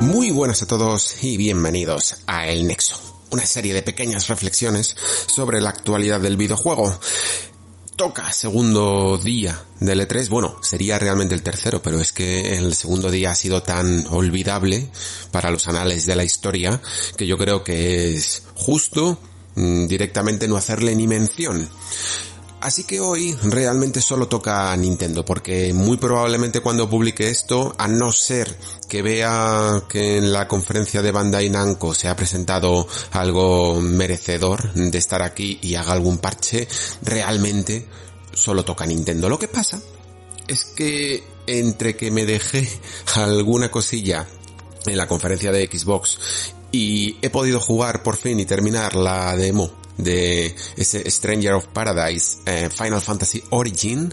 Muy buenas a todos y bienvenidos a El Nexo, una serie de pequeñas reflexiones sobre la actualidad del videojuego. Toca segundo día del E3, bueno, sería realmente el tercero, pero es que el segundo día ha sido tan olvidable para los anales de la historia que yo creo que es justo mm, directamente no hacerle ni mención. Así que hoy realmente solo toca a Nintendo, porque muy probablemente cuando publique esto, a no ser que vea que en la conferencia de Bandai Namco se ha presentado algo merecedor de estar aquí y haga algún parche, realmente solo toca a Nintendo. Lo que pasa es que entre que me dejé alguna cosilla en la conferencia de Xbox y he podido jugar por fin y terminar la demo de ese Stranger of Paradise eh, Final Fantasy Origin,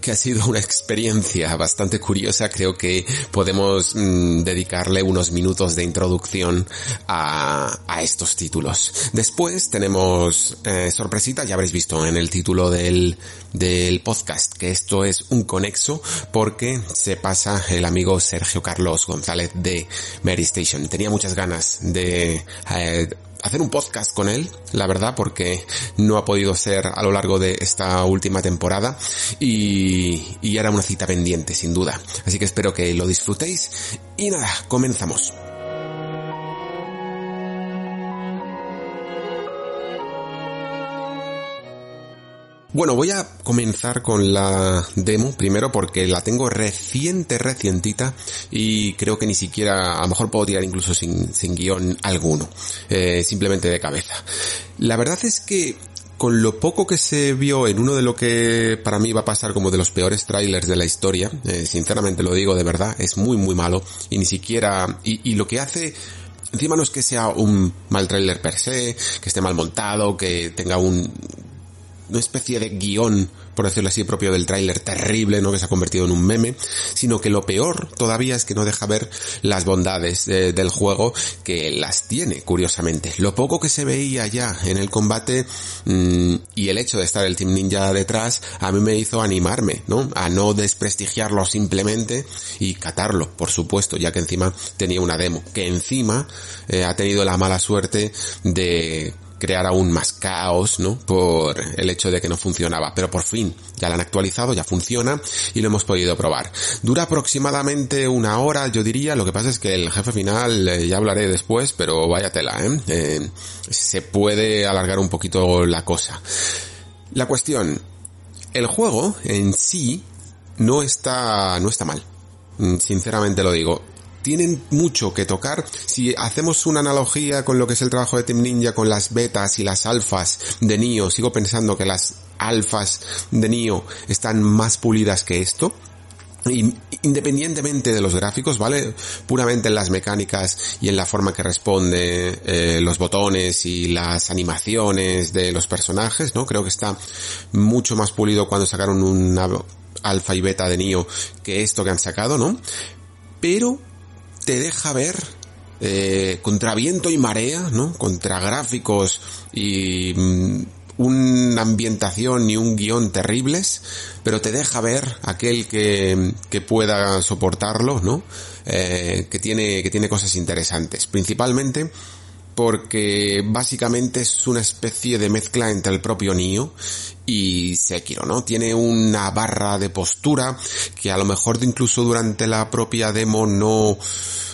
que ha sido una experiencia bastante curiosa. Creo que podemos mm, dedicarle unos minutos de introducción a, a estos títulos. Después tenemos eh, sorpresita, ya habréis visto en el título del, del podcast que esto es un conexo porque se pasa el amigo Sergio Carlos González de Mary Station. Tenía muchas ganas de eh, hacer un podcast con él, la verdad, porque no ha podido ser a lo largo de esta última temporada y, y era una cita pendiente, sin duda. Así que espero que lo disfrutéis y nada, comenzamos. Bueno, voy a comenzar con la demo primero porque la tengo reciente, recientita y creo que ni siquiera, a lo mejor puedo tirar incluso sin, sin guion alguno, eh, simplemente de cabeza. La verdad es que con lo poco que se vio en uno de lo que para mí va a pasar como de los peores trailers de la historia, eh, sinceramente lo digo de verdad, es muy muy malo y ni siquiera, y, y lo que hace Encima no es que sea un mal trailer per se, que esté mal montado, que tenga un, una especie de guion, por decirlo así, propio del tráiler terrible, ¿no? Que se ha convertido en un meme, sino que lo peor todavía es que no deja ver las bondades del juego que las tiene, curiosamente. Lo poco que se veía ya en el combate mmm, y el hecho de estar el Team Ninja detrás, a mí me hizo animarme, ¿no? A no desprestigiarlo simplemente y catarlo, por supuesto, ya que encima tenía una demo, que encima eh, ha tenido la mala suerte de crear aún más caos, ¿no? Por el hecho de que no funcionaba. Pero por fin, ya la han actualizado, ya funciona y lo hemos podido probar. Dura aproximadamente una hora, yo diría. Lo que pasa es que el jefe final, eh, ya hablaré después, pero vaya tela, ¿eh? ¿eh? Se puede alargar un poquito la cosa. La cuestión, el juego en sí no está, no está mal. Mm, sinceramente lo digo tienen mucho que tocar. Si hacemos una analogía con lo que es el trabajo de Team Ninja con las betas y las alfas de Nio, sigo pensando que las alfas de Nio están más pulidas que esto. Independientemente de los gráficos, ¿vale? Puramente en las mecánicas y en la forma que responde eh, los botones y las animaciones de los personajes, ¿no? Creo que está mucho más pulido cuando sacaron una alfa y beta de Nio que esto que han sacado, ¿no? Pero te deja ver eh, contra viento y marea, ¿no? Contra gráficos y mm, una ambientación y un guion terribles, pero te deja ver aquel que, que pueda soportarlo, ¿no? Eh, que tiene, que tiene cosas interesantes. Principalmente porque básicamente es una especie de mezcla entre el propio Nio y Sekiro, ¿no? Tiene una barra de postura que a lo mejor incluso durante la propia demo no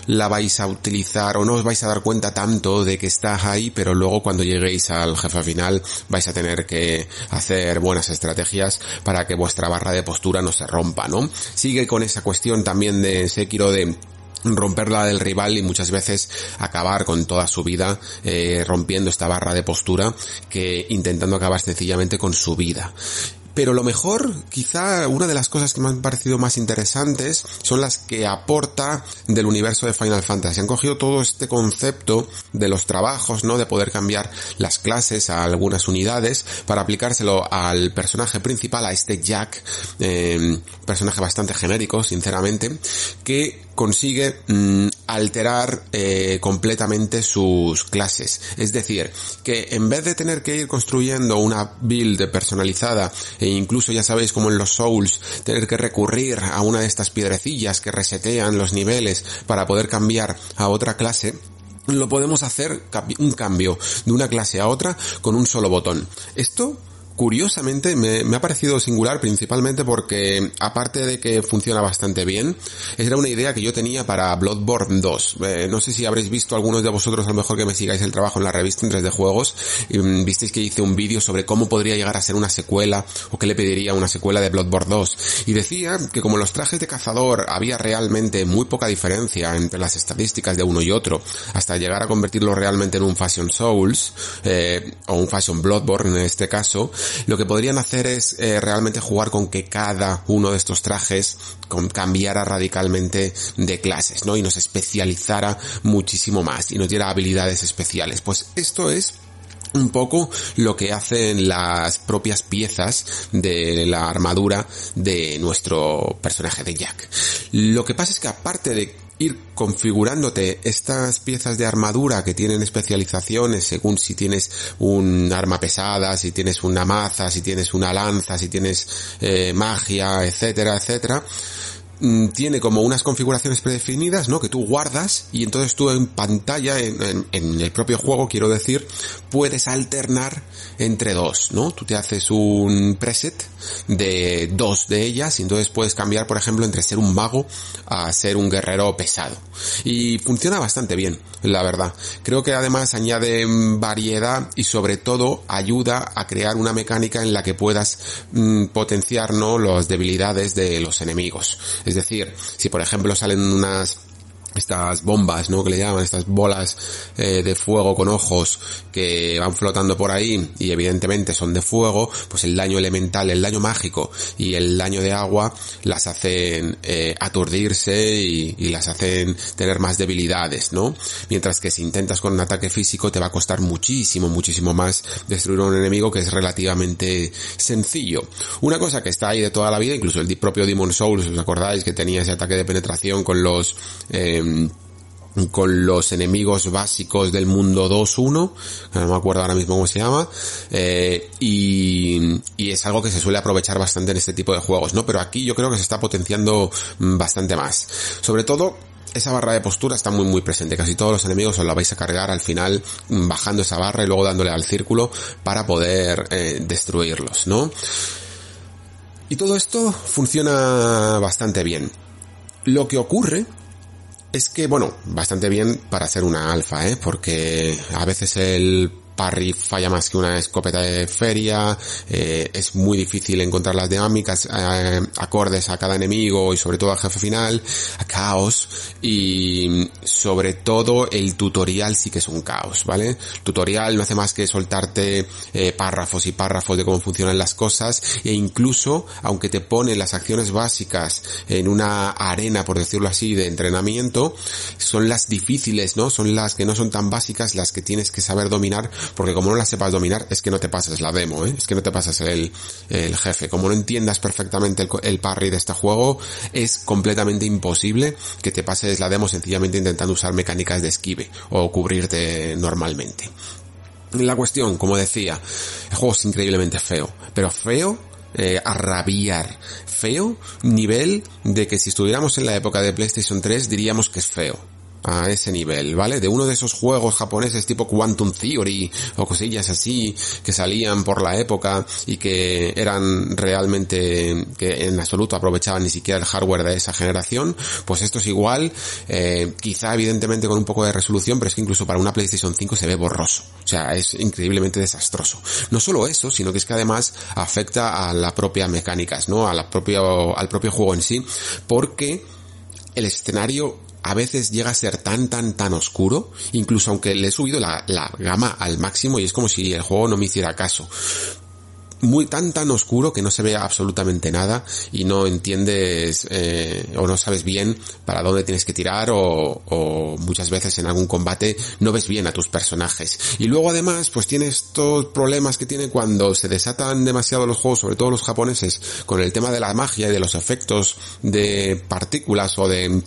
la vais a utilizar o no os vais a dar cuenta tanto de que está ahí, pero luego cuando lleguéis al jefe final vais a tener que hacer buenas estrategias para que vuestra barra de postura no se rompa, ¿no? Sigue con esa cuestión también de Sekiro de romper la del rival y muchas veces acabar con toda su vida eh, rompiendo esta barra de postura que intentando acabar sencillamente con su vida. Pero lo mejor, quizá una de las cosas que me han parecido más interesantes son las que aporta del universo de Final Fantasy. Han cogido todo este concepto de los trabajos, ¿no? De poder cambiar las clases a algunas unidades para aplicárselo al personaje principal, a este Jack, eh, personaje bastante genérico, sinceramente, que consigue mm, alterar eh, completamente sus clases. Es decir, que en vez de tener que ir construyendo una build personalizada e incluso ya sabéis como en los Souls tener que recurrir a una de estas piedrecillas que resetean los niveles para poder cambiar a otra clase, lo podemos hacer un cambio de una clase a otra con un solo botón. Esto curiosamente me, me, ha parecido singular principalmente porque aparte de que funciona bastante bien, era una idea que yo tenía para Bloodborne 2. Eh, no sé si habréis visto algunos de vosotros, a lo mejor que me sigáis el trabajo en la revista en 3 de juegos, y mm, visteis que hice un vídeo sobre cómo podría llegar a ser una secuela o qué le pediría una secuela de Bloodborne 2. Y decía que como los trajes de cazador había realmente muy poca diferencia entre las estadísticas de uno y otro, hasta llegar a convertirlo realmente en un Fashion Souls, eh, o un Fashion Bloodborne en este caso, lo que podrían hacer es eh, realmente jugar con que cada uno de estos trajes cambiara radicalmente de clases, ¿no? Y nos especializara muchísimo más y nos diera habilidades especiales. Pues esto es un poco lo que hacen las propias piezas de la armadura de nuestro personaje de Jack. Lo que pasa es que aparte de ir configurándote estas piezas de armadura que tienen especializaciones según si tienes un arma pesada, si tienes una maza, si tienes una lanza, si tienes eh, magia, etcétera, etcétera tiene como unas configuraciones predefinidas, ¿no? Que tú guardas y entonces tú en pantalla, en, el propio juego, quiero decir, puedes alternar entre dos, ¿no? Tú te haces un preset de dos de ellas y entonces puedes cambiar, por ejemplo, entre ser un mago a ser un guerrero pesado. Y funciona bastante bien, la verdad. Creo que además añade variedad y sobre todo ayuda a crear una mecánica en la que puedas mm, potenciar, ¿no? Las debilidades de los enemigos. Es decir, si por ejemplo salen unas estas bombas, ¿no? Que le llaman, estas bolas eh, de fuego con ojos que van flotando por ahí y evidentemente son de fuego, pues el daño elemental, el daño mágico y el daño de agua las hacen eh, aturdirse y, y, las hacen tener más debilidades, ¿no? Mientras que si intentas con un ataque físico te va a costar muchísimo, muchísimo más destruir a un enemigo que es relativamente sencillo. Una cosa que está ahí de toda la vida, incluso el propio Demon Souls, ¿os acordáis que tenía ese ataque de penetración con los eh, con los enemigos básicos del mundo 2.1, no me acuerdo ahora mismo cómo se llama, eh, y, y, es algo que se suele aprovechar bastante en este tipo de juegos, ¿no? Pero aquí yo creo que se está potenciando bastante más. Sobre todo, esa barra de postura está muy muy presente. Casi todos los enemigos os la vais a cargar al final bajando esa barra y luego dándole al círculo para poder eh, destruirlos, ¿no? Y todo esto funciona bastante bien. Lo que ocurre es que, bueno, bastante bien para hacer una alfa, ¿eh? Porque a veces el parry falla más que una escopeta de feria, eh, es muy difícil encontrar las dinámicas eh, acordes a cada enemigo y sobre todo al jefe final, a caos y sobre todo el tutorial sí que es un caos, ¿vale? Tutorial no hace más que soltarte eh, párrafos y párrafos de cómo funcionan las cosas e incluso aunque te pone las acciones básicas en una arena, por decirlo así, de entrenamiento, son las difíciles, ¿no? Son las que no son tan básicas las que tienes que saber dominar porque como no la sepas dominar, es que no te pasas la demo, ¿eh? es que no te pasas el, el jefe. Como no entiendas perfectamente el, el parry de este juego, es completamente imposible que te pases la demo sencillamente intentando usar mecánicas de esquive o cubrirte normalmente. La cuestión, como decía, el juego es increíblemente feo, pero feo eh, a rabiar. Feo, nivel de que si estuviéramos en la época de PlayStation 3 diríamos que es feo a ese nivel, ¿vale? De uno de esos juegos japoneses tipo Quantum Theory o cosillas así que salían por la época y que eran realmente que en absoluto aprovechaban ni siquiera el hardware de esa generación, pues esto es igual, eh, quizá evidentemente con un poco de resolución, pero es que incluso para una PlayStation 5 se ve borroso, o sea, es increíblemente desastroso. No solo eso, sino que es que además afecta a la propia mecánicas, ¿no? A la propia, al propio juego en sí, porque el escenario a veces llega a ser tan, tan, tan oscuro, incluso aunque le he subido la, la gama al máximo y es como si el juego no me hiciera caso. Muy tan tan oscuro que no se ve absolutamente nada y no entiendes eh, o no sabes bien para dónde tienes que tirar o, o, muchas veces en algún combate no ves bien a tus personajes. Y luego además pues tienes estos problemas que tiene cuando se desatan demasiado los juegos sobre todo los japoneses con el tema de la magia y de los efectos de partículas o de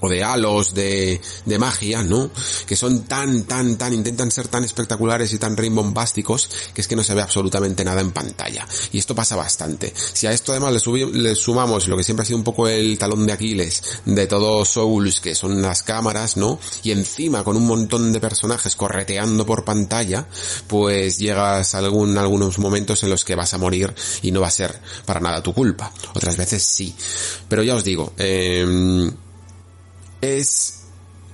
o de halos de, de magia, ¿no? Que son tan, tan, tan, intentan ser tan espectaculares y tan rimbombásticos que es que no se ve absolutamente nada en pantalla. Y esto pasa bastante. Si a esto además le, le sumamos lo que siempre ha sido un poco el talón de Aquiles de todos Souls, que son las cámaras, ¿no? Y encima con un montón de personajes correteando por pantalla, pues llegas a algún, algunos momentos en los que vas a morir y no va a ser para nada tu culpa. Otras veces sí. Pero ya os digo, eh, es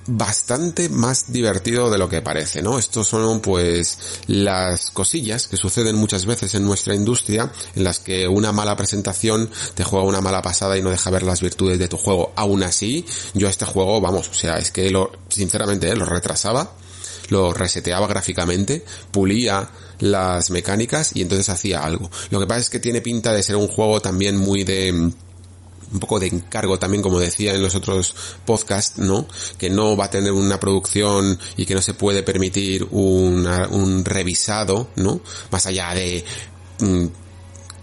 bastante más divertido de lo que parece, ¿no? Estos son pues las cosillas que suceden muchas veces en nuestra industria en las que una mala presentación te juega una mala pasada y no deja ver las virtudes de tu juego. Aún así, yo este juego, vamos, o sea, es que lo, sinceramente, ¿eh? lo retrasaba, lo reseteaba gráficamente, pulía las mecánicas y entonces hacía algo. Lo que pasa es que tiene pinta de ser un juego también muy de un poco de encargo también, como decía en los otros podcasts, ¿no? Que no va a tener una producción y que no se puede permitir una, un revisado, ¿no? Más allá de mm,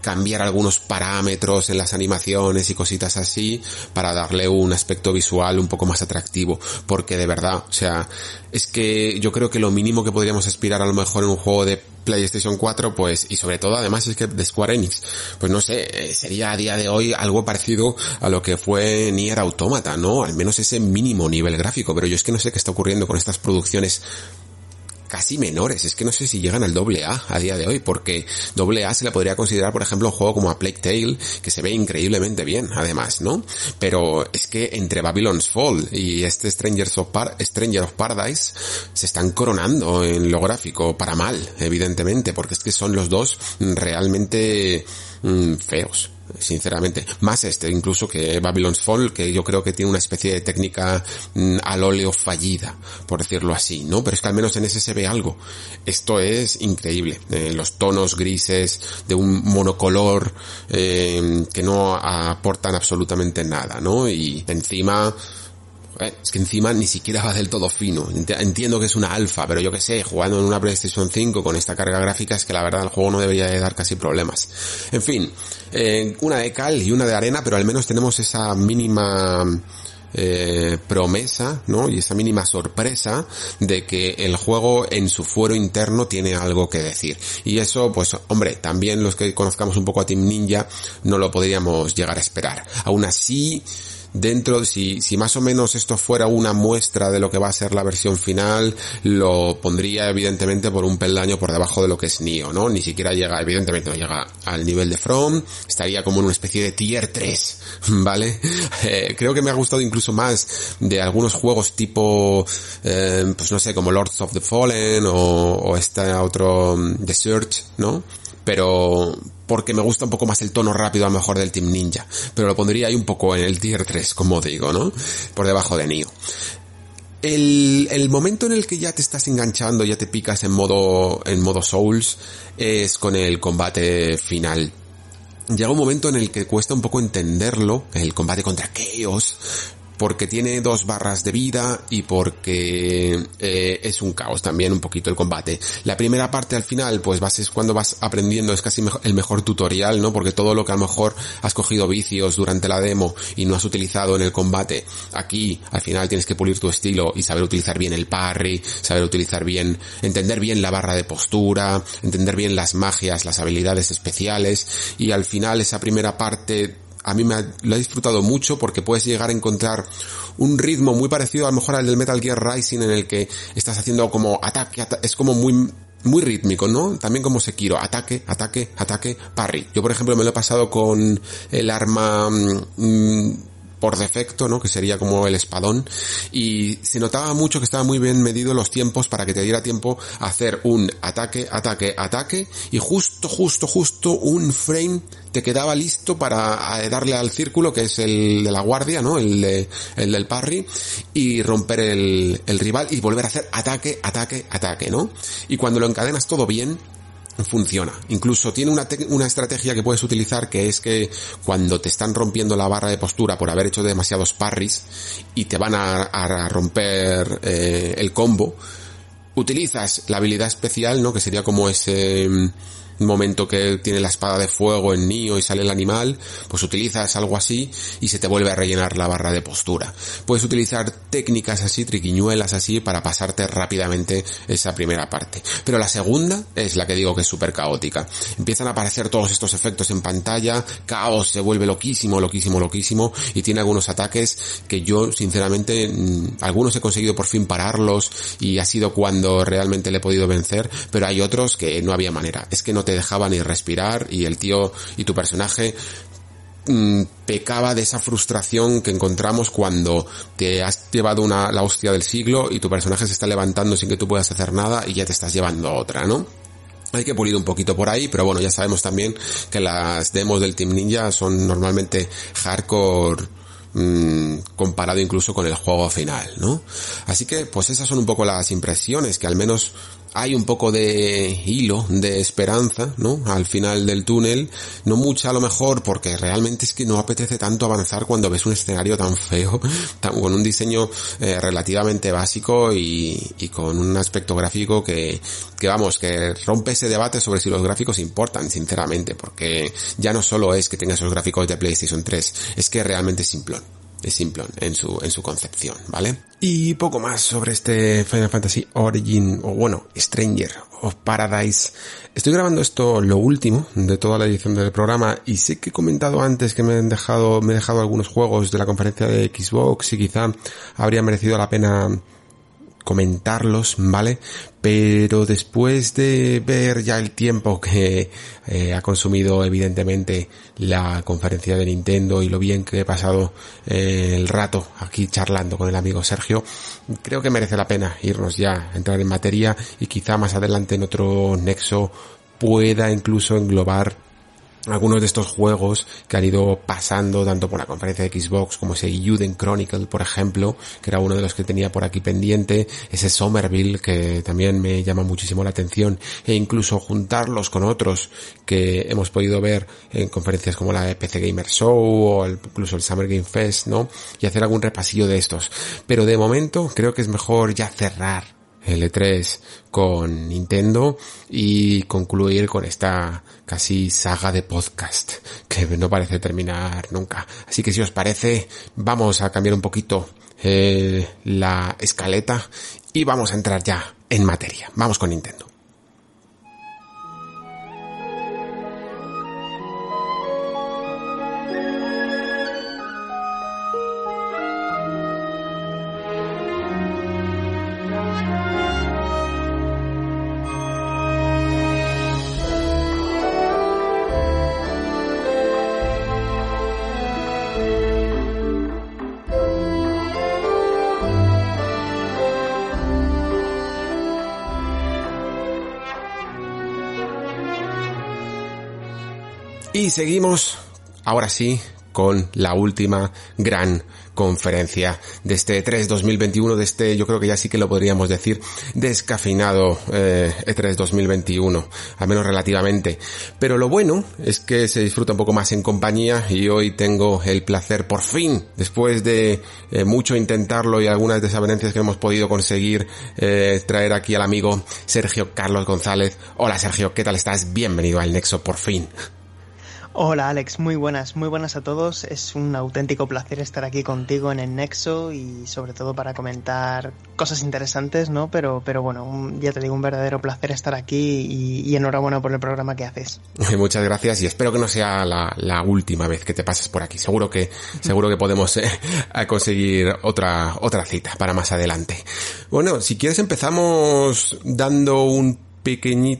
cambiar algunos parámetros en las animaciones y cositas así para darle un aspecto visual un poco más atractivo. Porque de verdad, o sea, es que yo creo que lo mínimo que podríamos aspirar a lo mejor en un juego de PlayStation 4, pues, y sobre todo además es que de Square Enix, pues no sé, eh, sería a día de hoy algo parecido a lo que fue Nier Automata, ¿no? Al menos ese mínimo nivel gráfico, pero yo es que no sé qué está ocurriendo con estas producciones casi menores. Es que no sé si llegan al doble A a día de hoy, porque doble A se le podría considerar, por ejemplo, un juego como a Plague Tale, que se ve increíblemente bien, además, ¿no? Pero es que entre Babylon's Fall y este Strangers of Stranger of Paradise se están coronando en lo gráfico para mal, evidentemente, porque es que son los dos realmente mm, feos sinceramente. Más este incluso que Babylon's Fall, que yo creo que tiene una especie de técnica mm, al óleo fallida, por decirlo así, ¿no? Pero es que al menos en ese se ve algo. Esto es increíble. Eh, los tonos grises de un monocolor eh, que no aportan absolutamente nada, ¿no? Y encima eh, es que encima ni siquiera va del todo fino. Entiendo que es una alfa, pero yo que sé, jugando en una PlayStation 5 con esta carga gráfica es que la verdad el juego no debería de dar casi problemas. En fin, eh, una de cal y una de arena, pero al menos tenemos esa mínima eh, promesa, ¿no? Y esa mínima sorpresa de que el juego en su fuero interno tiene algo que decir. Y eso, pues, hombre, también los que conozcamos un poco a Team Ninja no lo podríamos llegar a esperar. Aún así, dentro, si, si más o menos esto fuera una muestra de lo que va a ser la versión final, lo pondría evidentemente por un peldaño por debajo de lo que es Nio, ¿no? Ni siquiera llega, evidentemente no llega al nivel de From, estaría como en una especie de tier 3, ¿vale? Eh, creo que me ha gustado incluso más de algunos juegos tipo, eh, pues no sé, como Lords of the Fallen o, o este otro mm, The Search, ¿no? pero porque me gusta un poco más el tono rápido a lo mejor del Team Ninja, pero lo pondría ahí un poco en el tier 3, como digo, ¿no? Por debajo de Nioh. El, el, momento en el que ya te estás enganchando, ya te picas en modo, en modo Souls, es con el combate final. Llega un momento en el que cuesta un poco entenderlo, el combate contra Chaos, porque tiene dos barras de vida y porque eh, es un caos también un poquito el combate. La primera parte al final, pues vas es cuando vas aprendiendo, es casi el mejor tutorial, ¿no? Porque todo lo que a lo mejor has cogido vicios durante la demo y no has utilizado en el combate, aquí al final tienes que pulir tu estilo y saber utilizar bien el parry, saber utilizar bien, entender bien la barra de postura, entender bien las magias, las habilidades especiales y al final esa primera parte a mí me lo he disfrutado mucho porque puedes llegar a encontrar un ritmo muy parecido a lo mejor al del Metal Gear Rising en el que estás haciendo como ataque, es como muy muy rítmico, ¿no? También como Sekiro, ataque, ataque, ataque, parry. Yo por ejemplo me lo he pasado con el arma mm, por defecto, ¿no? Que sería como el espadón. Y se notaba mucho que estaba muy bien medido los tiempos para que te diera tiempo a hacer un ataque, ataque, ataque. Y justo, justo, justo un frame te quedaba listo para eh, darle al círculo, que es el de la guardia, ¿no? El, de, el del parry. Y romper el, el rival y volver a hacer ataque, ataque, ataque, ¿no? Y cuando lo encadenas todo bien, funciona. Incluso tiene una, una, estrategia que puedes utilizar que es que cuando te están rompiendo la barra de postura por haber hecho demasiados parries y te van a, romper eh, el combo, utilizas la habilidad especial, ¿no? Que sería como ese momento que tiene la espada de fuego en Nio y sale el animal, pues utilizas algo así y se te vuelve a rellenar la barra de postura. Puedes utilizar técnicas así, triquiñuelas así, para pasarte rápidamente esa primera parte. Pero la segunda es la que digo que es súper caótica. Empiezan a aparecer todos estos efectos en pantalla, caos se vuelve loquísimo, loquísimo, loquísimo, y tiene algunos ataques que yo, sinceramente, mm, algunos he conseguido por fin pararlos y ha sido cuando realmente le he podido vencer, pero hay otros que no había manera. Es que no te dejaba ni respirar y el tío y tu personaje mm, pecaba de esa frustración que encontramos cuando te has llevado una, la hostia del siglo y tu personaje se está levantando sin que tú puedas hacer nada y ya te estás llevando otra, ¿no? Hay que pulir un poquito por ahí, pero bueno, ya sabemos también que las demos del Team Ninja son normalmente hardcore mm, comparado incluso con el juego final, ¿no? Así que, pues esas son un poco las impresiones que al menos hay un poco de hilo, de esperanza, ¿no? Al final del túnel, no mucha a lo mejor, porque realmente es que no apetece tanto avanzar cuando ves un escenario tan feo, con un diseño eh, relativamente básico y, con un aspecto gráfico que, que vamos, que rompe ese debate sobre si los gráficos importan, sinceramente, porque ya no solo es que tenga esos gráficos de PlayStation 3, es que realmente es simplón es simple en su, en su concepción, ¿vale? Y poco más sobre este Final Fantasy Origin, o bueno, Stranger of Paradise. Estoy grabando esto lo último de toda la edición del programa y sé que he comentado antes que me han dejado, me he dejado algunos juegos de la conferencia de Xbox y quizá habría merecido la pena comentarlos, ¿vale? Pero después de ver ya el tiempo que eh, ha consumido evidentemente la conferencia de Nintendo y lo bien que he pasado eh, el rato aquí charlando con el amigo Sergio, creo que merece la pena irnos ya, entrar en materia y quizá más adelante en otro nexo pueda incluso englobar algunos de estos juegos que han ido pasando tanto por la conferencia de Xbox como ese Juden Chronicle, por ejemplo, que era uno de los que tenía por aquí pendiente, ese Somerville que también me llama muchísimo la atención e incluso juntarlos con otros que hemos podido ver en conferencias como la PC Gamer Show o incluso el Summer Game Fest, ¿no? Y hacer algún repasillo de estos. Pero de momento creo que es mejor ya cerrar el E3 con Nintendo y concluir con esta casi saga de podcast que no parece terminar nunca. Así que si os parece, vamos a cambiar un poquito eh, la escaleta y vamos a entrar ya en materia. Vamos con Nintendo. Seguimos, ahora sí, con la última gran conferencia de este E3 2021, de este, yo creo que ya sí que lo podríamos decir, descafeinado eh, E3 2021, al menos relativamente. Pero lo bueno es que se disfruta un poco más en compañía y hoy tengo el placer, por fin, después de eh, mucho intentarlo y algunas desavenencias que hemos podido conseguir, eh, traer aquí al amigo Sergio Carlos González. Hola Sergio, ¿qué tal estás? Bienvenido al Nexo, por fin. Hola Alex, muy buenas, muy buenas a todos. Es un auténtico placer estar aquí contigo en el Nexo y sobre todo para comentar cosas interesantes, ¿no? Pero, pero bueno, ya te digo, un verdadero placer estar aquí y, enhorabuena por el programa que haces. Muchas gracias y espero que no sea la, última vez que te pases por aquí. Seguro que, seguro que podemos eh, conseguir otra, otra cita para más adelante. Bueno, si quieres empezamos dando un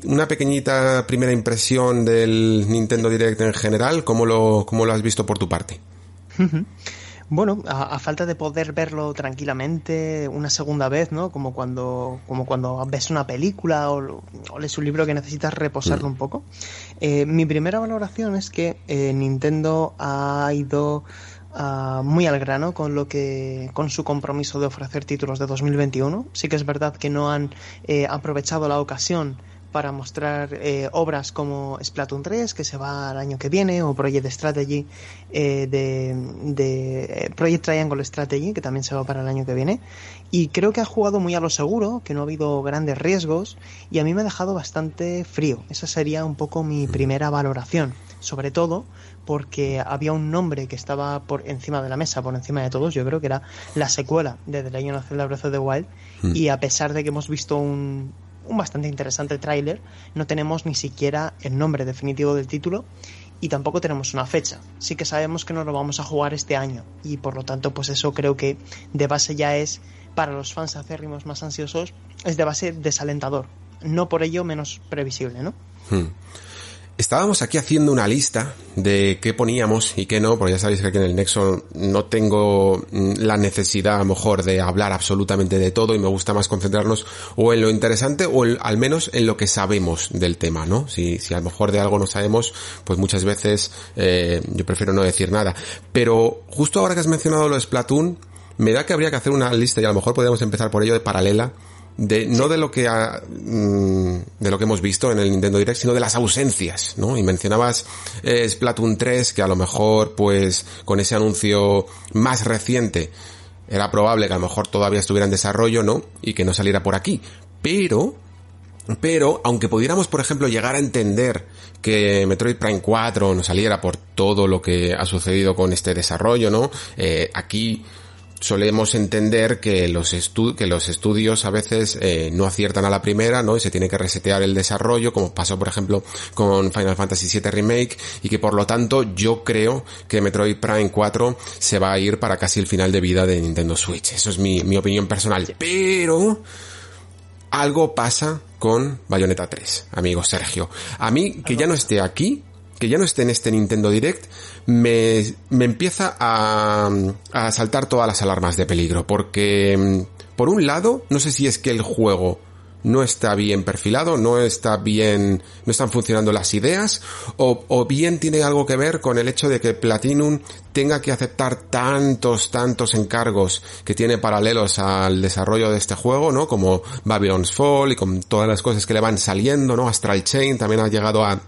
una pequeñita primera impresión del Nintendo Direct en general, ¿cómo lo, cómo lo has visto por tu parte? Bueno, a, falta de poder verlo tranquilamente una segunda vez, ¿no? Como cuando, como cuando ves una película o, lees un libro que necesitas reposarlo mm. un poco. Eh, mi primera valoración es que eh, Nintendo ha ido ah, muy al grano con lo que, con su compromiso de ofrecer títulos de 2021. Sí que es verdad que no han eh, aprovechado la ocasión para mostrar eh, obras como Splatoon 3, que se va al año que viene, o Project Strategy, eh, de, de eh, Project Triangle Strategy, que también se va para el año que viene. Y creo que ha jugado muy a lo seguro, que no ha habido grandes riesgos, y a mí me ha dejado bastante frío. Esa sería un poco mi primera valoración. Sobre todo porque había un nombre que estaba por encima de la mesa, por encima de todos, yo creo que era la secuela de The Legend of Zelda Breath of the Wild, y a pesar de que hemos visto un, un bastante interesante tráiler, no tenemos ni siquiera el nombre definitivo del título y tampoco tenemos una fecha. Sí que sabemos que no lo vamos a jugar este año y por lo tanto pues eso creo que de base ya es para los fans acérrimos más ansiosos es de base desalentador. No por ello menos previsible, ¿no? Hmm. Estábamos aquí haciendo una lista de qué poníamos y qué no, porque ya sabéis que aquí en el Nexo no tengo mm, la necesidad a lo mejor de hablar absolutamente de todo y me gusta más concentrarnos o en lo interesante o al menos en lo que sabemos del tema, ¿no? Si, si a lo mejor de algo no sabemos, pues muchas veces eh, yo prefiero no decir nada. Pero justo ahora que has mencionado lo de Splatoon, me da que habría que hacer una lista y a lo mejor podríamos empezar por ello de paralela de no de lo que ha, mm, de lo que hemos visto en el Nintendo Direct, sino de las ausencias, ¿no? Y mencionabas eh, Splatoon 3, que a lo mejor, pues, con ese anuncio más reciente, era probable que a lo mejor todavía estuviera en desarrollo, ¿no? Y que no saliera por aquí. Pero, pero, aunque pudiéramos, por ejemplo, llegar a entender que Metroid Prime 4 no saliera por todo lo que ha sucedido con este desarrollo, ¿no? Eh, aquí solemos entender que los, que los estudios a veces eh, no aciertan a la primera, ¿no? Y se tiene que resetear el desarrollo, como pasó por ejemplo con Final Fantasy VII Remake, y que por lo tanto yo creo que Metroid Prime 4 se va a ir para casi el final de vida de Nintendo Switch. Eso es mi, mi opinión personal. Pero algo pasa con Bayonetta 3, amigo Sergio. A mí, que ya no esté aquí, que ya no esté en este Nintendo Direct, me, me empieza a, a saltar todas las alarmas de peligro. Porque, mm, por un lado, no sé si es que el juego no está bien perfilado, no está bien, no están funcionando las ideas, o, o, bien tiene algo que ver con el hecho de que Platinum tenga que aceptar tantos, tantos encargos que tiene paralelos al desarrollo de este juego, ¿no? Como Babylon's Fall y con todas las cosas que le van saliendo, ¿no? Astral Chain también ha llegado a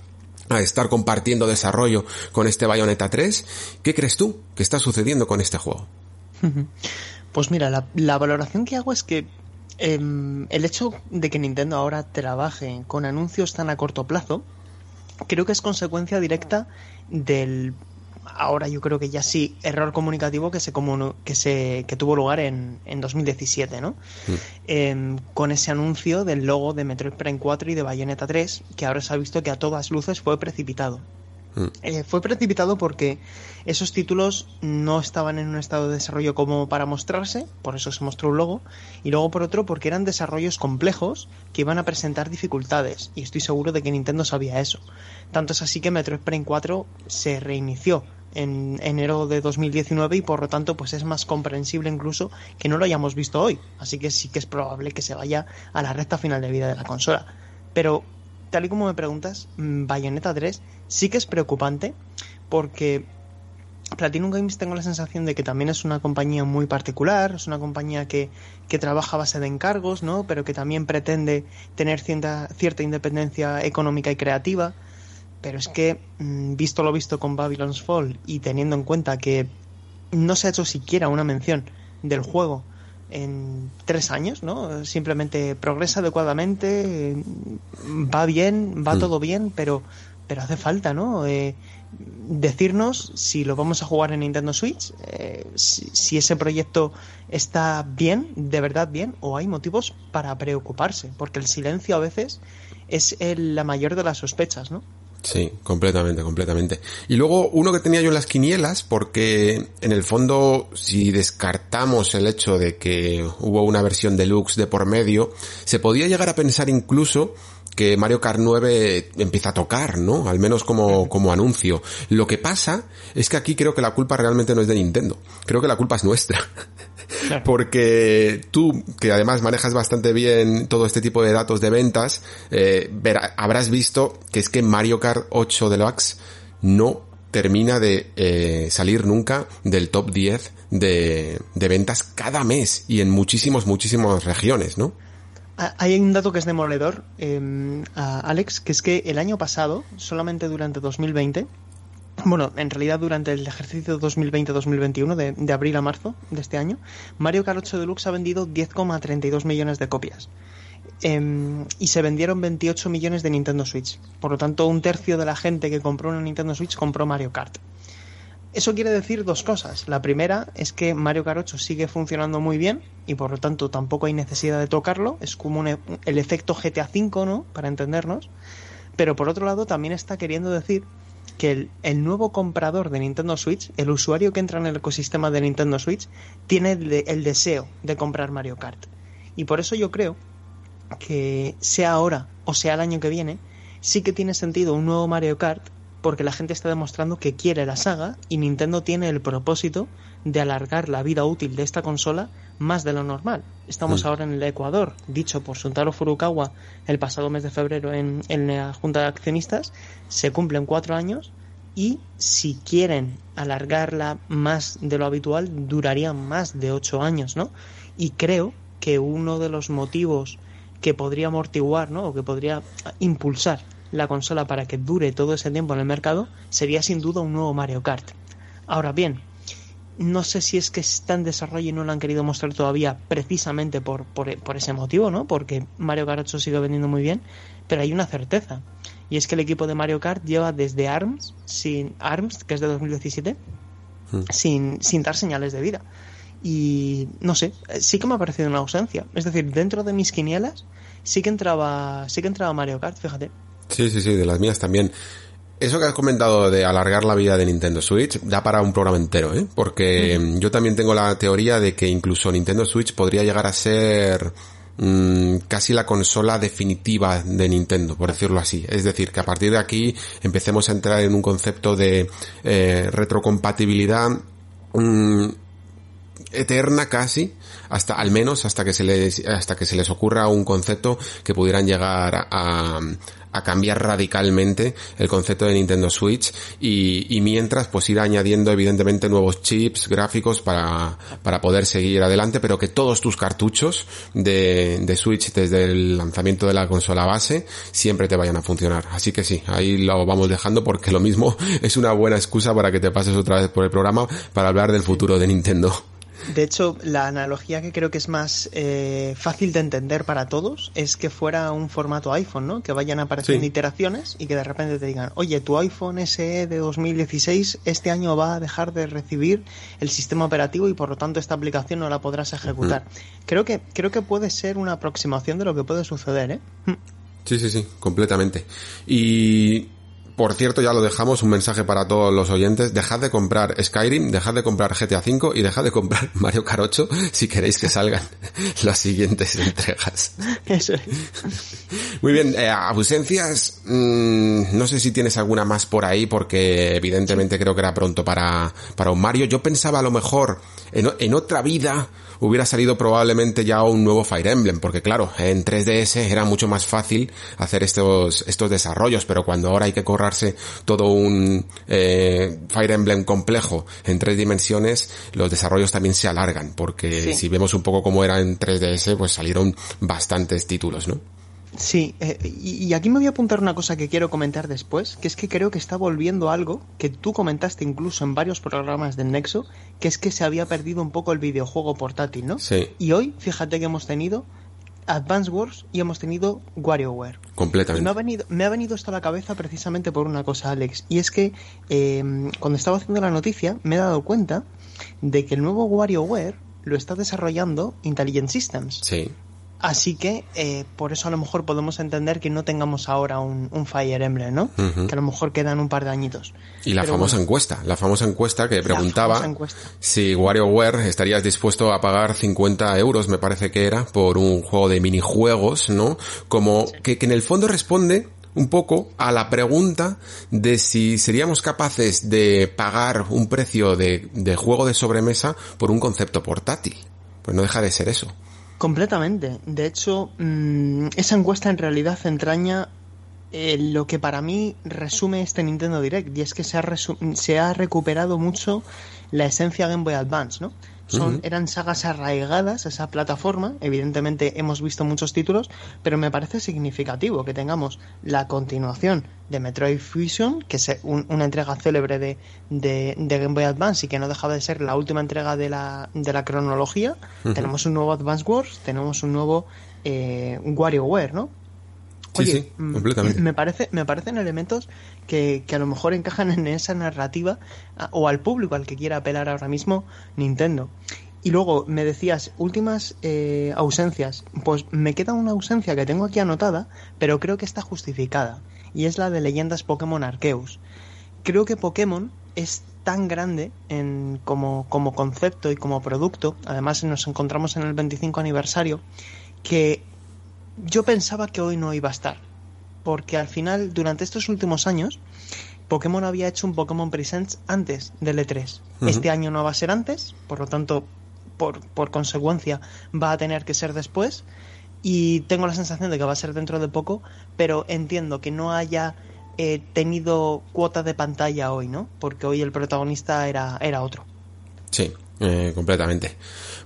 a estar compartiendo desarrollo con este Bayonetta 3. ¿Qué crees tú que está sucediendo con este juego? Pues mira, la, la valoración que hago es que eh, el hecho de que Nintendo ahora trabaje con anuncios tan a corto plazo, creo que es consecuencia directa del ahora yo creo que ya sí, error comunicativo que se, que se que tuvo lugar en, en 2017, ¿no? Mm. Eh, con ese anuncio del logo de Metroid Prime 4 y de Bayonetta 3, que ahora se ha visto que a todas luces fue precipitado. Mm. Eh, fue precipitado porque esos títulos no estaban en un estado de desarrollo como para mostrarse, por eso se mostró un logo, y luego por otro porque eran desarrollos complejos que iban a presentar dificultades, y estoy seguro de que Nintendo sabía eso. Tanto es así que Metroid Prime 4 se reinició en enero de 2019 y por lo tanto pues es más comprensible incluso que no lo hayamos visto hoy. Así que sí que es probable que se vaya a la recta final de vida de la consola. Pero tal y como me preguntas, mm, Bayonetta 3 sí que es preocupante porque Platinum Games tengo la sensación de que también es una compañía muy particular, es una compañía que, que trabaja a base de encargos, ¿no? Pero que también pretende tener cierta, cierta independencia económica y creativa pero es que, mm, visto lo visto con Babylon's Fall y teniendo en cuenta que no se ha hecho siquiera una mención del juego en tres años, ¿no? Simplemente progresa adecuadamente, va bien, va mm. todo bien, pero, pero hace falta, ¿no? Eh, decirnos si lo vamos a jugar en Nintendo Switch, eh, si, si, ese proyecto está bien, de verdad bien, o hay motivos para preocuparse, porque el silencio a veces es el, la mayor de las sospechas, ¿no? Sí, completamente, completamente. Y luego uno que tenía yo en las quinielas, porque en el fondo, si descartamos el hecho de que hubo una versión deluxe de por medio, se podía llegar a pensar incluso que Mario Kart 9 empieza a tocar, ¿no? Al menos como, como anuncio. Lo que pasa es que aquí creo que la culpa realmente no es de Nintendo. Creo que la culpa es nuestra. Porque tú, que además manejas bastante bien todo este tipo de datos de ventas, eh, habrás visto que es que Mario Kart 8 Deluxe no termina de eh, salir nunca del top 10 de, ventas cada mes y en muchísimos, muchísimas regiones, ¿no? Hay un dato que es demoledor, eh, Alex, que es que el año pasado, solamente durante 2020, bueno, en realidad durante el ejercicio 2020-2021, de, de, abril a marzo de este año, Mario Kart 8 Deluxe ha vendido 10,32 millones de copias. Eh, y se vendieron 28 millones de Nintendo Switch. Por lo tanto, un tercio de la gente que compró una Nintendo Switch compró Mario Kart. Eso quiere decir dos cosas. La primera es que Mario Kart 8 sigue funcionando muy bien y por lo tanto tampoco hay necesidad de tocarlo. Es como un, el efecto GTA V, ¿no? Para entendernos. Pero por otro lado también está queriendo decir que el, el, nuevo comprador de Nintendo Switch, el usuario que entra en el ecosistema de Nintendo Switch, tiene el, el deseo de comprar Mario Kart. Y por eso yo creo que sea ahora o sea el año que viene, sí que tiene sentido un nuevo Mario Kart porque la gente está demostrando que quiere la saga y Nintendo tiene el propósito de alargar la vida útil de esta consola más de lo normal. Estamos mm. ahora en el Ecuador, dicho por Suntaro Furukawa el pasado mes de febrero en, en la Junta de Accionistas, se cumplen cuatro años y si quieren alargarla más de lo habitual, duraría más de ocho años, ¿no? Y creo que uno de los motivos que podría amortiguar, ¿no? O que podría impulsar la consola para que dure todo ese tiempo en el mercado sería sin duda un nuevo Mario Kart. Ahora bien, no sé si es que está en desarrollo y no lo han querido mostrar todavía precisamente por, por, por ese motivo, ¿no? Porque Mario Kart 8 sigue vendiendo muy bien, pero hay una certeza. Y es que el equipo de Mario Kart lleva desde ARMS, sin ARMS, que es de 2017, hmm. sin, sin dar señales de vida. Y no sé, sí que me ha parecido una ausencia. Es decir, dentro de mis quinielas sí que entraba, sí que entraba Mario Kart, fíjate. Sí, sí, sí, de las mías también. Eso que has comentado de alargar la vida de Nintendo Switch da para un programa entero, ¿eh? Porque mm. yo también tengo la teoría de que incluso Nintendo Switch podría llegar a ser mmm, casi la consola definitiva de Nintendo, por decirlo así. Es decir, que a partir de aquí empecemos a entrar en un concepto de eh, retrocompatibilidad mmm, eterna casi hasta al menos hasta que se les hasta que se les ocurra un concepto que pudieran llegar a, a cambiar radicalmente el concepto de Nintendo Switch y, y, mientras pues ir añadiendo evidentemente nuevos chips gráficos para, para poder seguir adelante, pero que todos tus cartuchos de, de Switch desde el lanzamiento de la consola base siempre te vayan a funcionar. Así que sí, ahí lo vamos dejando porque lo mismo es una buena excusa para que te pases otra vez por el programa para hablar del futuro de Nintendo. De hecho, la analogía que creo que es más eh, fácil de entender para todos es que fuera un formato iPhone, ¿no? Que vayan apareciendo sí. iteraciones y que de repente te digan, oye, tu iPhone SE de 2016 este año va a dejar de recibir el sistema operativo y por lo tanto esta aplicación no la podrás ejecutar. Creo que creo que puede ser una aproximación de lo que puede suceder, ¿eh? Sí, sí, sí, completamente. Y por cierto, ya lo dejamos, un mensaje para todos los oyentes. Dejad de comprar Skyrim, dejad de comprar GTA V y dejad de comprar Mario Kart 8 si queréis que salgan las siguientes entregas. Eso es. Muy bien, eh, ausencias, mmm, no sé si tienes alguna más por ahí porque evidentemente creo que era pronto para, para un Mario. Yo pensaba a lo mejor en, en otra vida hubiera salido probablemente ya un nuevo Fire Emblem, porque claro, en 3DS era mucho más fácil hacer estos, estos desarrollos, pero cuando ahora hay que todo un eh, Fire Emblem complejo en tres dimensiones, los desarrollos también se alargan, porque sí. si vemos un poco cómo era en 3DS, pues salieron bastantes títulos, ¿no? Sí, eh, y, y, aquí me voy a apuntar una cosa que quiero comentar después, que es que creo que está volviendo algo que tú comentaste incluso en varios programas del Nexo, que es que se había perdido un poco el videojuego portátil, ¿no? Sí. Y hoy, fíjate que hemos tenido Advance Wars y hemos tenido WarioWare. Completamente. Me ha, venido, me ha venido esto a la cabeza precisamente por una cosa, Alex, y es que eh, cuando estaba haciendo la noticia me he dado cuenta de que el nuevo WarioWare lo está desarrollando Intelligent Systems. Sí. Así que eh, por eso a lo mejor podemos entender que no tengamos ahora un, un Fire Emblem, ¿no? Uh -huh. Que a lo mejor quedan un par de añitos. Y la Pero famosa bueno, encuesta, la famosa encuesta que preguntaba encuesta. si WarioWare estarías dispuesto a pagar 50 euros, me parece que era, por un juego de minijuegos, ¿no? Como sí. que, que en el fondo responde un poco a la pregunta de si seríamos capaces de pagar un precio de, de juego de sobremesa por un concepto portátil. Pues no deja de ser eso. Completamente. De hecho, mmm, esa encuesta en realidad entraña eh, lo que para mí resume este Nintendo Direct y es que se ha, se ha recuperado mucho la esencia Game Boy Advance, ¿no? Son, Eran sagas arraigadas a esa plataforma. Evidentemente hemos visto muchos títulos, pero me parece significativo que tengamos la continuación de Metroid Fusion, que es una entrega célebre de, de, Game Boy Advance y que no dejaba de ser la última entrega de la, de la cronología. Tenemos un nuevo Advance Wars, tenemos un nuevo eh, WarioWare, ¿no? Sí, sí, mm, completamente. Me, parece, me parecen elementos que, a lo mejor encajan en esa narrativa o al público al que quiera apelar ahora mismo Nintendo. Y luego me decías, últimas eh, ausencias. Pues me queda una ausencia que tengo aquí anotada, pero creo que está justificada. Y es la de leyendas Pokémon Arceus. Creo que Pokémon es tan grande en, como, como concepto y como producto, además nos encontramos en el 25 aniversario, que yo pensaba que hoy no iba a estar. Porque al final, durante estos últimos años, Pokémon había hecho un Pokémon Presents antes del E3. Este año no va a ser antes, por lo tanto, por, por consecuencia, va a tener que ser después. Y tengo la sensación de que va a ser dentro de poco, pero entiendo que no haya eh, tenido cuota de pantalla hoy, ¿no? Porque hoy el protagonista era, era otro. Sí, eh, completamente.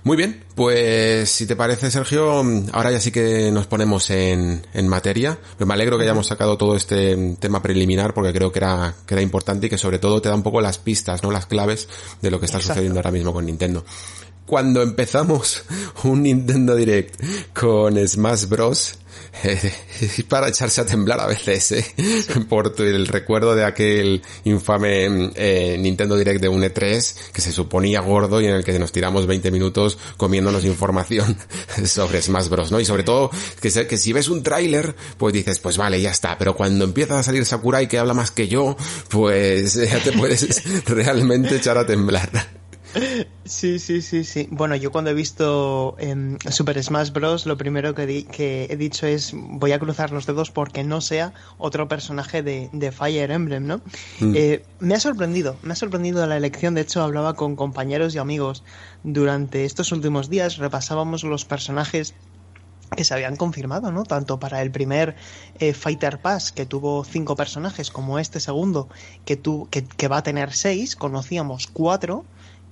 Muy bien, pues si te parece Sergio, ahora ya sí que nos ponemos en, en materia. me alegro que hayamos sacado todo este tema preliminar porque creo que era, que era importante y que sobre todo te da un poco las pistas, ¿no? Las claves de lo que está sucediendo ahora mismo con Nintendo cuando empezamos un Nintendo Direct con Smash Bros. Eh, para echarse a temblar a veces, ¿eh? por el recuerdo de aquel infame eh, Nintendo Direct de un E3 que se suponía gordo y en el que nos tiramos 20 minutos comiéndonos información sobre Smash Bros, ¿no? Y sobre todo que, que si ves un tráiler, pues dices, pues vale, ya está, pero cuando empieza a salir Sakurai que habla más que yo, pues ya te puedes realmente echar a temblar. Sí, sí, sí, sí. Bueno, yo cuando he visto em, Super Smash Bros. lo primero que, que, he dicho es voy a cruzar los dedos porque no sea otro personaje de, Fire Emblem, ¿no? Mm. Eh, me ha sorprendido, me ha sorprendido la elección. De hecho, hablaba con compañeros y amigos durante estos últimos días, repasábamos los personajes que se habían confirmado, ¿no? Tanto para el primer eh, Fighter Pass, que tuvo cinco personajes, como este segundo, que, tu, que, que va a tener seis, conocíamos cuatro,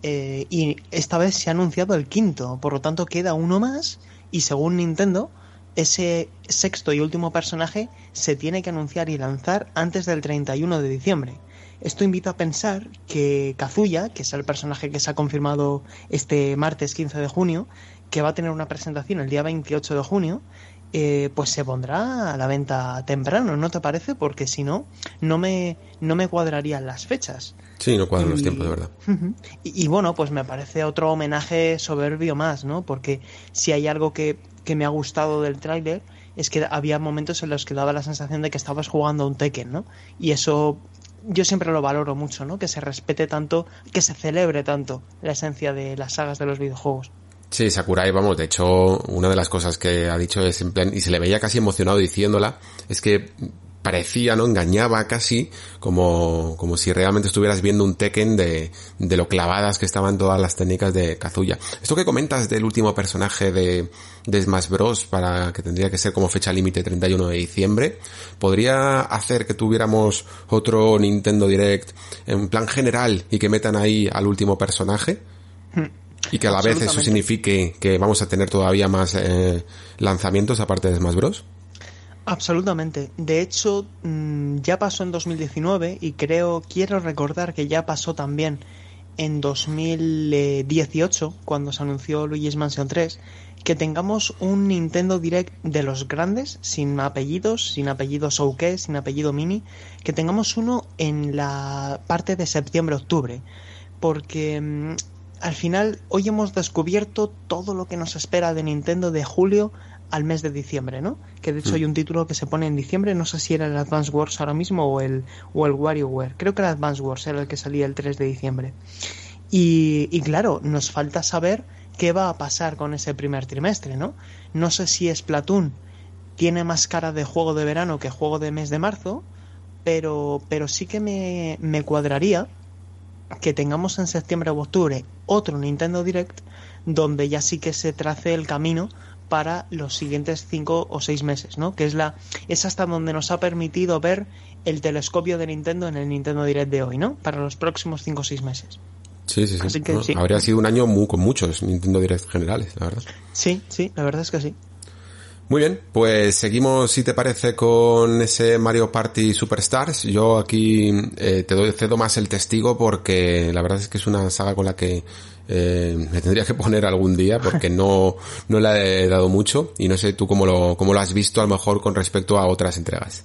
eh, y esta vez se ha anunciado el quinto, por lo tanto queda uno más y según Nintendo, ese sexto y último personaje se tiene que anunciar y lanzar antes del 31 de diciembre. Esto invita a pensar que Kazuya, que es el personaje que se ha confirmado este martes 15 de junio, que va a tener una presentación el día 28 de junio, eh, pues se pondrá a la venta temprano, ¿no te parece? Porque si no, no me, no me cuadrarían las fechas. Sí, no cuadran los tiempos, de verdad. y, bueno, pues me parece otro homenaje soberbio más, ¿no? Porque si hay algo que, que me ha gustado del tráiler es que había momentos en los que daba la sensación de que estabas jugando a un Tekken, ¿no? Y eso yo siempre lo valoro mucho, ¿no? Que se respete tanto, que se celebre tanto la esencia de las sagas de los videojuegos. Sí, Sakurai, vamos, de hecho, una de las cosas que ha dicho es en plan, y se le veía casi emocionado diciéndola, es que parecía, ¿no? Engañaba casi, como, como si realmente estuvieras viendo un Tekken de, de lo clavadas que estaban todas las técnicas de Kazuya. Esto que comentas del último personaje de, de Smash Bros. para que tendría que ser como fecha límite 31 de diciembre, podría hacer que tuviéramos otro Nintendo Direct en plan general y que metan ahí al último personaje. Hmm. Y que a la vez eso signifique que vamos a tener todavía más eh, lanzamientos aparte de Smash Bros. Absolutamente. De hecho, mm, ya pasó en 2019 y creo, quiero recordar que ya pasó también en 2018, cuando se anunció Luigi's Mansion 3, que tengamos un Nintendo Direct de los grandes, sin apellidos, sin apellido Showcase, sin apellido Mini, que tengamos uno en la parte de septiembre-octubre. Porque mm, al final hoy hemos descubierto todo lo que nos espera de Nintendo de julio al mes de diciembre, ¿no? Que de hecho hay hmm. un título que se pone en diciembre, no sé si era el Advance Wars ahora mismo o el, o el WarioWare, creo que el Advance Wars era el que salía el 3 de diciembre. Y, y claro, nos falta saber qué va a pasar con ese primer trimestre, ¿no? No sé si Splatoon tiene más cara de juego de verano que juego de mes de marzo, pero, pero sí que me, me cuadraría que tengamos en septiembre o octubre otro Nintendo Direct donde ya sí que se trace el camino para los siguientes cinco o seis meses, ¿no? Que es la es hasta donde nos ha permitido ver el telescopio de Nintendo en el Nintendo Direct de hoy, ¿no? Para los próximos cinco o seis meses. Sí, sí, sí. Habría sido un año muy, con muchos Nintendo Direct generales, la verdad. Sí, sí, la verdad es que sí. Muy bien, pues seguimos, si te parece, con ese Mario Party Superstars. Yo aquí eh, te doy, cedo más el testigo porque la verdad es que es una saga con la que eh, me tendría que poner algún día porque no, no la he dado mucho y no sé tú cómo lo, cómo lo has visto a lo mejor con respecto a otras entregas.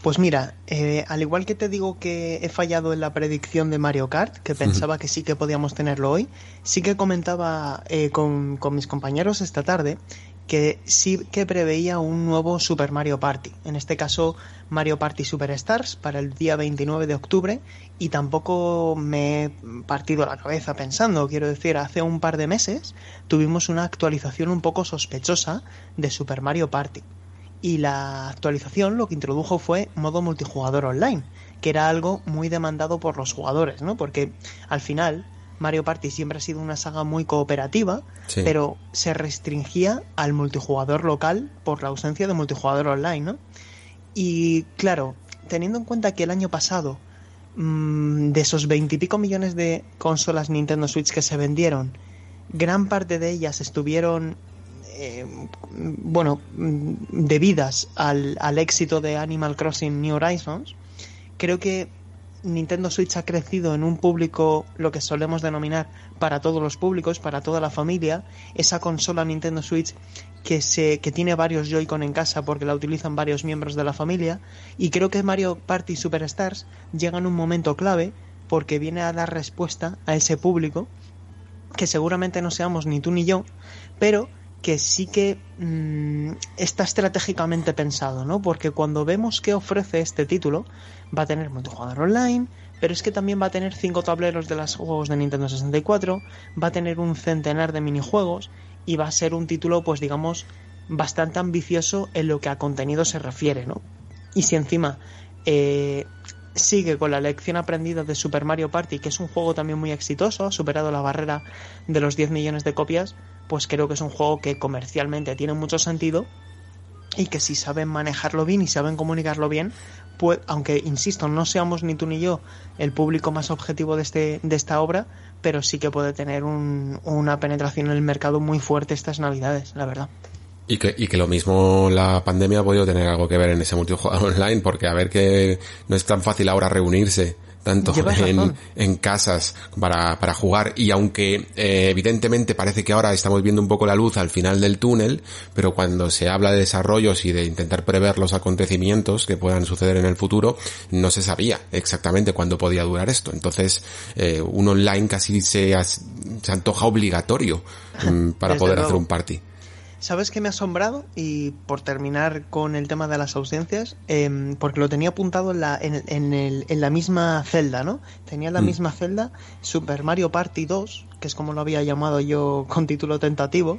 Pues mira, eh, al igual que te digo que he fallado en la predicción de Mario Kart, que pensaba que sí que podíamos tenerlo hoy, sí que comentaba con, con mis compañeros esta tarde que sí que preveía un nuevo Super Mario Party, en este caso Mario Party Superstars para el día 29 de octubre. Y tampoco me he partido la cabeza pensando, quiero decir, hace un par de meses tuvimos una actualización un poco sospechosa de Super Mario Party. Y la actualización lo que introdujo fue modo multijugador online, que era algo muy demandado por los jugadores, ¿no? Porque al final Mario Party siempre ha sido una saga muy cooperativa, pero se restringía al multijugador local por la ausencia de multijugador online, ¿no? Y claro, teniendo en cuenta que el año pasado, mm, de esos veintipico millones de consolas Nintendo Switch que se vendieron, gran parte de ellas estuvieron, eh, bueno, mm, debidas al, al éxito de Animal Crossing New Horizons, creo que Nintendo Switch ha crecido en un público, lo que solemos denominar para todos los públicos, para toda la familia, esa consola Nintendo Switch que se que tiene varios Joy-Con en casa porque la utilizan varios miembros de la familia. Y creo que Mario Party Superstars llega en un momento clave porque viene a dar respuesta a ese público que seguramente no seamos ni tú ni yo, pero que sí que mm, está estratégicamente pensado, ¿no? Porque cuando vemos que ofrece este título, va a tener multijugador online, pero es que también va a tener cinco tableros de los juegos de Nintendo 64, va a tener un centenar de minijuegos y va a ser un título, pues digamos, bastante ambicioso en lo que a contenido se refiere, ¿no? Y si encima eh, sigue con la lección aprendida de Super Mario Party, que es un juego también muy exitoso, ha superado la barrera de los 10 millones de copias, pues creo que es un juego que comercialmente tiene mucho sentido y que si saben manejarlo bien y saben comunicarlo bien, pues, aunque insisto, no seamos ni tú ni yo el público más objetivo de, este, de esta obra, pero sí que puede tener una penetración en el mercado muy fuerte estas navidades, la verdad. Y que, y que lo mismo la pandemia ha podido tener algo que ver en ese multijugador online, porque a ver que no es tan fácil ahora reunirse tanto en, en, casas para, para jugar y aunque eh, evidentemente parece que ahora estamos viendo un poco la luz al final del túnel, pero cuando se habla de desarrollos y de intentar prever los acontecimientos que puedan suceder en el futuro, no se sabía exactamente cuándo podía durar esto. Entonces, eh, un online casi se, se antoja obligatorio mm, para poder hacer un party. ¿Sabes qué me ha asombrado? Y por terminar con el tema de las ausencias, em, porque lo tenía apuntado en la, en, el, en la misma celda, ¿no? Tenía en la mm. misma celda Super Mario Party 2, que es como lo había llamado yo con título tentativo,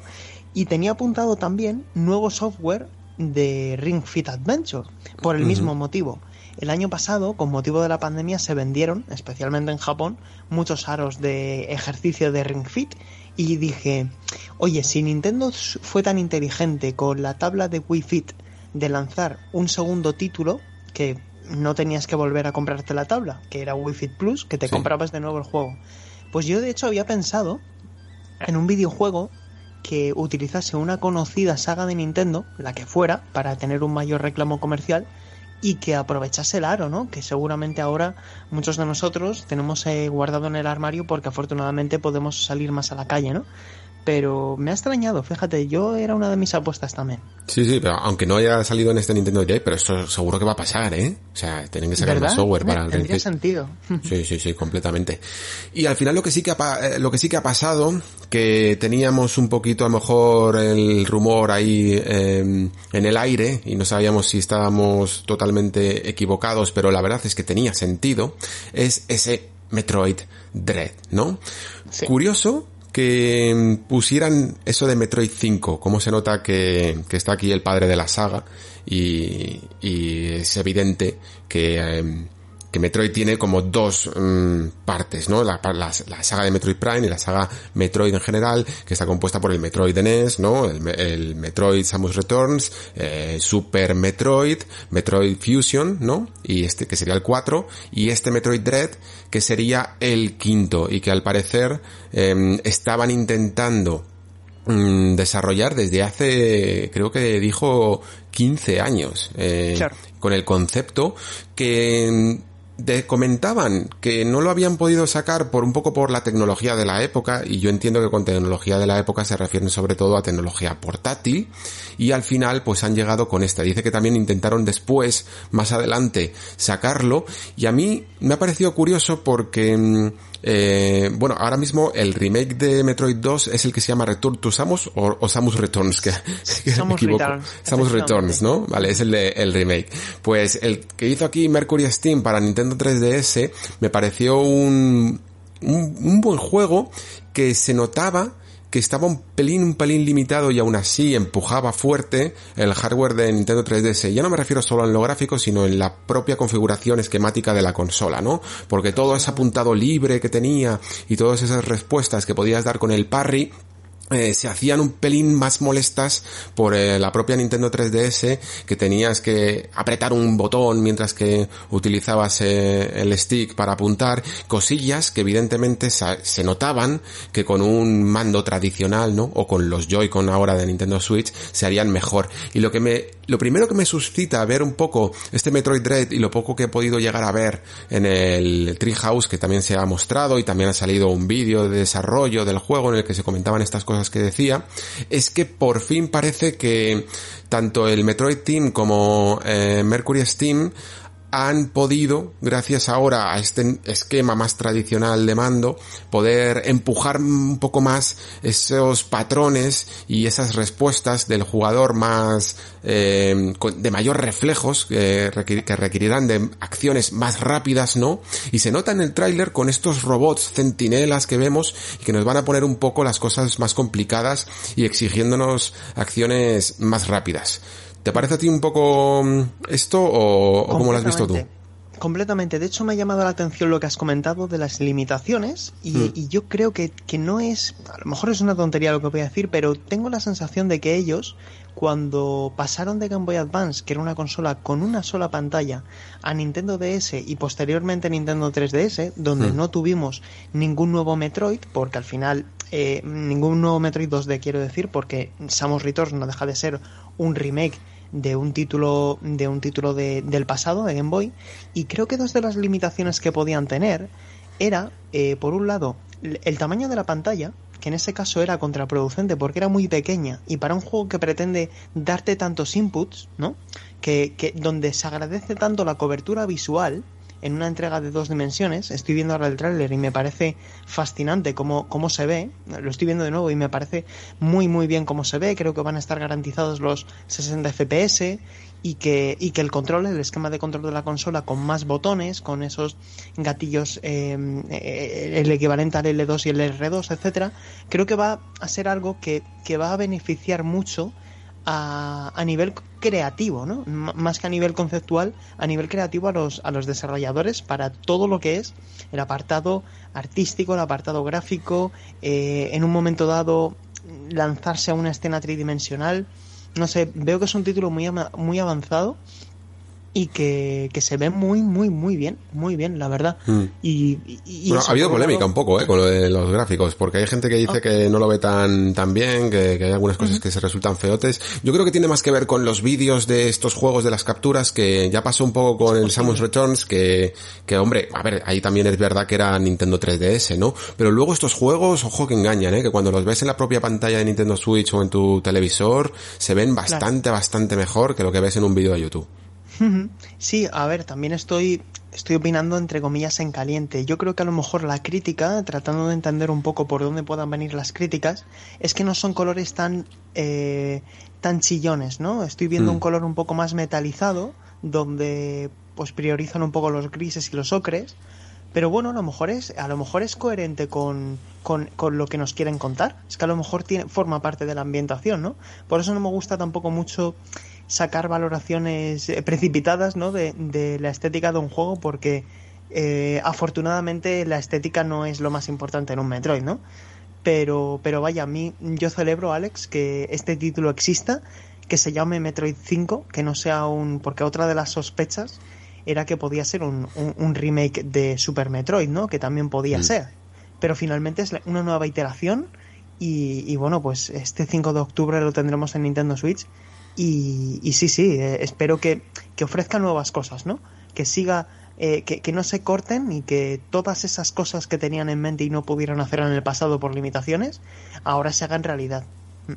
y tenía apuntado también nuevo software de Ring Fit Adventure, por el mismo motivo. El año pasado, con motivo de la pandemia, se vendieron, especialmente en Japón, muchos aros de ejercicio de Ring Fit y dije, oye, si Nintendo fue tan inteligente con la tabla de Wii Fit de lanzar un segundo título, que no tenías que volver a comprarte la tabla, que era Wii Fit Plus, que te comprabas de nuevo el juego. Pues yo de hecho había pensado en un videojuego que utilizase una conocida saga de Nintendo, la que fuera, para tener un mayor reclamo comercial, y que aprovechase el aro, ¿no? Que seguramente ahora muchos de nosotros tenemos eh, guardado en el armario porque afortunadamente podemos salir más a la calle, ¿no? Pero me ha extrañado, fíjate, yo era una de mis apuestas también. Sí, sí, pero aunque no haya salido en este Nintendo Direct, pero eso seguro que va a pasar, ¿eh? O sea, tienen que sacar más software para el Tendría sentido. Sí, sí, sí, completamente. Y al final lo que sí que ha, eh, lo que sí que ha pasado, que teníamos un poquito a lo mejor el rumor ahí em, en el aire y no sabíamos si estábamos totalmente equivocados, pero la verdad es que tenía sentido, es ese Metroid Dread, ¿no? Curioso que pusieran eso de Metroid 5, como se nota que, está aquí el padre de la saga y, es evidente que, em, que Metroid tiene como dos mm, partes, ¿no? La, la, saga de Metroid Prime y la saga Metroid en general, que está compuesta por el Metroid NES, ¿no? El, Metroid Samus Returns, eh, Super Metroid, Metroid Fusion, ¿no? Y este que sería el 4, y este Metroid Dread, que sería el quinto, y que al parecer em, estaban intentando mm, desarrollar desde hace, creo que dijo 15 años, eh, con el concepto que de, comentaban que no lo habían podido sacar por un poco por la tecnología de la época y yo entiendo que con tecnología de la época se refieren sobre todo a tecnología portátil y al final pues han llegado con esta. Dice que también intentaron después, más adelante, sacarlo y a mí me ha parecido curioso porque mm, eh, bueno, ahora mismo el remake de Metroid 2 es el que se llama Return to Samus o, Samus Returns, que, Samus Returns. Samus Returns, ¿no? Vale, es el de, el remake. Pues el que hizo aquí Mercury Steam para Nintendo 3DS me pareció un, un, un buen juego que se notaba que estaba un pelín, un pelín limitado y aún así empujaba fuerte el hardware de Nintendo 3DS. Ya no me refiero solo en lo gráfico, sino en la propia configuración esquemática de la consola, ¿no? Porque todo ese apuntado libre que tenía y todas esas respuestas que podías dar con el parry, eh, se hacían un pelín más molestas por eh, la propia Nintendo 3DS que tenías que apretar un botón mientras que utilizabas eh, el stick para apuntar cosillas que evidentemente se notaban que con un mando tradicional no o con los Joy-Con ahora de Nintendo Switch se harían mejor. Y lo que me lo primero que me suscita ver un poco este Metroid Dread y lo poco que he podido llegar a ver en el Treehouse que también se ha mostrado y también ha salido un vídeo de desarrollo del juego en el que se comentaban estas cosas que decía, es que por fin parece que tanto el Metroid Team como eh, Mercury Steam han podido, gracias ahora a este esquema más tradicional de mando, poder empujar un poco más esos patrones y esas respuestas del jugador más eh, de mayor reflejos que requerirán de acciones más rápidas, ¿no? Y se nota en el tráiler con estos robots centinelas que vemos y que nos van a poner un poco las cosas más complicadas y exigiéndonos acciones más rápidas. ¿Te parece a ti un poco mm, esto o, cómo lo has visto tú? Completamente. De hecho, me ha llamado la atención lo que has comentado de las limitaciones y, mm. yo creo que, que, no es, a lo mejor es una tontería lo que voy a decir, pero tengo la sensación de que ellos, cuando pasaron de Game Boy Advance, que era una consola con una sola pantalla, a Nintendo DS y posteriormente Nintendo 3DS, donde mm. no tuvimos ningún nuevo Metroid, porque al final eh, ningún nuevo Metroid 2D quiero decir, porque Samus Returns no deja de ser un remake de un título de un título de, del pasado de Game Boy y creo que dos de las limitaciones que podían tener era eh, por un lado el tamaño de la pantalla que en ese caso era contraproducente porque era muy pequeña y para un juego que pretende darte tantos inputs no que, que donde se agradece tanto la cobertura visual en una entrega de dos dimensiones. Estoy viendo ahora el tráiler y me parece fascinante cómo, cómo se ve. Lo estoy viendo de nuevo y me parece muy muy bien cómo se ve. Creo que van a estar garantizados los 60 FPS y que, y que el control, el esquema de control de la consola con más botones, con esos gatillos, em, eh, el equivalente al L2 y el R2, etcétera, creo que va a ser algo que, que va a beneficiar mucho a, a, nivel creativo, ¿no? más que a nivel conceptual, a nivel creativo a los, a los desarrolladores para todo lo que es el apartado artístico, el apartado gráfico, eh, en un momento dado lanzarse a una escena tridimensional. No sé, veo que es un título muy, muy avanzado y que, que, se ve muy, muy, muy bien, muy bien, la verdad. Mm. Y, bueno, ha habido polémica un poco, ¿eh? Con lo de los gráficos, porque hay gente que dice que no lo ve tan, tan bien, que, hay algunas cosas que se resultan feotes. Yo creo que tiene más que ver con los vídeos de estos juegos de las capturas, que ya pasó un poco con el Samus Returns, que, que hombre, a ver, ahí también es verdad que era Nintendo 3DS, ¿no? Pero luego estos juegos, ojo que engañan, ¿eh? Que cuando los ves en la propia pantalla de Nintendo Switch o en tu televisor, se ven bastante, bastante mejor que lo que ves en un vídeo de YouTube. Sí, a ver, también estoy, estoy opinando entre comillas en caliente. Yo creo que a lo mejor la crítica, tratando de entender un poco por dónde puedan venir las críticas, es que no son colores tan, eh, tan chillones, ¿no? Estoy viendo mm. un color un poco más metalizado, donde pues priorizan un poco los grises y los ocres. Pero bueno, a lo mejor es, a lo mejor es coherente con, con, con, lo que nos quieren contar. Es que a lo mejor tiene, forma parte de la ambientación, ¿no? Por eso no me gusta tampoco mucho sacar valoraciones eh, precipitadas ¿no? de, de la estética de un juego porque eh, afortunadamente la estética no es lo más importante en un Metroid, ¿no? Pero, pero vaya, a mí yo celebro, Alex, que este título exista, que se llame Metroid 5, que no sea un... porque otra de las sospechas era que podía ser un, un, remake de Super Metroid, ¿no? Que también podía mm. ser. Pero finalmente es una nueva iteración y, y, bueno, pues este 5 de octubre lo tendremos en Nintendo Switch y, y sí, sí, eh, espero que, que ofrezca nuevas cosas, ¿no? Que siga eh, que, no se corten y que todas esas cosas que tenían en mente y no pudieron hacer en el pasado por limitaciones, ahora se hagan realidad.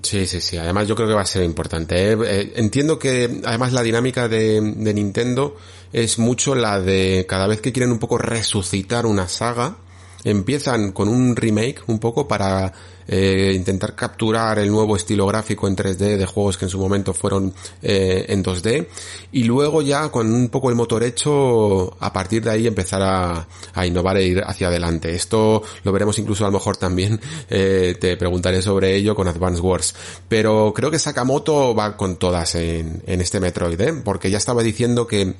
Sí, sí, sí. Además yo creo que va a ser importante. ¿eh? Eh, entiendo que además la dinámica de, de Nintendo es mucho la de cada vez que quieren un poco resucitar una saga, empiezan con un remake un poco para eh, intentar capturar el nuevo estilo gráfico en 3D de juegos que en su momento fueron eh, en 2D y luego ya con un poco el motor hecho a partir de ahí empezar a, innovar e ir hacia adelante. Esto lo veremos incluso a lo mejor también eh, te preguntaré sobre ello con Advance Wars. Pero creo que Sakamoto va con todas en, en este Metroid porque ya estaba diciendo que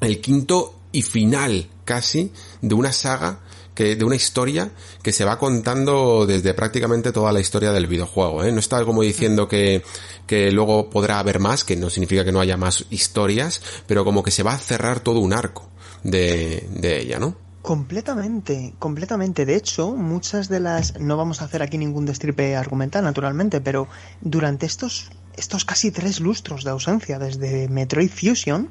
el quinto y final casi de una saga de una historia que se va contando desde prácticamente toda la historia del videojuego, ¿eh? No está como diciendo que, que luego podrá haber más, que no significa que no haya más historias, pero como que se va a cerrar todo un arco de, de ella, ¿no? Completamente, completamente. De hecho, muchas de las. No vamos a hacer aquí ningún destripe argumental, naturalmente, pero durante estos, estos casi tres lustros de ausencia desde Metroid Fusion,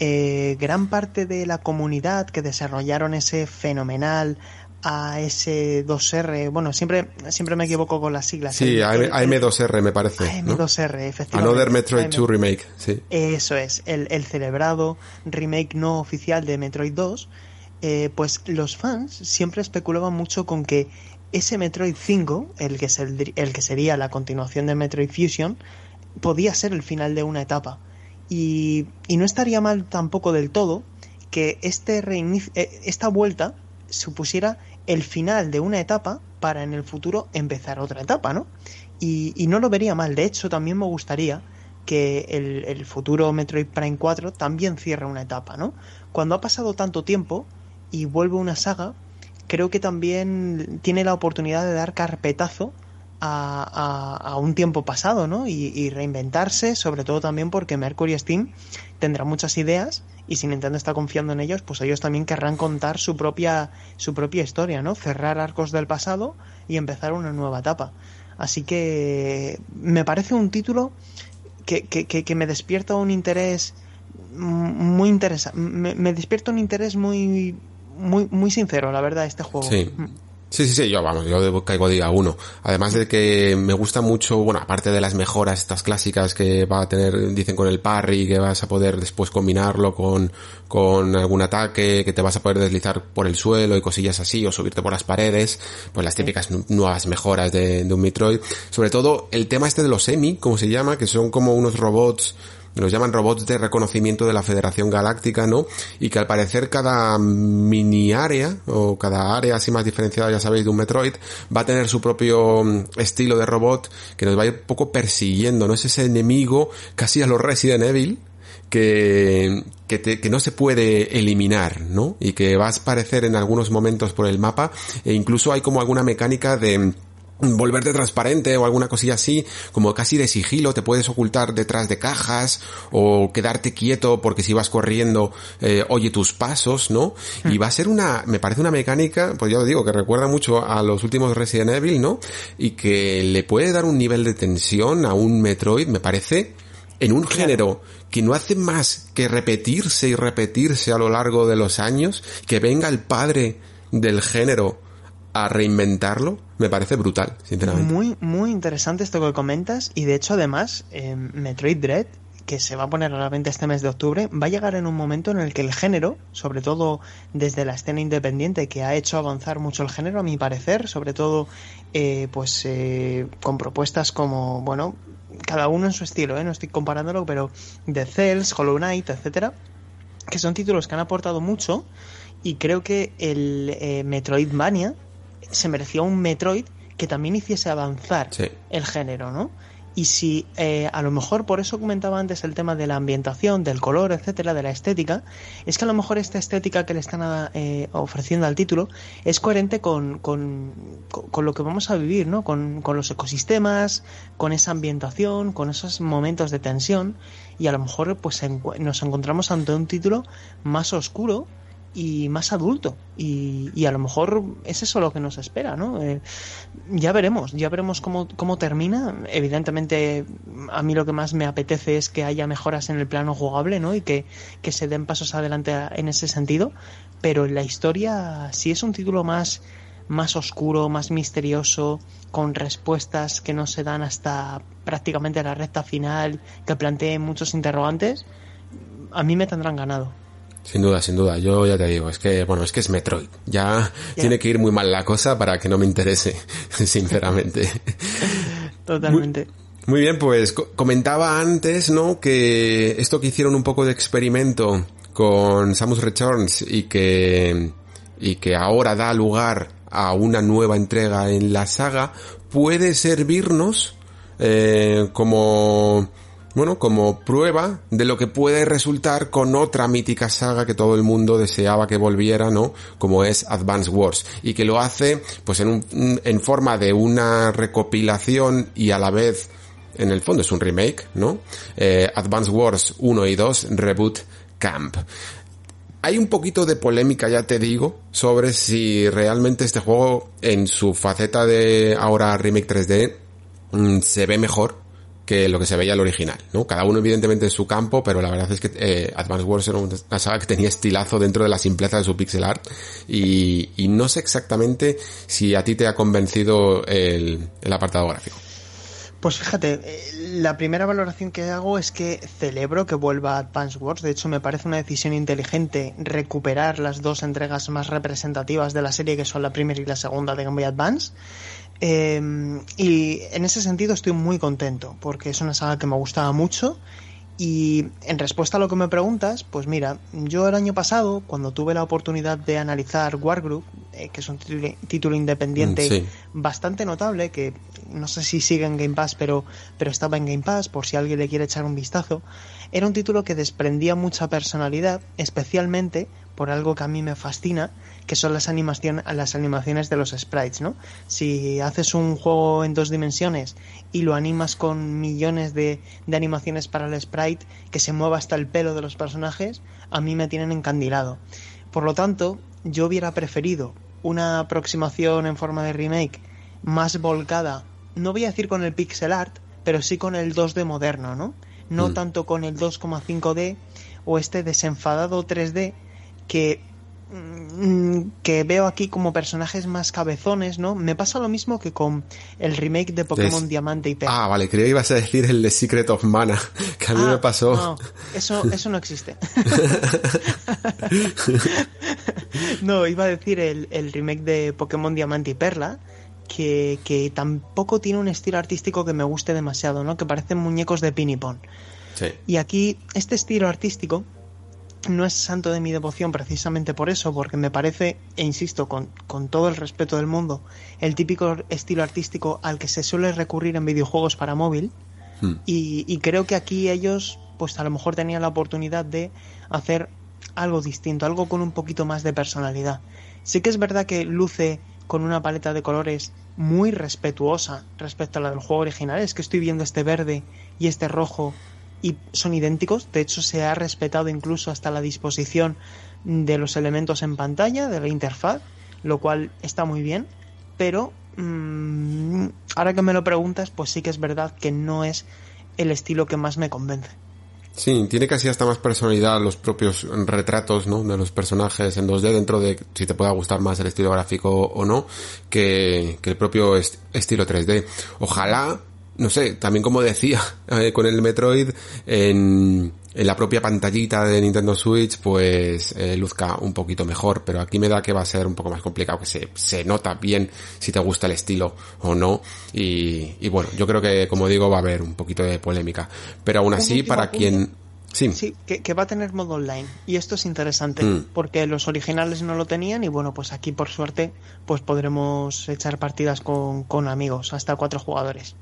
eh, gran parte de la comunidad que desarrollaron ese fenomenal AS2R, bueno, siempre, siempre me equivoco con las siglas. Sí, AM2R me parece. AM2R, efectivamente. Another Metroid 2 Remake, sí. Eso es, el, el, celebrado remake no oficial de Metroid 2. Eh, pues los fans siempre especulaban mucho con que ese Metroid 5, el que, el que sería la continuación de Metroid Fusion, podía ser el final de una etapa. Y, no estaría mal tampoco del todo que este eh, esta vuelta supusiera el final de una etapa para en el futuro empezar otra etapa, ¿no? Y, no lo vería mal. De hecho, también me gustaría que el, el, futuro Metroid Prime 4 también cierre una etapa, ¿no? Cuando ha pasado tanto tiempo y vuelve una saga, creo que también tiene la oportunidad de dar carpetazo a, un tiempo pasado, ¿no? Y, reinventarse, sobre todo también porque Mercury Steam tendrá muchas ideas y si Nintendo está confiando en ellos, pues ellos también querrán contar su propia, su propia historia, ¿no? Cerrar arcos del pasado y empezar una nueva etapa. Así que me parece un título que, que, que, me despierta un interés muy interesante. Me, me, despierta un interés muy, muy, muy sincero, la verdad, este juego. Sí. Sí, sí, sí, yo vamos, yo caigo día uno. Además de que me gusta mucho, bueno, aparte de las mejoras estas clásicas que va a tener, dicen con el parry, que vas a poder después combinarlo con, con algún ataque, que te vas a poder deslizar por el suelo y cosillas así, o subirte por las paredes, pues las típicas nuevas mejoras de, de un Metroid. Sobre todo el tema este de los semi, como se llama, que son como unos robots los llaman robots de reconocimiento de la Federación Galáctica, ¿no? Y que al parecer cada mini área, o cada área así más diferenciada, ya sabéis, de un Metroid, va a tener su propio mm, estilo de robot que nos va a ir un poco persiguiendo, ¿no? Es ese enemigo casi a los Resident Evil, que, que, que, no se puede eliminar, ¿no? Y que va a aparecer en algunos momentos por el mapa, e incluso hay como alguna mecánica de volverte transparente o alguna cosilla así, como casi de sigilo, te puedes ocultar detrás de cajas o quedarte quieto porque si vas corriendo eh, oye tus pasos, ¿no? Y hmm. va a ser una, me parece una mecánica, pues ya lo digo, que recuerda mucho a los últimos Resident Evil, ¿no? Y que le puede dar un nivel de tensión a un Metroid, me parece, en un género que no hace más que repetirse y repetirse a lo largo de los años, que venga el padre del género a reinventarlo, me parece brutal, sinceramente. Muy, muy interesante esto que comentas y de hecho además eh, Metroid Dread que se va a poner a la venta este mes de octubre, va a llegar en un momento en el que el género, sobre todo desde la escena independiente, que ha hecho avanzar mucho el género, a mi parecer, sobre todo eh, pues eh, con propuestas como, bueno, cada uno en su estilo, no estoy comparándolo, pero The Cells, Hollow Knight, etcétera, que son títulos que han aportado mucho y creo que el Metroidvania se merecía un Metroid que también hiciese avanzar el género, ¿no? Y si eh, a lo mejor, por eso comentaba antes el tema de la ambientación, del color, etcétera, de la estética, es que a lo mejor esta estética que le están eh, ofreciendo al título es coherente con, con, con, lo que vamos a vivir, ¿no? Con, con los ecosistemas, con esa ambientación, con esos momentos de tensión, y a lo mejor pues nos encontramos ante un título más oscuro y más adulto. Y, y, a lo mejor es eso lo que nos espera, ¿no? Eh, ya veremos, ya veremos cómo, cómo termina. Evidentemente, a mí lo que más me apetece es que haya mejoras en el plano jugable, ¿no? Y que, que se den pasos adelante en ese sentido. Pero en la historia sí es un título más, más oscuro, más misterioso, con respuestas que no se dan hasta prácticamente la recta final, que planteen muchos interrogantes. A mí me tendrán ganado. Sin duda, sin duda. Yo ya te digo, es que, bueno, es que es Metroid. Ya tiene que ir muy mal la cosa para que no me interese, sinceramente. Totalmente. Muy, bien, pues comentaba antes, ¿no? Que esto que hicieron un poco de experimento con Samus Returns y que, y que ahora da lugar a una nueva entrega en la saga, puede servirnos eh, como bueno, como prueba de lo que puede resultar con otra mítica saga que todo el mundo deseaba que volviera, ¿no? Como es Advance Wars. Y que lo hace, pues en, un, en forma de una recopilación y a la vez, en el fondo es un remake, ¿no? Eh, Advance Wars 1 y 2, Reboot Camp. Hay un poquito de polémica, ya te digo, sobre si realmente este juego en su faceta de ahora remake 3D mm, se ve mejor que lo que se veía el original, ¿no? Cada uno evidentemente en su campo, pero la verdad es que eh, Advance Wars era una saga que tenía estilazo dentro de la simpleza de su pixel art y, no sé exactamente si a ti te ha convencido el, apartado gráfico. Pues fíjate, eh, la primera valoración que hago es que celebro que vuelva Advance Wars. De hecho, me parece una decisión inteligente recuperar las dos entregas más representativas de la serie, que son la primera y la segunda de Game Boy Advance. Em, y en ese sentido estoy muy contento, porque es una saga que me gustaba mucho. Y en respuesta a lo que me preguntas, pues mira, yo el año pasado, cuando tuve la oportunidad de analizar Wargroup, eh, que es un título, independiente bastante notable, que no sé si sigue en Game Pass, pero, pero estaba en Game Pass, por si alguien le quiere echar un vistazo, era un título que desprendía mucha personalidad, especialmente por algo que a mí me fascina, que son las, animación, las animaciones de los sprites, ¿no? Si haces un juego en dos dimensiones y lo animas con millones de, de animaciones para el sprite, que se mueva hasta el pelo de los personajes, a mí me tienen encandilado. Por lo tanto, yo hubiera preferido una aproximación en forma de remake más volcada, no voy a decir con el pixel art, pero sí con el 2D moderno, ¿no? No mm. tanto con el 2,5D o este desenfadado 3D que mm, que veo aquí como personajes más cabezones, ¿no? Me pasa lo mismo que con el remake de Pokémon Diamante y Perla. Ah, vale, creía que ibas a decir el de Secret of Mana, que a mí me ah, pasó. No, eso, eso no existe. no, iba a decir el, el, remake de Pokémon Diamante y Perla, que, que, tampoco tiene un estilo artístico que me guste demasiado, ¿no? Que parecen muñecos de pinipón. Sí. Y aquí, este estilo artístico no es santo de mi devoción precisamente por eso, porque me parece, e insisto, con, con, todo el respeto del mundo, el típico estilo artístico al que se suele recurrir en videojuegos para móvil. Hmm. Y, y, creo que aquí ellos, pues a lo mejor tenían la oportunidad de hacer algo distinto, algo con un poquito más de personalidad. Sí que es verdad que luce con una paleta de colores muy respetuosa respecto a la del juego original. Es que estoy viendo este verde y este rojo y son idénticos. De hecho, se ha respetado incluso hasta la disposición de los elementos en pantalla, de la interfaz, lo cual está muy bien. Pero mmm, ahora que me lo preguntas, pues sí que es verdad que no es el estilo que más me convence. Sí, tiene casi hasta más personalidad los propios retratos, ¿no? De los personajes en 2D dentro de si te pueda gustar más el estilo gráfico o no, que, que el propio estilo 3D. Ojalá no sé, también como decía eh, con el Metroid, en, en, la propia pantallita de Nintendo Switch, pues eh, luzca un poquito mejor, pero aquí me da que va a ser un poco más complicado, que se, se nota bien si te gusta el estilo o no, y, y bueno, yo creo que como digo va a haber un poquito de polémica, pero aún así para quien... Sí, sí que, que, va a tener modo online. Y esto es interesante, mm. porque los originales no lo tenían y bueno, pues aquí por suerte pues podremos echar partidas con, con amigos, hasta cuatro jugadores.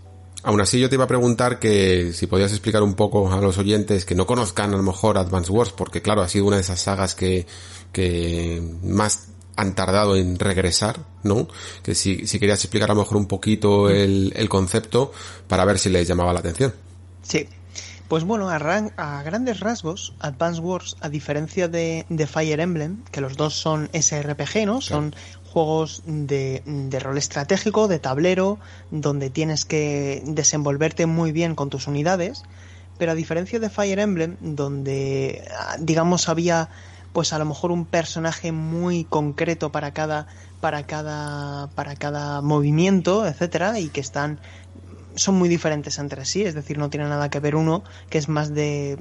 Aún así yo te iba a preguntar que si podías explicar un poco a los oyentes que no conozcan a lo mejor Advance Wars, porque claro, ha sido una de esas sagas que, que más han tardado en regresar, ¿no? Que si, si querías explicar a lo mejor un poquito el, el concepto para ver si les llamaba la atención. Sí, pues bueno, a, a, grandes rasgos, Advance Wars, a diferencia de, de, Fire Emblem, que los dos son SRPG, ¿no? Son juegos de, rol estratégico, de tablero, donde tienes que desenvolverte muy bien con tus unidades. Pero a diferencia de Fire Emblem, donde digamos había pues a lo mejor un personaje muy concreto para cada para cada para cada movimiento, etcétera, y que están son muy diferentes entre sí, es decir, no tiene nada que ver uno que es más de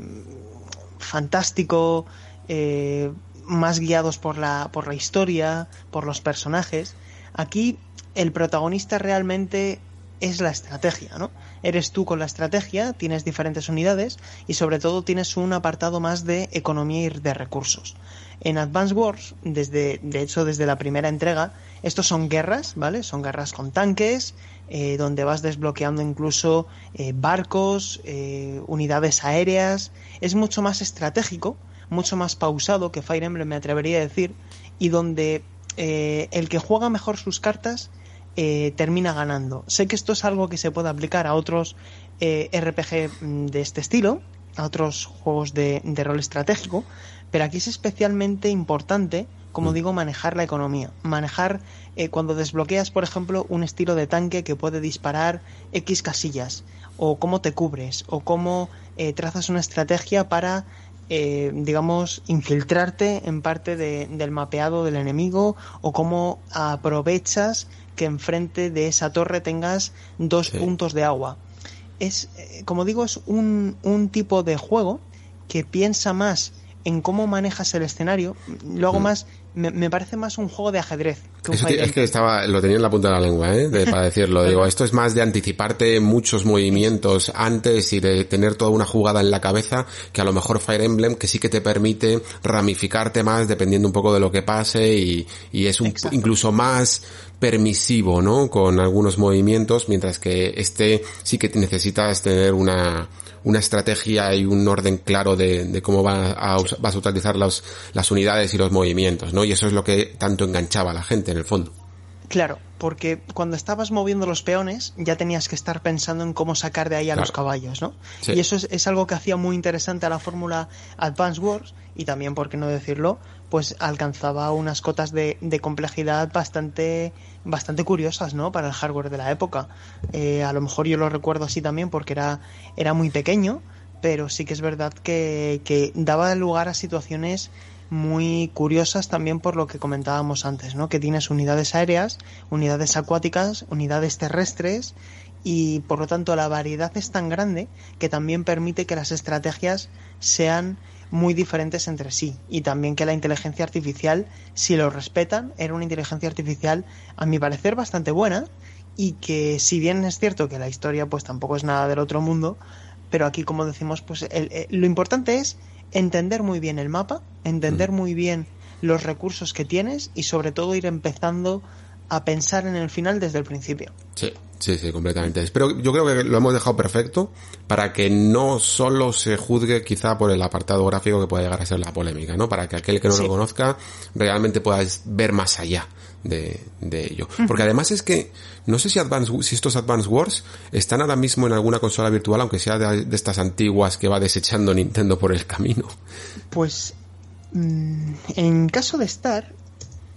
fantástico, eh, más guiados por la, por la historia, por los personajes. Aquí el protagonista realmente es la estrategia, ¿no? Eres tú con la estrategia, tienes diferentes unidades y sobre todo tienes un apartado más de economía y de recursos. En Advance Wars, desde, de hecho desde la primera entrega, estos son guerras, ¿vale? Son guerras con tanques, eh, donde vas desbloqueando incluso eh, barcos, eh, unidades aéreas. Es mucho más estratégico, mucho más pausado que Fire Emblem, me atrevería a decir, y donde el que juega mejor sus cartas termina ganando. Sé que esto es algo que se puede aplicar a otros RPG mm, de este estilo, a otros juegos de, de rol estratégico, pero aquí es especialmente importante, como mm. digo, manejar la economía, manejar eh, cuando desbloqueas, por ejemplo, un estilo de tanque que puede disparar X casillas, o cómo te cubres, o cómo eh, trazas una estrategia para, eh, digamos, infiltrarte en parte de, del mapeado del enemigo, o cómo aprovechas que enfrente de esa torre tengas dos puntos de agua. Es, como digo, es un, un tipo de juego que piensa más en cómo manejas el escenario, lo hago mm. más, me, parece más un juego de ajedrez. Que es que estaba, lo tenía en la punta de la lengua, ¿eh? para decirlo. Digo, esto es más de anticiparte muchos movimientos antes y de tener toda una jugada en la cabeza que a lo mejor Fire Emblem que sí que te permite ramificarte más dependiendo un poco de lo que pase y, y es un, incluso más permisivo, ¿no? Con algunos movimientos, mientras que este sí que necesitas tener una, una estrategia y un orden claro de, cómo va a, vas a utilizar las unidades y los movimientos, ¿no? Y eso es lo que tanto enganchaba a la gente en el fondo. Claro, porque cuando estabas moviendo los peones ya tenías que estar pensando en cómo sacar de ahí a los caballos, ¿no? Y eso es, algo que hacía muy interesante a la fórmula Advance Wars y también, por qué no decirlo, pues alcanzaba unas cotas de, de complejidad bastante bastante curiosas, ¿no? Para el hardware de la época. Eh, a lo mejor yo lo recuerdo así también porque era, era muy pequeño, pero sí que es verdad que, que daba lugar a situaciones muy curiosas también por lo que comentábamos antes, ¿no? Que tienes unidades aéreas, unidades acuáticas, unidades terrestres y por lo tanto la variedad es tan grande que también permite que las estrategias sean muy diferentes entre sí y también que la inteligencia artificial, si lo respetan, era una inteligencia artificial a mi parecer bastante buena y que si bien es cierto que la historia pues tampoco es nada del otro mundo, pero aquí como decimos pues lo importante es entender muy bien el mapa, entender mm. muy bien los recursos que tienes y sobre todo ir empezando a pensar en el final desde el principio. Sí, sí, sí, completamente. Pero yo creo que lo hemos dejado perfecto para que no solo se juzgue quizá por el apartado gráfico que pueda llegar a ser la polémica, ¿no? Para que aquel que no lo conozca realmente pueda ver más allá de, de ello. Porque además es que no sé si Advance, si estos Advance Wars están ahora mismo en alguna consola virtual, aunque sea de, de estas antiguas que va desechando Nintendo por el camino. Pues mm, en caso de estar,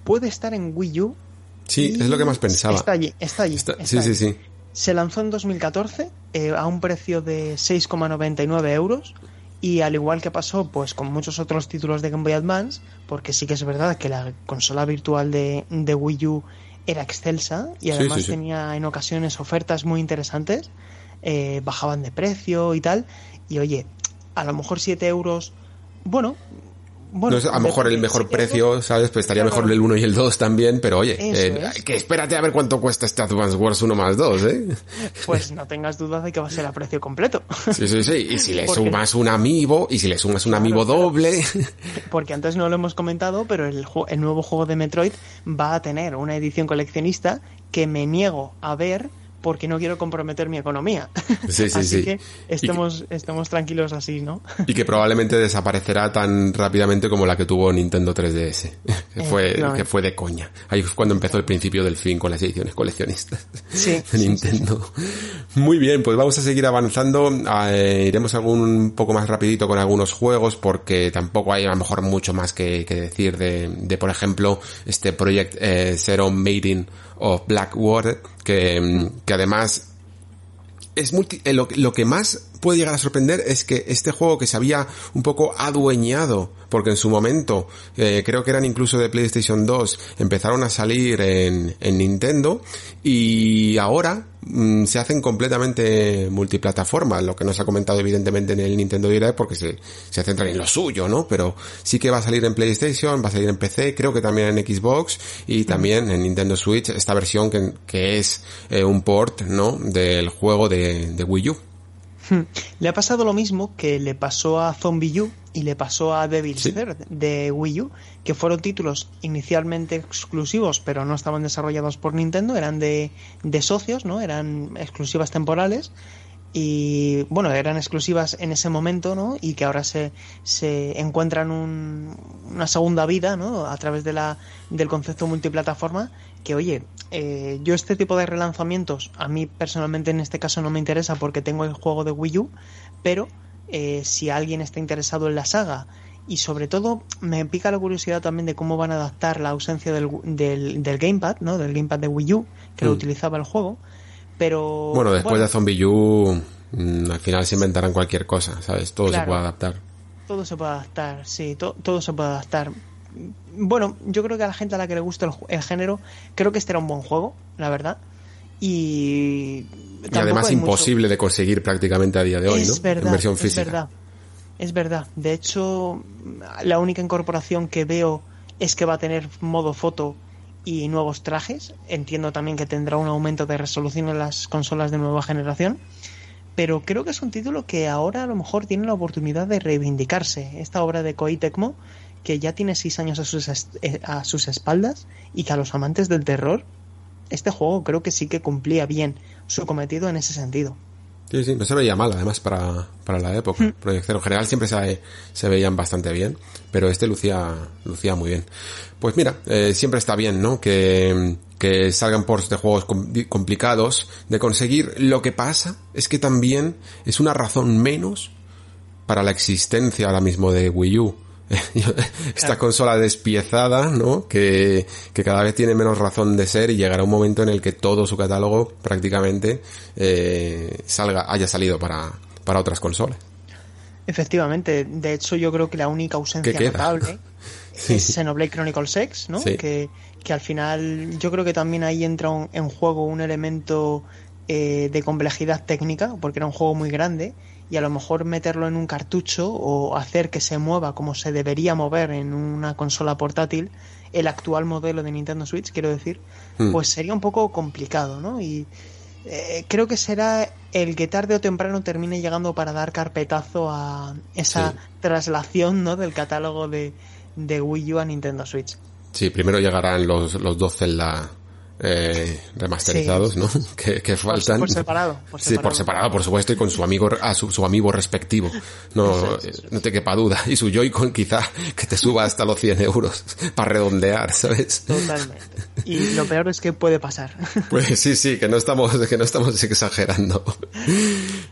puede estar en Wii U Sí, es lo que más pensaba. Está allí, está allí. sí, sí, sí. Se lanzó en 2014 eh, a un precio de 6,99 euros y al igual que pasó pues con muchos otros títulos de Game Boy Advance, porque sí que es verdad que la consola virtual de, de Wii U era excelsa y además tenía en ocasiones ofertas muy interesantes, eh, bajaban de precio y tal, y oye, a lo mejor 7 euros, bueno, no es a lo mejor el mejor precio, ¿sabes? Pues estaría mejor el 1 y el 2 también, pero oye, eh, que espérate a ver cuánto cuesta este Advance Wars 1 más 2, ¿eh? Pues no tengas dudas de que va a ser a precio completo. Sí, sí, sí. Y si le sumas un amiibo, y si le sumas un amiibo doble. Porque antes no lo hemos comentado, pero el, el nuevo juego de Metroid va a tener una edición coleccionista que me niego a ver porque no quiero comprometer mi economía. Sí, sí, así sí. que estemos, estemos tranquilos así, ¿no? Y que probablemente desaparecerá tan rápidamente como la que tuvo Nintendo 3DS, que fue, que fue de coña. Ahí fue cuando empezó el principio del fin con las ediciones coleccionistas sí, de Nintendo. Muy bien, pues vamos a seguir avanzando. Eh, iremos algún un poco más rapidito con algunos juegos porque tampoco hay a lo mejor mucho más que, que decir de, de, por ejemplo, este Project eh, Zero Maiden of Blackwater, que, que además es multi, eh, lo, lo, que más puede llegar a sorprender es que este juego que se había un poco adueñado, porque en su momento, eh, creo que eran incluso de PlayStation 2, empezaron a salir en, en Nintendo y ahora mmm, se hacen completamente multiplataforma, lo que no se ha comentado evidentemente en el Nintendo Direct porque se, se centran en lo suyo, ¿no? Pero sí que va a salir en PlayStation, va a salir en PC, creo que también en Xbox y también en Nintendo Switch, esta versión que, que es eh, un port, ¿no? Del juego de, de Wii U. Le ha pasado lo mismo que le pasó a Zombie U y le pasó a Devil's Sí. Third de Wii U, que fueron títulos inicialmente exclusivos, pero no estaban desarrollados por Nintendo, eran de, de socios, ¿no? Eran exclusivas temporales y bueno, eran exclusivas en ese momento, ¿no? Y que ahora se, se encuentran un, una segunda vida, ¿no? A través de la, del concepto multiplataforma, que oye, eh, yo este tipo de relanzamientos, a mí personalmente en este caso no me interesa porque tengo el juego de Wii U, pero eh, si alguien está interesado en la saga y sobre todo me pica la curiosidad también de cómo van a adaptar la ausencia del, del, del gamepad, ¿no? Del gamepad de Wii U, que Mm. lo utilizaba el juego. Pero Bueno, después bueno, de Zombie U, mm, al final se inventarán cualquier cosa, ¿sabes? Todo se puede adaptar. todo se puede adaptar, sí, to- todo se puede adaptar. Bueno, yo creo que a la gente a la que le gusta el, género, creo que este era un buen juego, la verdad. Y, Y además mucho- imposible de conseguir prácticamente a día de hoy, es ¿no? verdad, en versión es física. verdad. Es verdad. De hecho, la única incorporación que veo es que va a tener modo foto y nuevos trajes. Entiendo también que tendrá un aumento de resolución en las consolas de nueva generación. Pero creo que es un título que ahora a lo mejor tiene la oportunidad de reivindicarse. Esta obra de Koei Tecmo, que ya tiene seis años a sus, eh, a sus espaldas y que a los amantes del terror, este juego creo que sí que cumplía bien su cometido en ese sentido. Sí, sí, no se veía mal además para, para la época. Proyección en general siempre se, se veían bastante bien, pero este lucía, lucía muy bien. Pues mira, eh, siempre está bien, ¿no? Que, que salgan ports de juegos com- complicados de conseguir. Lo que pasa es que también es una razón menos para la existencia ahora mismo de Wii U. Esta consola despiezada, ¿no? Que, que cada vez tiene menos razón de ser y llegará un momento en el que todo su catálogo prácticamente eh, salga, haya salido para, para otras consolas. Efectivamente, de hecho yo creo que la única ausencia notable Sí. es Xenoblade Chronicles X, ¿no? Sí. Que, que al final yo creo que también ahí entra un- en juego un elemento eh, de complejidad técnica, porque era un juego muy grande, y a lo mejor meterlo en un cartucho o hacer que se mueva como se debería mover en una consola portátil, el actual modelo de Nintendo Switch, quiero decir, Hmm. pues sería un poco complicado, ¿no? Y eh, creo que será el que tarde o temprano termine llegando para dar carpetazo a esa Sí. traslación, ¿no? Del catálogo de, de Wii U a Nintendo Switch. Sí, primero llegarán los, los dos Zelda eh, remasterizados, ¿no? Que, que Por, faltan. por separado. Por Sí, por separado, por supuesto, y con su amigo, a su, su amigo respectivo. No, no te quepa duda. Y su Joy-Con quizá que te suba hasta los 100 euros para redondear, ¿sabes? Totalmente. Y lo peor es que puede pasar. Pues sí, sí, que no estamos, que no estamos exagerando.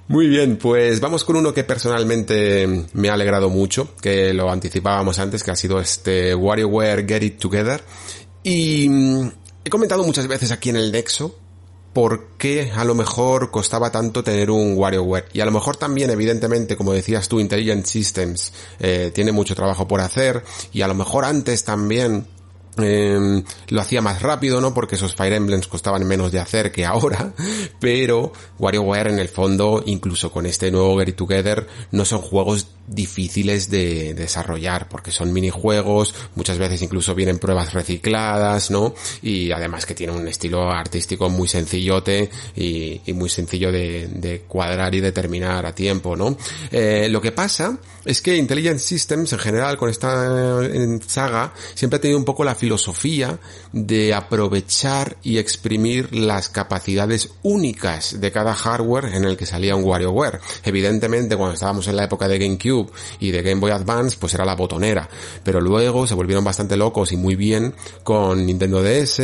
Muy bien, pues vamos con uno que personalmente me ha alegrado mucho, que lo anticipábamos antes, que ha sido este WarioWare Get It Together. Y he comentado muchas veces aquí en el Nexo por qué a lo mejor costaba tanto tener un WarioWare. Y a lo mejor también, evidentemente, como decías tú, Intelligent Systems eh, tiene mucho trabajo por hacer. Y a lo mejor antes también eh, lo hacía más rápido, ¿no? Porque esos Fire Emblems costaban menos de hacer que ahora, pero WarioWare en el fondo, incluso con este nuevo Get It Together, no son juegos difíciles de desarrollar, porque son minijuegos, muchas veces incluso vienen pruebas recicladas, ¿no? Y además que tiene un estilo artístico muy sencillote y, muy sencillo de, cuadrar y determinar a tiempo, ¿no? Eh, lo que pasa es que Intelligent Systems en general con esta saga siempre ha tenido un poco la filosofía de aprovechar y exprimir las capacidades únicas de cada hardware en el que salía un WarioWare. Evidentemente, cuando estábamos en la época de GameCube y de Game Boy Advance, pues era la botonera, pero luego se volvieron bastante locos y muy bien con Nintendo DS,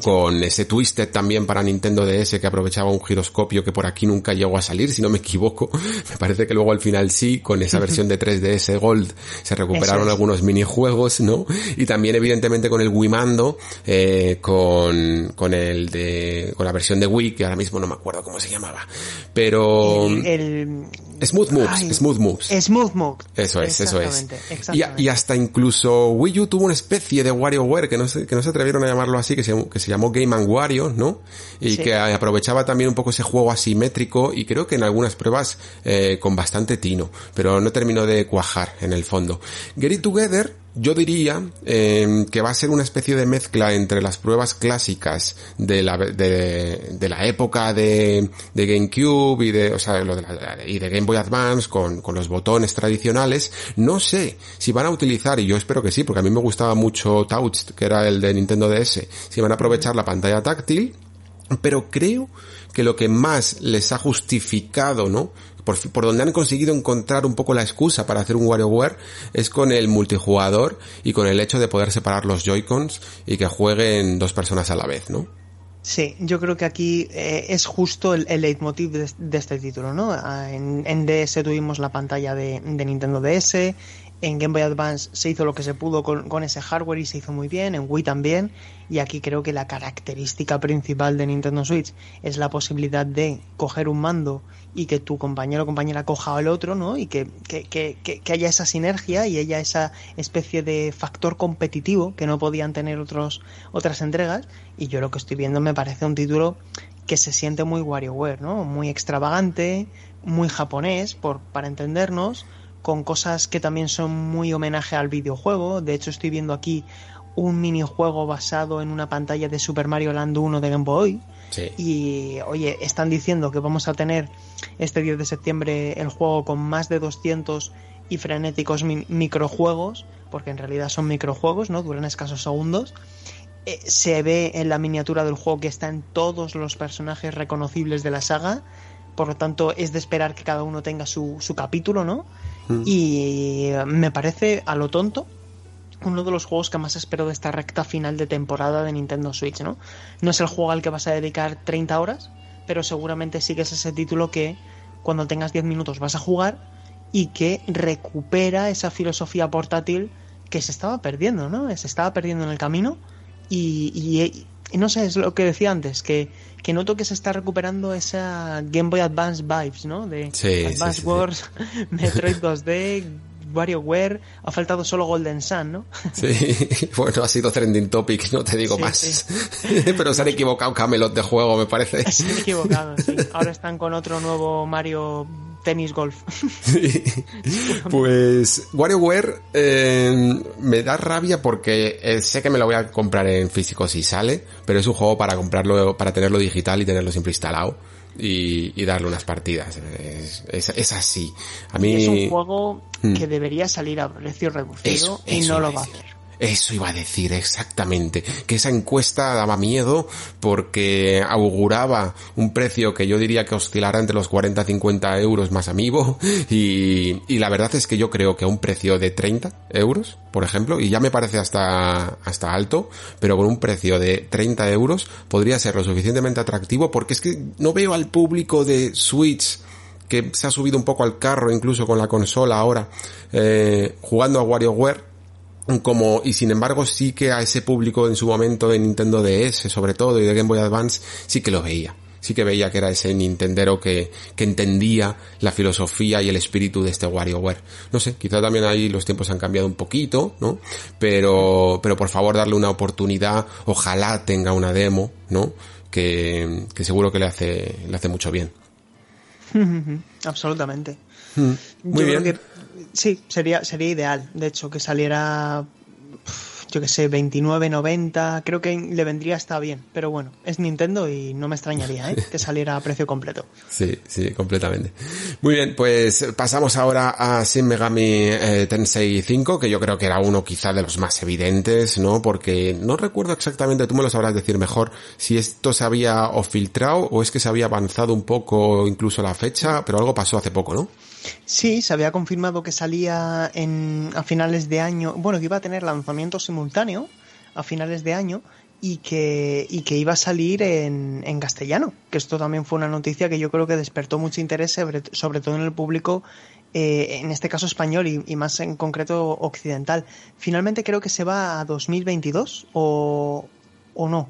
con ese Twisted también para Nintendo DS que aprovechaba un giroscopio que por aquí nunca llegó a salir, si no me equivoco. Me parece que luego al final sí, con esa versión de 3DS Gold se recuperaron algunos minijuegos, ¿no? Y también evidentemente con el Wii Mando, eh, con, con el de, con la versión de Wii, que ahora mismo no me acuerdo cómo se llamaba. Pero... El, Smooth Moves, Smooth Moves. Smooth Moves. Eso es, eso es. Y, y, hasta incluso Wii U tuvo una especie de WarioWare, que no se, que no se atrevieron a llamarlo así, que se, que se llamó Game and Wario, ¿no? Y que aprovechaba también un poco ese juego asimétrico y creo que en algunas pruebas eh, con bastante tino, pero no terminó de cuajar en el fondo. Get It Together yo diría eh, que va a ser una especie de mezcla entre las pruebas clásicas de la, de, de la época de, de, GameCube y de, o sea, lo de la, y de Game Boy Advance con, con los botones tradicionales. No sé si van a utilizar, y yo espero que sí, porque a mí me gustaba mucho Touch, que era el de Nintendo DS, si van a aprovechar la pantalla táctil, pero creo que lo que más les ha justificado, ¿no? Por, por, donde han conseguido encontrar un poco la excusa para hacer un WarioWare es con el multijugador y con el hecho de poder separar los Joy-Cons y que jueguen dos personas a la vez, ¿no? Sí, yo creo que aquí eh, es justo el, el leitmotiv de, este título, ¿no? Ah, en, en, DS tuvimos la pantalla de, de Nintendo DS, en Game Boy Advance se hizo lo que se pudo con, ese hardware y se hizo muy bien, en Wii también, y aquí creo que la característica principal de Nintendo Switch es la posibilidad de coger un mando y que tu compañero o compañera coja al otro, ¿no? Y que, que, que, que, haya esa sinergia y haya esa especie de factor competitivo que no podían tener otros, otras entregas, y yo lo que estoy viendo me parece un título que se siente muy WarioWare, ¿no? Muy extravagante, muy japonés, por, para entendernos, con cosas que también son muy homenaje al videojuego. De hecho, estoy viendo aquí un minijuego basado en una pantalla de Super Mario Land 1 de Game Boy. Sí. Y oye, están diciendo que vamos a tener este 10 de septiembre el juego con más de 200 y frenéticos mi microjuegos, porque en realidad son microjuegos, ¿no? Duran escasos segundos. Eh, se ve en la miniatura del juego que están todos los personajes reconocibles de la saga. Por lo tanto, es de esperar que cada uno tenga su, su capítulo, ¿no? Mm. Y me parece a lo tonto uno de los juegos que más espero de esta recta final de temporada de Nintendo Switch, ¿no? No es el juego al que vas a dedicar 30 horas, pero seguramente sí que es ese título que cuando tengas 10 minutos vas a jugar y que recupera esa filosofía portátil que se estaba perdiendo, ¿no? Se estaba perdiendo en el camino y, y, y no sé, es lo que decía antes, que, que noto que se está recuperando esa Game Boy Advance vibes, ¿no? De sí, Advance sí, sí, Wars, Metroid 2D, WarioWare, ha faltado solo Golden Sun, ¿no? Sí, bueno, ha sido trending topic, no te digo más. Pero se han equivocado Camelot de juego, me parece. Se han equivocado, sí. Ahora están con otro nuevo Mario Tennis Golf. Sí. Pues WarioWare eh, me da rabia porque eh, sé que me lo voy a comprar en físico si sale, pero es un juego para comprarlo, para tenerlo digital y tenerlo siempre instalado y, y darle unas partidas. Es, es, es así. A mí es un juego Mm. que debería salir a precio reducido Eso, y eso no lo va a hacer. Eso iba a decir exactamente, que esa encuesta daba miedo porque auguraba un precio que yo diría que oscilará entre los 40 y 50 euros más amigo y, la verdad es que yo creo que a un precio de 30 euros, por ejemplo, y ya me parece hasta, hasta alto, pero con un precio de 30 euros podría ser lo suficientemente atractivo porque es que no veo al público de Switch que se ha subido un poco al carro incluso con la consola ahora eh, jugando a WarioWare como y sin embargo sí que a ese público en su momento de Nintendo DS sobre todo y de Game Boy Advance sí que lo veía sí que veía que era ese Nintendero que, que entendía la filosofía y el espíritu de este WarioWare. No sé, quizá también ahí los tiempos han cambiado un poquito, ¿no? Pero, pero por favor darle una oportunidad, ojalá tenga una demo, ¿no? Que, que seguro que le hace, le hace mucho bien. Absolutamente. Mm, Muy Yo bien. creo que sí, sería, sería ideal, de hecho, que saliera. Yo que sé, 29.90, creo que le vendría hasta bien. Pero bueno, es Nintendo y no me extrañaría ¿eh? que saliera a precio completo. Sí, sí, completamente. Muy bien, pues pasamos ahora a Shin Megami eh, Tensei 5, que yo creo que era uno quizá de los más evidentes, ¿no? Porque no recuerdo exactamente, tú me lo sabrás decir mejor, si esto se había o filtrado o es que se había avanzado un poco incluso la fecha, pero algo pasó hace poco, ¿no? Sí, se había confirmado que salía en, a finales de año, bueno, que iba a tener lanzamiento simultáneo a finales de año y que, y que iba a salir en, en, castellano, que esto también fue una noticia que yo creo que despertó mucho interés, sobre, sobre todo en el público, eh, en este caso español y, y, más en concreto occidental. Finalmente creo que se va a 2022 o, o no.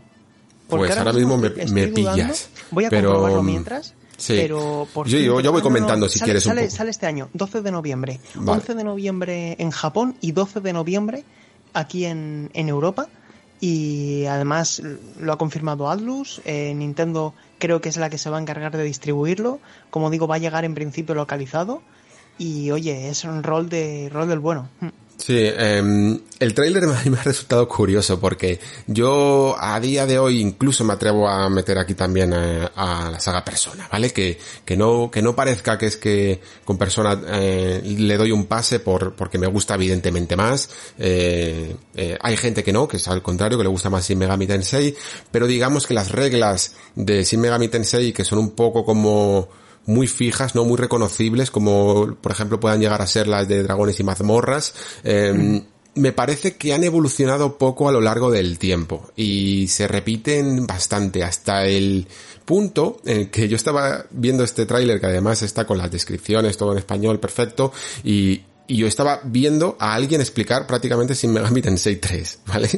Porque pues ahora mismo me, me pillas. Voy a pero... comprobarlo mientras. Sí. Pero por yo, yo, yo, voy comentando si sale, quieres sale, un poco. sale este año, 12 de noviembre. Vale. 11 de noviembre en Japón y 12 de noviembre aquí en, en Europa. Y además lo ha confirmado Atlus. Eh, Nintendo creo que es la que se va a encargar de distribuirlo. Como digo, va a llegar en principio localizado. Y oye, es un rol de rol del bueno. Sí, eh, el tráiler me ha resultado curioso porque yo a día de hoy incluso me atrevo a meter aquí también a, a la saga Persona, ¿vale? Que, que no, que no parezca que es que con Persona eh, le doy un pase por, porque me gusta evidentemente más. Eh, eh, hay gente que no, que es al contrario, que le gusta más Shin Megami Tensei, pero digamos que las reglas de Shin Megami Tensei que son un poco como muy fijas, no muy reconocibles, como por ejemplo puedan llegar a ser las de dragones y mazmorras. Eh, mm. Me parece que han evolucionado poco a lo largo del tiempo y se repiten bastante hasta el punto en que yo estaba viendo este tráiler que además está con las descripciones todo en español perfecto y, y yo estaba viendo a alguien explicar prácticamente sin Megami Tensei 3, ¿vale?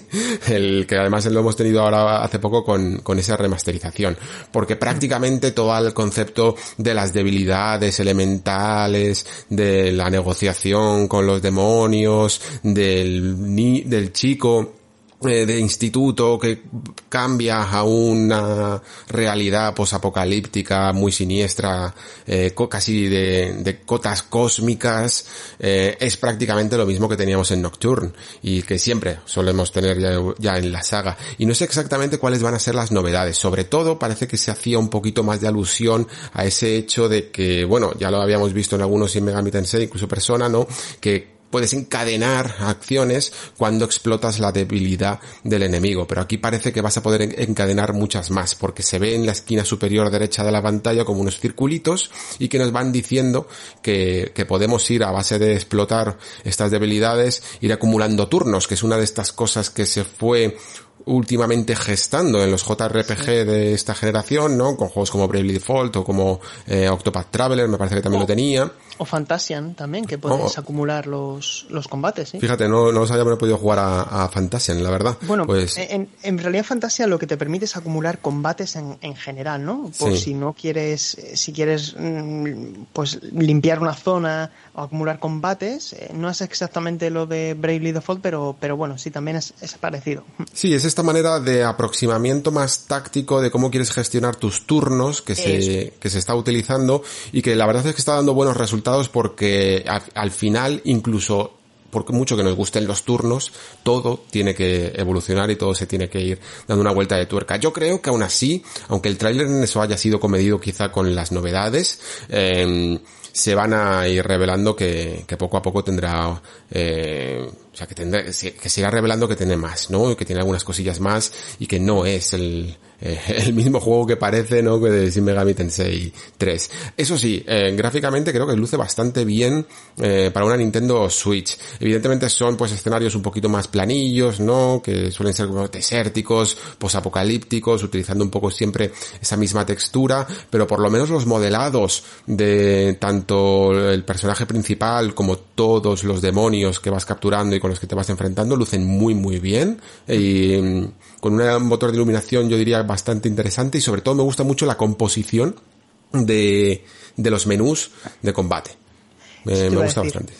El que además lo hemos tenido ahora hace poco con, con esa remasterización. Porque prácticamente todo el concepto de las debilidades elementales, de la negociación con los demonios, del, ni, del chico de instituto que cambia a una realidad posapocalíptica muy siniestra, eh, casi de, de, cotas cósmicas, eh, es prácticamente lo mismo que teníamos en Nocturne y que siempre solemos tener ya, en la saga. Y no sé exactamente cuáles van a ser las novedades. Sobre todo parece que se hacía un poquito más de alusión a ese hecho de que, bueno, ya lo habíamos visto en algunos Shin Megami Tensei, incluso Persona, ¿no? Que puedes encadenar acciones cuando explotas la debilidad del enemigo, pero aquí parece que vas a poder encadenar muchas más, porque se ve en la esquina superior derecha de la pantalla como unos circulitos y que nos van diciendo que, que podemos ir a base de explotar estas debilidades, ir acumulando turnos, que es una de estas cosas que se fue últimamente gestando en los JRPG sí. de esta generación, ¿no? Con juegos como Bravely Default o como eh, Octopath Traveler, me parece que también lo tenía. O Fantasian también, que puedes oh. acumular los, los combates. ¿sí? Fíjate, no, no los había podido jugar a, a, Fantasian, la verdad. Bueno, pues... en, en realidad Fantasian lo que te permite es acumular combates en, en general, ¿no? Por sí. si no quieres, si quieres pues limpiar una zona o acumular combates, eh, no es exactamente lo de Bravely Default, pero, pero bueno, sí también es, es parecido. Sí, es esta manera de aproximamiento más táctico de cómo quieres gestionar tus turnos que se, que se está utilizando y que la verdad es que está dando buenos resultados porque al, al final incluso por mucho que nos gusten los turnos, todo tiene que evolucionar y todo se tiene que ir dando una vuelta de tuerca. Yo creo que aún así, aunque el tráiler en eso haya sido comedido quizá con las novedades, eh, se van a ir revelando que, que poco a poco tendrá, eh, o sea, que tendrá, que se revelando que tiene más, ¿no? Que tiene algunas cosillas más y que no es el, eh, el mismo juego que parece, ¿no? Que de Shin Megami Tensei 3. Eso sí, eh, gráficamente creo que luce bastante bien eh, para una Nintendo Switch. Evidentemente son pues escenarios un poquito más planillos, ¿no? Que suelen ser como desérticos, posapocalípticos, utilizando un poco siempre esa misma textura, pero por lo menos los modelados de tanto el personaje principal como todos los demonios que vas capturando y con los que te vas enfrentando lucen muy muy bien y mm, con un motor de iluminación yo diría bastante interesante y sobre todo me gusta mucho la composición de, de los menús de combate. Me, me gusta bastante.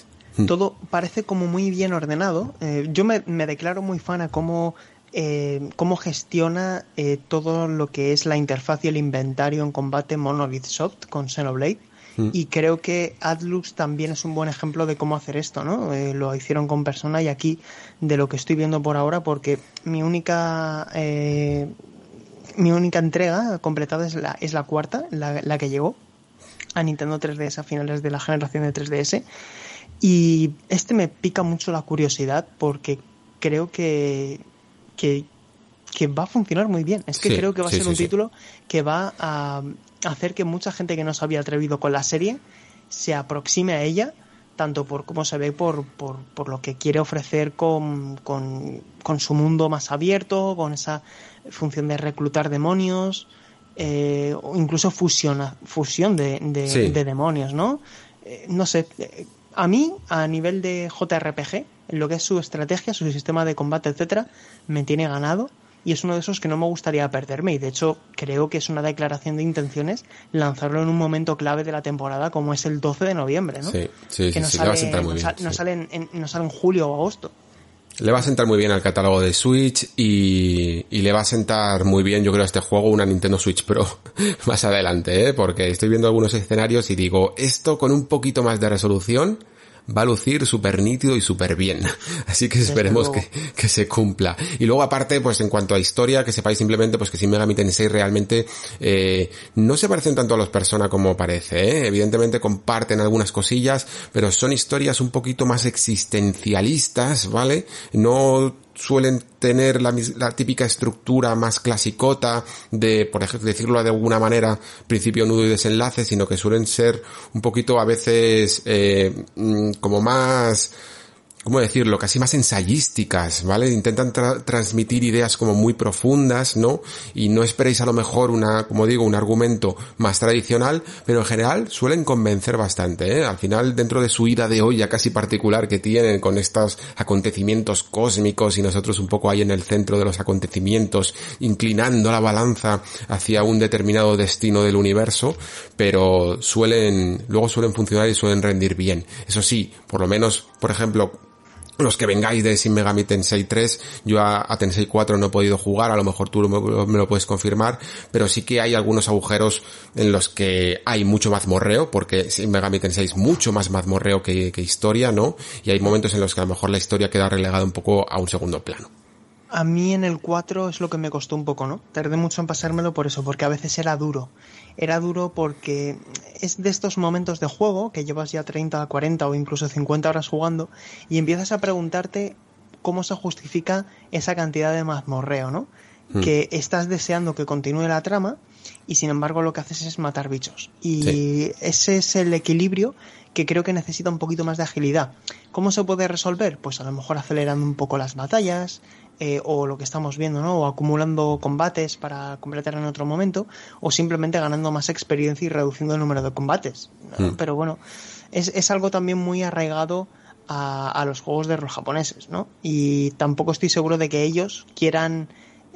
Todo parece como muy bien ordenado. Eh, yo me, me, declaro muy fan a cómo, eh, cómo gestiona eh, todo lo que es la interfaz y el inventario en combate Monolith Soft con Xenoblade. Mm. Y creo que Adlux también es un buen ejemplo de cómo hacer esto, ¿no? Eh, lo hicieron con persona y aquí de lo que estoy viendo por ahora, porque mi única eh, mi única entrega completada es la, es la cuarta, la, la que llegó a Nintendo 3DS a finales de la generación de 3DS. Y este me pica mucho la curiosidad porque creo que, que, va a funcionar muy bien. Es que creo que va a ser un título que va a hacer que mucha gente que no se había atrevido con la serie se aproxime a ella, tanto por cómo se ve, por, por, por lo que quiere ofrecer con, con, con, su mundo más abierto, con esa función de reclutar demonios, eh, o incluso fusiona, fusión de, de, demonios, ¿no? Eh, no sé, eh, a mí, a nivel de JRPG, lo que es su estrategia, su sistema de combate, etcétera, me tiene ganado y es uno de esos que no me gustaría perderme y de hecho creo que es una declaración de intenciones lanzarlo en un momento clave de la temporada como es el 12 de noviembre, ¿no? Sí, sí, que no sí, sale, va a sentar muy no, bien. no sale en, no sale en julio o agosto. Le va a sentar muy bien al catálogo de Switch y, y, le va a sentar muy bien, yo creo, a este juego una Nintendo Switch Pro más adelante, ¿eh? porque estoy viendo algunos escenarios y digo, esto con un poquito más de resolución va a lucir súper nítido y súper bien. Así que esperemos que, que, se cumpla. Y luego aparte, pues en cuanto a historia, que sepáis simplemente pues que Shin Megami Tensei realmente eh, no se parecen tanto a los Persona como parece. ¿eh? Evidentemente comparten algunas cosillas, pero son historias un poquito más existencialistas, ¿vale? No suelen tener la, la, típica estructura más clasicota de, por ejemplo, decirlo de alguna manera, principio, nudo y desenlace, sino que suelen ser un poquito a veces eh, como más ¿cómo decirlo? Casi más ensayísticas, ¿vale? Intentan tra transmitir ideas como muy profundas, ¿no? Y no esperéis a lo mejor una, como digo, un argumento más tradicional, pero en general suelen convencer bastante, ¿eh? Al final, dentro de su ida de olla casi particular que tienen con estos acontecimientos cósmicos y nosotros un poco ahí en el centro de los acontecimientos, inclinando la balanza hacia un determinado destino del universo, pero suelen, luego suelen funcionar y suelen rendir bien. Eso sí, por lo menos, por ejemplo, los que vengáis de Sin Megami Tensei 3, yo a, a, Tensei 4 no he podido jugar, a lo mejor tú me, lo puedes confirmar, pero sí que hay algunos agujeros en los que hay mucho mazmorreo, porque Sin Megami Tensei es mucho más mazmorreo que, que historia, ¿no? Y hay momentos en los que a lo mejor la historia queda relegada un poco a un segundo plano. A mí en el 4 es lo que me costó un poco, ¿no? Tardé mucho en pasármelo por eso, porque a veces era duro. Era duro porque es de estos momentos de juego que llevas ya 30, 40 o incluso 50 horas jugando y empiezas a preguntarte cómo se justifica esa cantidad de mazmorreo, ¿no? Hmm. Que estás deseando que continúe la trama y sin embargo lo que haces es matar bichos. Y sí. ese es el equilibrio que creo que necesita un poquito más de agilidad. ¿Cómo se puede resolver? Pues a lo mejor acelerando un poco las batallas, eh, o lo que estamos viendo, ¿no? O acumulando combates para completar en otro momento, o simplemente ganando más experiencia y reduciendo el número de combates. ¿no? Mm. Pero bueno, es, es, algo también muy arraigado a, a, los juegos de rol japoneses, ¿no? Y tampoco estoy seguro de que ellos quieran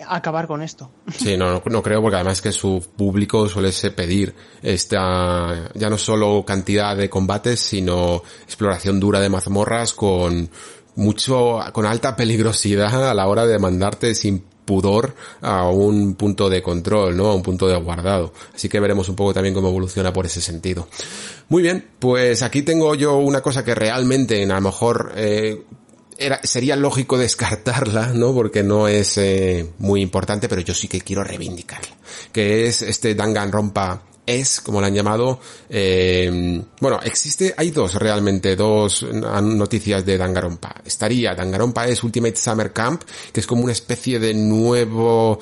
acabar con esto. Sí, no, no, creo porque además que su público suele pedir esta, ya no solo cantidad de combates, sino exploración dura de mazmorras con mucho, con alta peligrosidad a la hora de mandarte sin pudor a un punto de control, ¿no? A un punto de guardado. Así que veremos un poco también cómo evoluciona por ese sentido. Muy bien, pues aquí tengo yo una cosa que realmente a lo mejor eh, era, sería lógico descartarla, ¿no? Porque no es eh, muy importante, pero yo sí que quiero reivindicarla. Que es este Danganronpa es, como le han llamado, eh, bueno, existe, hay dos realmente, dos noticias de Danganronpa. Estaría, Danganronpa es Ultimate Summer Camp, que es como una especie de nuevo,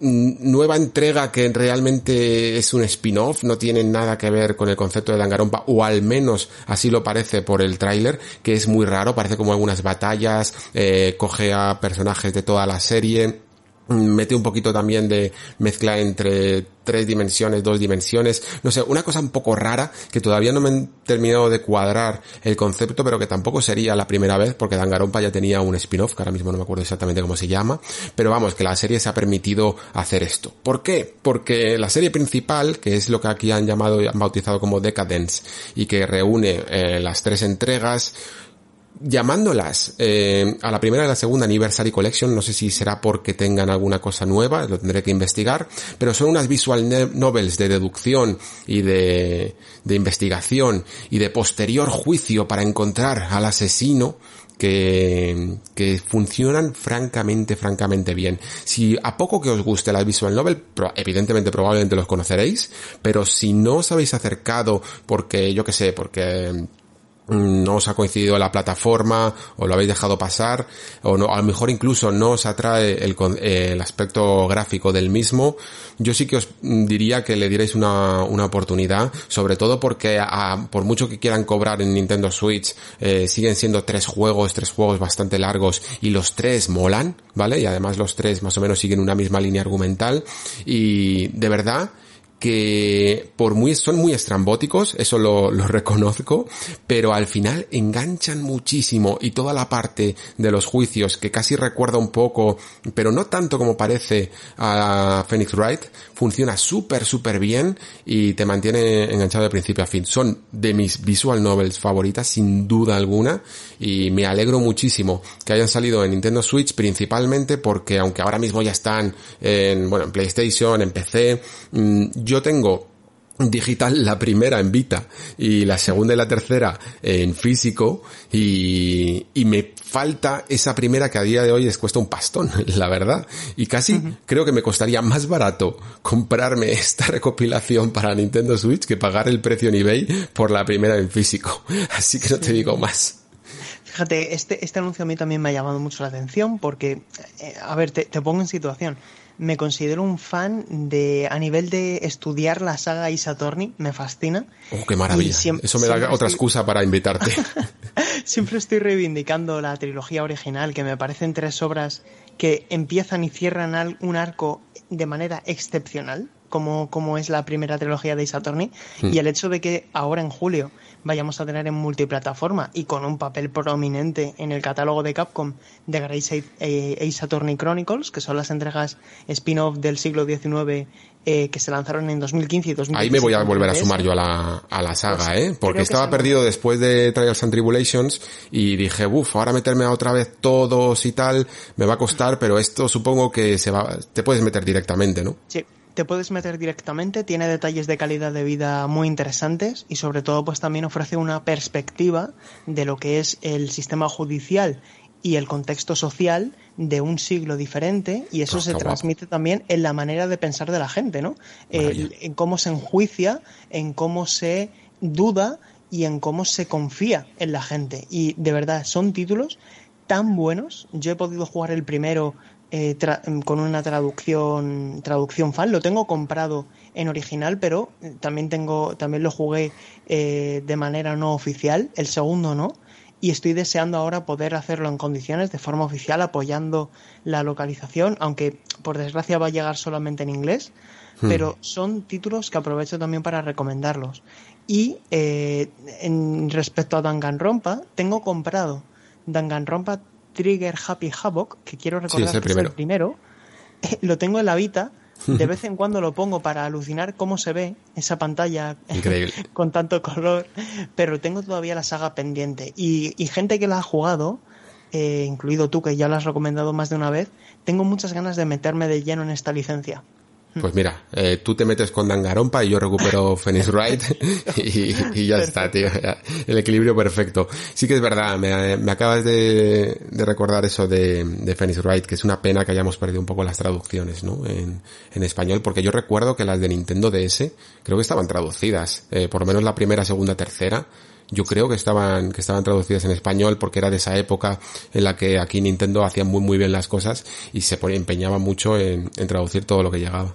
nueva entrega que realmente es un spin-off, no tiene nada que ver con el concepto de Danganronpa, o al menos así lo parece por el tráiler, que es muy raro, parece como algunas batallas, eh, coge a personajes de toda la serie, mete un poquito también de mezcla entre tres dimensiones, dos dimensiones, no sé, una cosa un poco rara que todavía no me han terminado de cuadrar el concepto, pero que tampoco sería la primera vez porque Danganronpa ya tenía un spin-off, que ahora mismo no me acuerdo exactamente cómo se llama, pero vamos, que la serie se ha permitido hacer esto. ¿Por qué? Porque la serie principal, que es lo que aquí han llamado y han bautizado como Decadence, y que reúne eh, las tres entregas, llamándolas eh, a la primera y la segunda Anniversary Collection, no sé si será porque tengan alguna cosa nueva, lo tendré que investigar, pero son unas visual novels de deducción y de, de investigación y de posterior juicio para encontrar al asesino que, que funcionan francamente, francamente bien. Si a poco que os guste la visual novel, evidentemente probablemente los conoceréis, pero si no os habéis acercado porque, yo que sé, porque no os ha coincidido la plataforma o lo habéis dejado pasar o no, a lo mejor incluso no os atrae el, el aspecto gráfico del mismo, yo sí que os diría que le dierais una, una oportunidad, sobre todo porque a, por mucho que quieran cobrar en Nintendo Switch, eh, siguen siendo tres juegos, tres juegos bastante largos y los tres molan, ¿vale? Y además los tres más o menos siguen una misma línea argumental y de verdad que por muy, son muy estrambóticos, eso lo, lo, reconozco, pero al final enganchan muchísimo y toda la parte de los juicios que casi recuerda un poco, pero no tanto como parece a Phoenix Wright, funciona súper, súper bien y te mantiene enganchado de principio a fin. Son de mis visual novels favoritas, sin duda alguna, y me alegro muchísimo que hayan salido en Nintendo Switch principalmente porque aunque ahora mismo ya están en, bueno, en PlayStation, en PC, mm, yo tengo digital la primera en Vita y la segunda y la tercera en físico y, y me falta esa primera que a día de hoy les cuesta un pastón, la verdad. Y casi creo que me costaría más barato comprarme esta recopilación para Nintendo Switch que pagar el precio en eBay por la primera en físico. Así que no te digo más. Fíjate, este, este anuncio a mí también me ha llamado mucho la atención porque, eh, a ver, te, te pongo en situación me considero un fan de a nivel de estudiar la saga Isatorni, me fascina. Oh, qué maravilla. Eso me da otra excusa para invitarte. siempre estoy reivindicando la trilogía original, que me parecen tres obras que empiezan y cierran un arco de manera excepcional, como, como es la primera trilogía de Isatorni, hmm. y el hecho de que ahora en julio vayamos a tener en multiplataforma y con un papel prominente en el catálogo de Capcom de Grace Ace Attorney Chronicles, que son las entregas spin-off del siglo XIX eh, que se lanzaron en 2015 y 2016. Ahí me voy a volver a sumar yo a la, a la saga, pues ¿eh? Porque estaba perdido después de Trials and Tribulations y dije, uff, ahora meterme a otra vez todos y tal, me va a costar, pero esto supongo que se va, te puedes meter directamente, ¿no? Sí, te puedes meter directamente, tiene detalles de calidad de vida muy interesantes y sobre todo pues también ofrece una perspectiva de lo que es el sistema judicial y el contexto social de un siglo diferente y eso se transmite también en la manera de pensar de la gente, ¿no? en cómo se enjuicia, en cómo se duda y en cómo se confía en la gente. Y de verdad, son títulos tan buenos. Yo he podido jugar el primero eh, con una traducción traducción fan. Lo tengo comprado en original pero eh, también tengo también lo jugué eh, de manera no oficial. El segundo no. Y estoy deseando ahora poder hacerlo en condiciones de forma oficial apoyando la localización aunque por desgracia va a llegar solamente en inglés. Hmm. pero son títulos que aprovecho también para recomendarlos. Y en respecto a Danganronpa tengo comprado Danganronpa Trigger Happy Havoc, que quiero recordar que es el primero, lo tengo en la Vita. De vez en cuando lo pongo para alucinar cómo se ve esa pantalla con tanto color, pero tengo todavía la saga pendiente. Y, gente que la ha jugado, eh, incluido tú que ya lo has recomendado más de una vez, tengo muchas ganas de meterme de lleno en esta licencia. Pues mira, eh, tú te metes con Dangarompa y yo recupero Phoenix Wright y, ya está, tío. El equilibrio perfecto. Sí que es verdad, me, acabas de, recordar eso de, de Phoenix Wright, que es una pena que hayamos perdido un poco las traducciones, ¿no? En, español, porque yo recuerdo que las de Nintendo DS creo que estaban traducidas, eh, por lo menos la primera, segunda, tercera yo creo que estaban, que estaban traducidas en español porque era de esa época en la que aquí Nintendo hacía muy muy bien las cosas y se empeñaba mucho en, traducir todo lo que llegaba.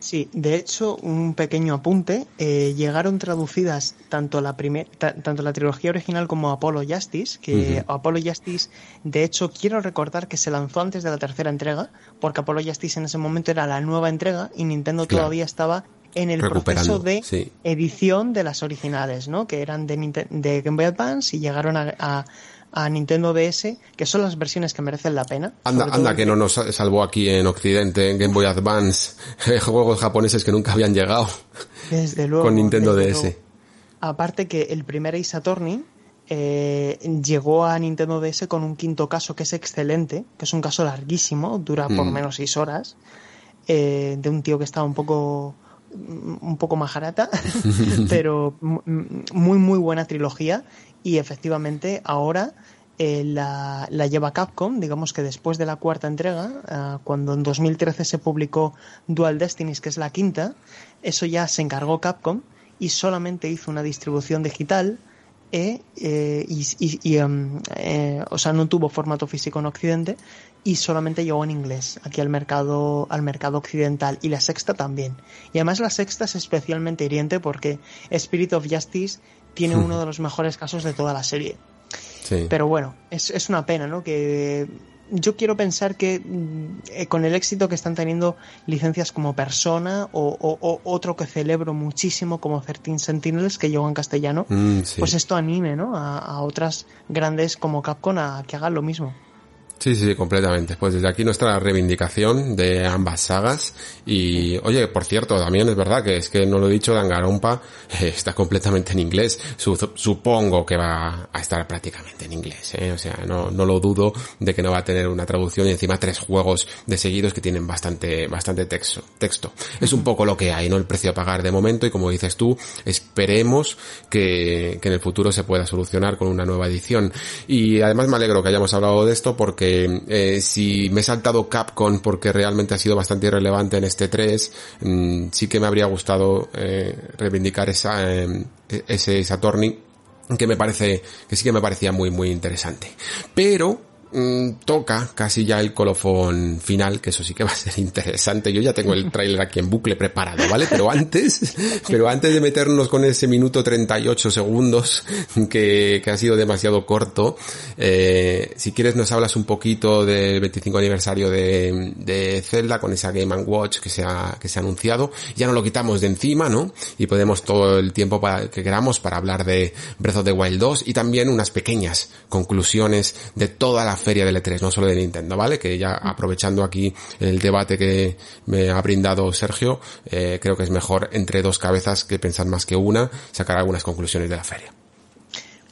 Sí, de hecho, un pequeño apunte, eh, llegaron traducidas tanto la primer, tanto la trilogía original como Apollo Justice, que Apollo Justice, de hecho, quiero recordar que se lanzó antes de la tercera entrega, porque Apollo Justice en ese momento era la nueva entrega y Nintendo todavía estaba en el proceso de edición de las originales, ¿no? Que eran de, de Game Boy Advance y llegaron a, a, Nintendo DS, que son las versiones que merecen la pena. Anda, anda que no nos salvó aquí en Occidente, en Game Boy Advance, juegos japoneses que nunca habían llegado. Desde luego. Con Nintendo DS. Aparte que el primer Ace Attorney eh, llegó a Nintendo DS con un quinto caso que es excelente, que es un caso larguísimo, dura por Mm. menos seis horas, eh, de un tío que estaba un poco un poco majarata, pero mu- muy muy buena trilogía. Y efectivamente ahora eh, la, la lleva Capcom, digamos que después de la cuarta entrega, ah, cuando en 2013 se publicó Dual Destinies, que es la quinta, eso ya se encargó Capcom y solamente hizo una distribución digital eh, eh, y, y- y, em, eh, o sea no tuvo formato físico en Occidente y solamente llegó en inglés aquí al mercado al mercado occidental y la sexta también y además la sexta es especialmente hiriente porque Spirit of Justice tiene uno de los mejores casos de toda la serie Sí. pero bueno, es, es una pena, ¿no? Que yo quiero pensar que mm, eh, con el éxito que están teniendo licencias como Persona o, o- o otro que celebro muchísimo como 13 Sentinels que llegó en castellano, Mm, sí. pues esto anime, ¿no? A, a otras grandes como Capcom a que hagan lo mismo. Sí, sí, sí, completamente. Pues desde aquí nuestra reivindicación de ambas sagas. Y, oye, por cierto, también es verdad que es que no lo he dicho, Dangarompa eh, está completamente en inglés. Su- supongo que va a estar prácticamente en inglés, ¿eh? O sea, no, no lo dudo de que no va a tener una traducción y encima tres juegos de seguidos que tienen bastante, bastante texto. texto. Es un poco lo que hay, ¿no? El precio a pagar de momento y como dices tú, esperemos que, que en el futuro se pueda solucionar con una nueva edición. Y además me alegro que hayamos hablado de esto porque eh, si me he saltado Capcom porque realmente ha sido bastante irrelevante en este 3, mm, sí que me habría gustado eh, reivindicar esa, eh, ese Saturni que me parece, que sí que me parecía muy, muy interesante. Pero, mm, toca casi ya el colofón final, que eso sí que va a ser interesante. Yo ya tengo el tráiler aquí en bucle preparado, ¿vale? Pero antes, pero antes de meternos con ese minuto 38 segundos, que, que ha sido demasiado corto, eh, si quieres nos hablas un poquito del 25 aniversario de, de Zelda con esa Game Watch que se ha, que se ha anunciado. Ya no lo quitamos de encima, ¿no? Y podemos todo el tiempo para, que queramos para hablar de Breath of the Wild 2 y también unas pequeñas conclusiones de toda la feria del E3, no solo de Nintendo, ¿vale? Que ya aprovechando aquí el debate que me ha brindado Sergio, eh, creo que es mejor entre dos cabezas que pensar más que una, sacar algunas conclusiones de la feria.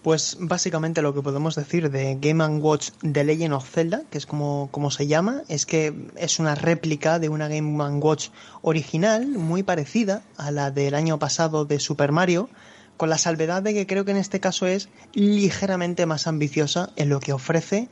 Pues básicamente lo que podemos decir de Game Watch The Legend of Zelda, que es como, como se llama, es que es una réplica de una Game Watch original, muy parecida a la del año pasado de Super Mario, con la salvedad de que creo que en este caso es ligeramente más ambiciosa en lo que ofrece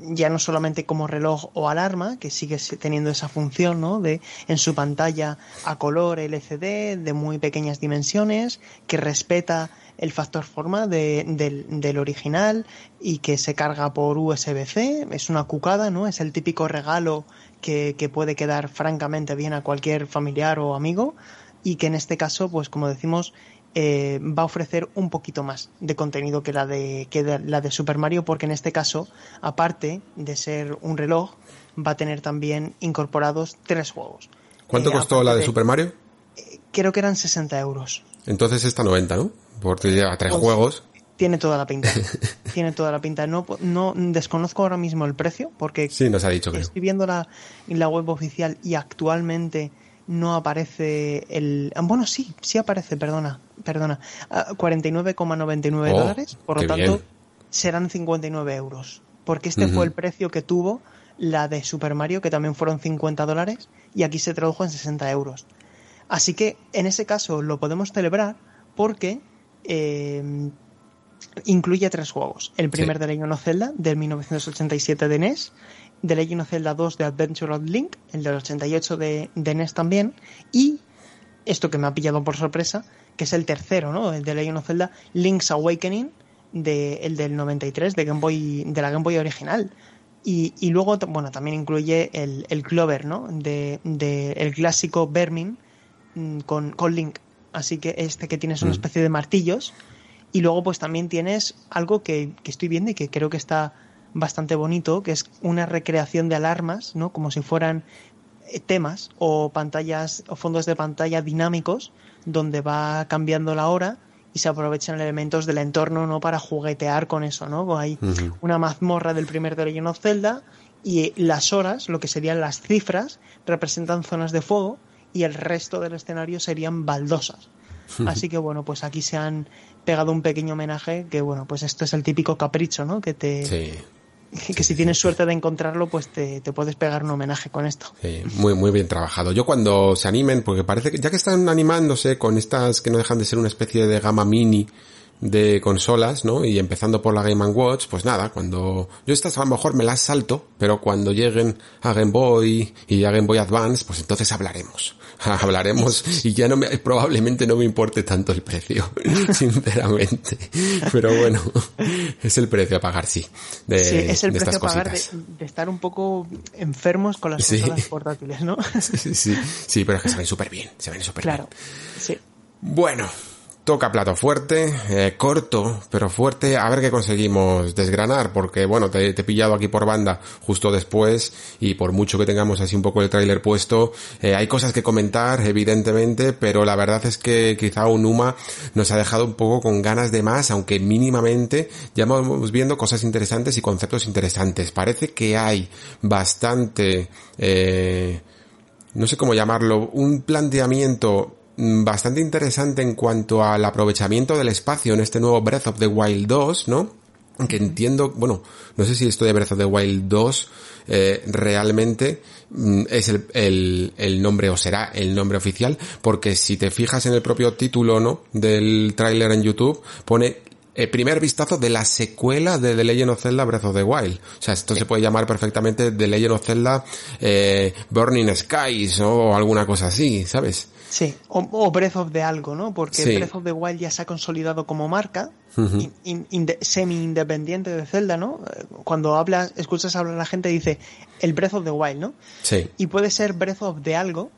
ya no solamente como reloj o alarma, que sigue teniendo esa función, ¿no? De en su pantalla a color LCD de muy pequeñas dimensiones, que respeta el factor forma de, del, del original y que se carga por USB-C. Es una cucada, ¿no? Es el típico regalo que, que puede quedar francamente bien a cualquier familiar o amigo y que en este caso, pues como decimos, eh, va a ofrecer un poquito más de contenido que la de, que de, la de Super Mario, porque en este caso, aparte de ser un reloj, va a tener también incorporados tres juegos. ¿Cuánto Eh, costó la de, de- Super Mario? Creo que eran 60 euros. Entonces está 90, ¿no? Porque lleva tres Pues- juegos. Tiene toda la pinta. Tiene toda la pinta. No, no desconozco ahora mismo el precio, porque Sí, nos ha dicho, creo. estoy viendo la, la web oficial y actualmente no aparece el. ah, Bueno, sí, sí aparece, perdona, perdona. Ah, 49,99 Oh, dólares, por lo tanto bien. serán 59 euros. Porque este fue el precio que tuvo la de Super Mario, que también fueron 50 dólares, y aquí se tradujo en 60 euros. Así que en ese caso lo podemos celebrar porque eh, incluye tres juegos. El primer Sí. de Legend of Zelda, del 1987 de NES, de Legend of Zelda 2 de Adventure of Link, el del 88 de, de NES también, y esto que me ha pillado por sorpresa, que es el tercero, ¿no? El de Legend of Zelda, Link's Awakening, de, el del 93, de, Game Boy, de la Game Boy original. Y, y luego, bueno, también incluye el, el Clover, ¿no? De, de el clásico Vermin mm, con, con Link. Así que este que tienes una Mm. especie de martillos. Y luego pues también tienes algo que, que estoy viendo y que creo que está bastante bonito, que es una recreación de alarmas, ¿no? Como si fueran eh, temas o pantallas o fondos de pantalla dinámicos donde va cambiando la hora y se aprovechan elementos del entorno no para juguetear con eso, ¿no? Hay una mazmorra del primer de Legend of Zelda y las horas, lo que serían las cifras, representan zonas de fuego y el resto del escenario serían baldosas. Así que bueno, pues aquí se han pegado un pequeño homenaje que bueno, pues esto es el típico capricho, ¿no? Que te... Que si tienes suerte de encontrarlo, pues te, te, puedes pegar un homenaje con esto. Sí, muy, muy bien trabajado. Yo cuando se animen, porque parece que ya que están animándose con estas que no dejan de ser una especie de gama mini de consolas, ¿no? Y empezando por la Game Watch, pues nada, cuando yo estas a lo mejor me las salto, pero cuando lleguen a Game Boy y a Game Boy Advance, pues entonces hablaremos. hablaremos y ya no me, probablemente no me importe tanto el precio, sinceramente. Pero bueno, es el precio a pagar, sí. De, sí, es el precio a pagar de, estar un poco enfermos con las consolas portátiles, ¿no? sí, sí, sí, pero es que se ven súper bien, se ven súper claro, bien. sí. Bueno, toca plato fuerte, eh, corto, pero fuerte, a ver qué conseguimos desgranar, porque bueno, te, he pillado aquí por banda justo después y por mucho que tengamos así un poco el tráiler puesto, eh, hay cosas que comentar, evidentemente, pero la verdad es que quizá Unuma nos ha dejado un poco con ganas de más, aunque mínimamente ya vamos viendo cosas interesantes y conceptos interesantes. Parece que hay bastante, eh, no sé cómo llamarlo, un planteamiento bastante interesante en cuanto al aprovechamiento del espacio en este nuevo Breath of the Wild 2, ¿no? Que entiendo, bueno, no sé si esto de Breath of the Wild 2 eh, realmente mm, es el, el, el, nombre o será el nombre oficial, porque si te fijas en el propio título, ¿no? Del tráiler en YouTube, pone el primer vistazo de la secuela de The Legend of Zelda Breath of the Wild. O sea, esto se puede llamar perfectamente The Legend of Zelda eh, Burning Skies o alguna cosa así, ¿sabes? Sí, o, Breath of the algo, ¿no? Porque Breath of the Wild ya se ha consolidado como marca semi-independiente de Zelda, ¿no? Cuando hablas, escuchas hablar a la gente dice el Breath of the Wild, ¿no? Sí. Y puede ser Breath of the algo.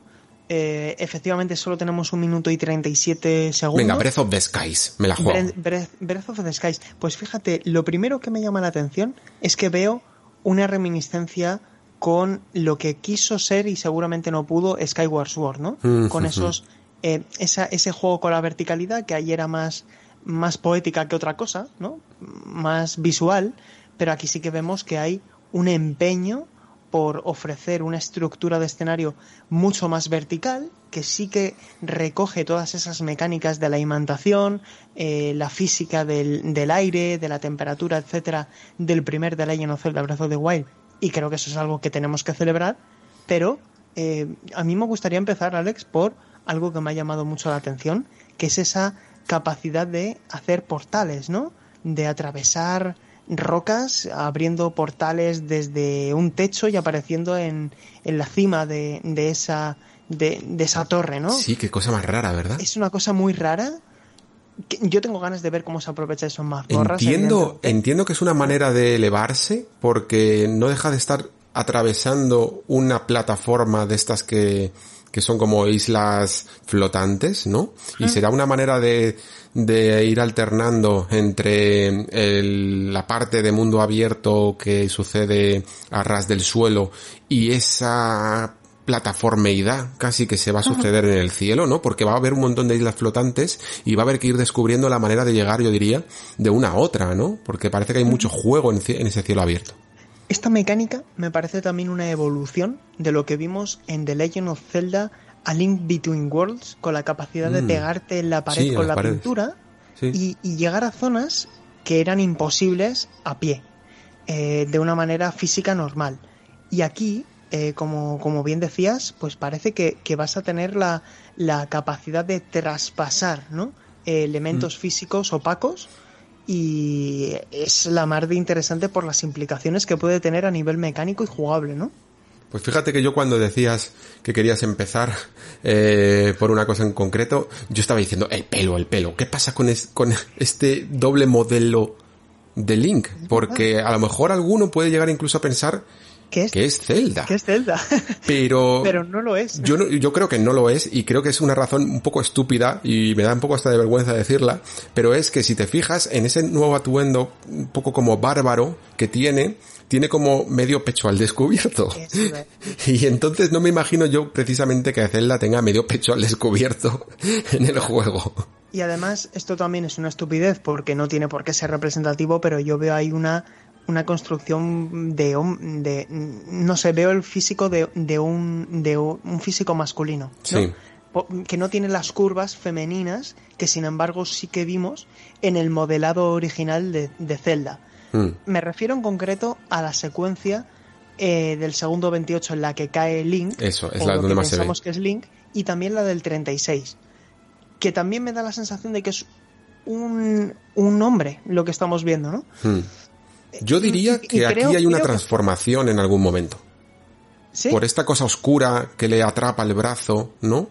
Eh, efectivamente solo tenemos un minuto y 37 segundos. Venga, Breath of the Skies, me la juego. Breath of the Skies. Pues fíjate, lo primero que me llama la atención es que veo una reminiscencia con lo que quiso ser y seguramente no pudo Skyward Sword, ¿no? Mm, con esos eh, esa, ese juego con la verticalidad que ahí era más más poética que otra cosa, ¿no? Más visual, pero aquí sí que vemos que hay un empeño por ofrecer una estructura de escenario mucho más vertical, que sí que recoge todas esas mecánicas de la imantación, eh, la física del, del, aire, de la temperatura, etcétera, del primer The Legend of Zelda Breath of the Wild, y creo que eso es algo que tenemos que celebrar, pero eh, a mí me gustaría empezar, Alex, por algo que me ha llamado mucho la atención, que es esa capacidad de hacer portales, ¿no? De atravesar rocas, abriendo portales desde un techo y apareciendo en, en la cima de, de esa de, de, esa torre, ¿no? Sí, qué cosa más rara, ¿verdad? Es una cosa muy rara yo tengo ganas de ver cómo se aprovecha eso más Entiendo, entiendo que es una manera de elevarse porque no deja de estar atravesando una plataforma de estas que, que son como islas flotantes, ¿no? Y será una manera de, de ir alternando entre la parte de mundo abierto que sucede a ras del suelo y esa plataformeidad casi que se va a suceder en el cielo, ¿no? Porque va a haber un montón de islas flotantes y va a haber que ir descubriendo la manera de llegar, yo diría, de una a otra, ¿no? Porque parece que hay mucho juego en, ese cielo abierto. Esta mecánica me parece también una evolución de lo que vimos en The Legend of Zelda A Link Between Worlds, con la capacidad de mm. pegarte en la pared con la pintura y, llegar a zonas que eran imposibles a pie, eh, de una manera física normal. Y aquí eh, como, como, bien decías, pues parece que, vas a tener la, la, capacidad de traspasar ¿no? elementos mm. físicos opacos y es la más de interesante por las implicaciones que puede tener a nivel mecánico y jugable, ¿no? Pues fíjate que yo cuando decías que querías empezar eh, por una cosa en concreto, yo estaba diciendo el pelo, el pelo. ¿Qué pasa con, con este doble modelo de Link? Porque a lo mejor alguno puede llegar incluso a pensar que es, que es Zelda. Que es Zelda. Pero, Pero no lo es. Yo, yo creo que no lo es y creo que es una razón un poco estúpida y me da un poco hasta de vergüenza decirla, pero es que si te fijas en ese nuevo atuendo un poco como bárbaro que tiene, tiene como medio pecho al descubierto. y entonces no me imagino yo precisamente que Zelda tenga medio pecho al descubierto en el juego. Y además esto también es una estupidez porque no tiene por qué ser representativo, pero yo veo ahí una una construcción de, de no sé, veo el físico de, de, un, de un físico masculino. que no tiene las curvas femeninas que sin embargo sí que vimos en el modelado original de, Zelda. Hmm. Me refiero en concreto a la secuencia eh, del segundo 28 en la que cae Link. Eso, es la donde más pensamos que es Link. Y también la del 36. Que también me da la sensación de que es un, un hombre lo que estamos viendo, ¿no? Hmm. Yo diría que aquí hay una transformación en algún momento. Por esta cosa oscura que le atrapa el brazo, ¿no?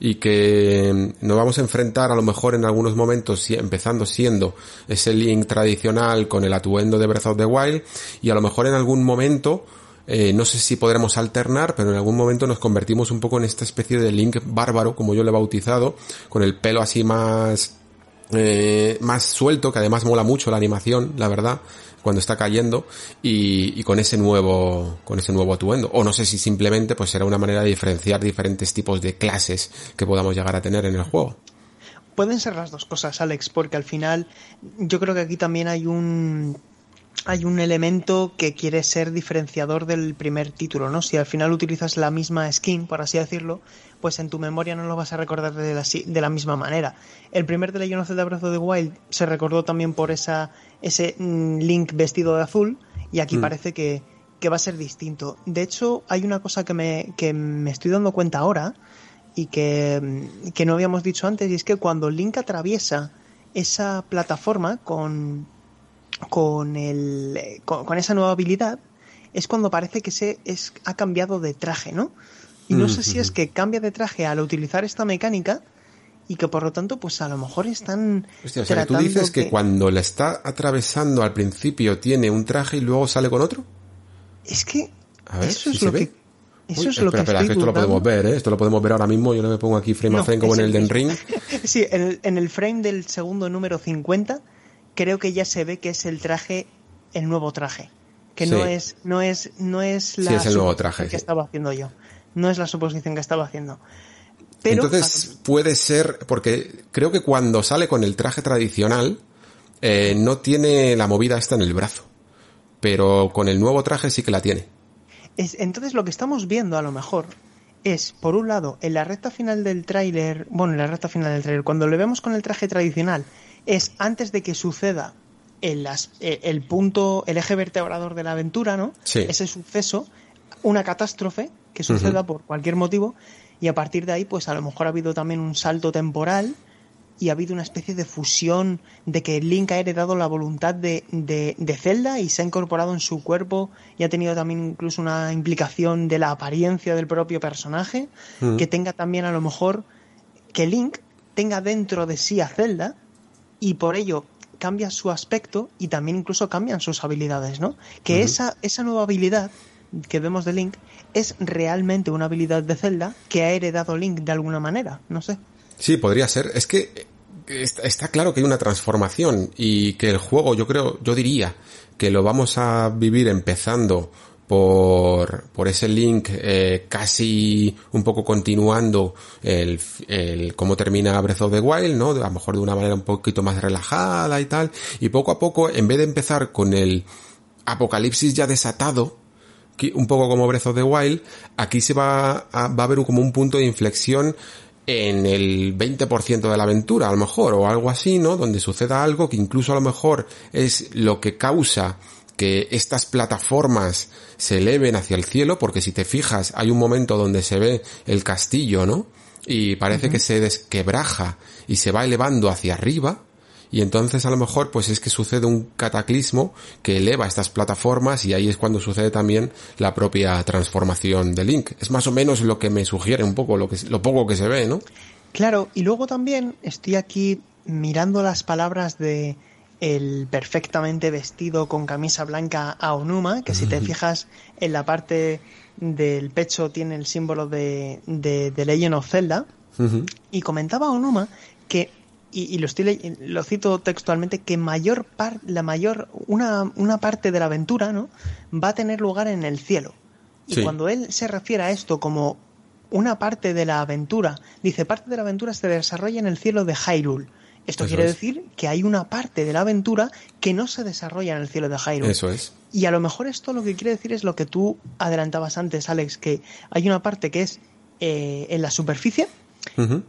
Y que nos vamos a enfrentar a lo mejor en algunos momentos, empezando siendo ese Link tradicional con el atuendo de Breath of the Wild, y a lo mejor en algún momento, eh, no sé si podremos alternar, pero en algún momento nos convertimos un poco en esta especie de Link bárbaro, como yo le he bautizado, con el pelo así más, eh, más suelto, que además mola mucho la animación, la verdad cuando está cayendo y, con ese nuevo con ese nuevo atuendo o no sé si simplemente pues será una manera de diferenciar diferentes tipos de clases que podamos llegar a tener en el juego pueden ser las dos cosas Alex porque al final yo creo que aquí también hay un hay un elemento que quiere ser diferenciador del primer título, ¿no? Si al final utilizas la misma skin, por así decirlo, pues en tu memoria no lo vas a recordar de la, de la misma manera. El primer de Legend of Zelda Breath of the Wild se recordó también por esa, ese mm, Link vestido de azul y aquí mm. parece que, va a ser distinto. De hecho, hay una cosa que me, que me estoy dando cuenta ahora y que, mm, que no habíamos dicho antes y es que cuando Link atraviesa esa plataforma con con, el, con, esa nueva habilidad es cuando parece que se es, ha cambiado de traje, ¿no? Y no sé si es que cambia de traje al utilizar esta mecánica y que por lo tanto, pues a lo mejor están. Hostia, o sea, tú dices que... cuando la está atravesando al principio tiene un traje y luego sale con otro. Es que. eso es lo que. Eso es lo que espera, que esto lo podemos ver, ¿eh? Esto lo podemos ver ahora mismo. Yo no me pongo aquí frame a frame como en el Den Ring. sí, en el, en el frame del segundo número 50 creo que ya se ve que es el traje, el nuevo traje. Que no es, no es, no es la es el nuevo traje, que estaba haciendo yo. No es la suposición que estaba haciendo. Pero, Entonces puede ser, porque creo que cuando sale con el traje tradicional, eh, no tiene la movida esta en el brazo. Pero con el nuevo traje sí que la tiene. Es, entonces lo que estamos viendo a lo mejor es, por un lado, en la recta final del tráiler, bueno, en la recta final del tráiler, cuando le vemos con el traje tradicional es antes de que suceda el, eh, el punto, el eje vertebrador de la aventura, ¿no? Ese suceso, una catástrofe que suceda por cualquier motivo, y a partir de ahí, pues a lo mejor ha habido también un salto temporal y ha habido una especie de fusión de que Link ha heredado la voluntad de, de, Zelda y se ha incorporado en su cuerpo y ha tenido también incluso una implicación de la apariencia del propio personaje, que tenga también a lo mejor que Link tenga dentro de sí a Zelda y por ello cambia su aspecto y también incluso cambian sus habilidades, ¿no? Que esa, esa nueva habilidad que vemos de Link es realmente una habilidad de Zelda que ha heredado Link de alguna manera, no sé. Sí, podría ser. Es que está claro que hay una transformación y que el juego, yo creo, yo diría que lo vamos a vivir empezando por, por ese link eh, casi un poco continuando el, el cómo termina Breath of the Wild, ¿no? A lo mejor de una manera un poquito más relajada y tal. Y poco a poco, en vez de empezar con el apocalipsis ya desatado, un poco como Breath of the Wild, aquí se va a, va a haber como un punto de inflexión en el 20% de la aventura, a lo mejor, o algo así, ¿no? Donde suceda algo que incluso a lo mejor es lo que causa que estas plataformas se eleven hacia el cielo, porque si te fijas, hay un momento donde se ve el castillo, ¿no? Y parece que se desquebraja y se va elevando hacia arriba, y entonces a lo mejor pues es que sucede un cataclismo que eleva estas plataformas y ahí es cuando sucede también la propia transformación de Link. Es más o menos lo que me sugiere un poco lo que lo poco que se ve, ¿no? Claro, y luego también estoy aquí mirando las palabras de el perfectamente vestido con camisa blanca a Onuma, que si te fijas en la parte del pecho tiene el símbolo de, de, de Legend of Zelda. Y comentaba Onuma que, y, lo, estoy, lo cito textualmente, que mayor par, la mayor, una, una parte de la aventura ¿no? va a tener lugar en el cielo. Y cuando él se refiere a esto como una parte de la aventura, dice parte de la aventura se desarrolla en el cielo de Hyrule esto quiere decir que hay una parte de la aventura que no se desarrolla en el cielo de Hyrule. Eso es. Y a lo mejor esto lo que quiere decir es lo que tú adelantabas antes, Alex, que hay una parte que es eh, en la superficie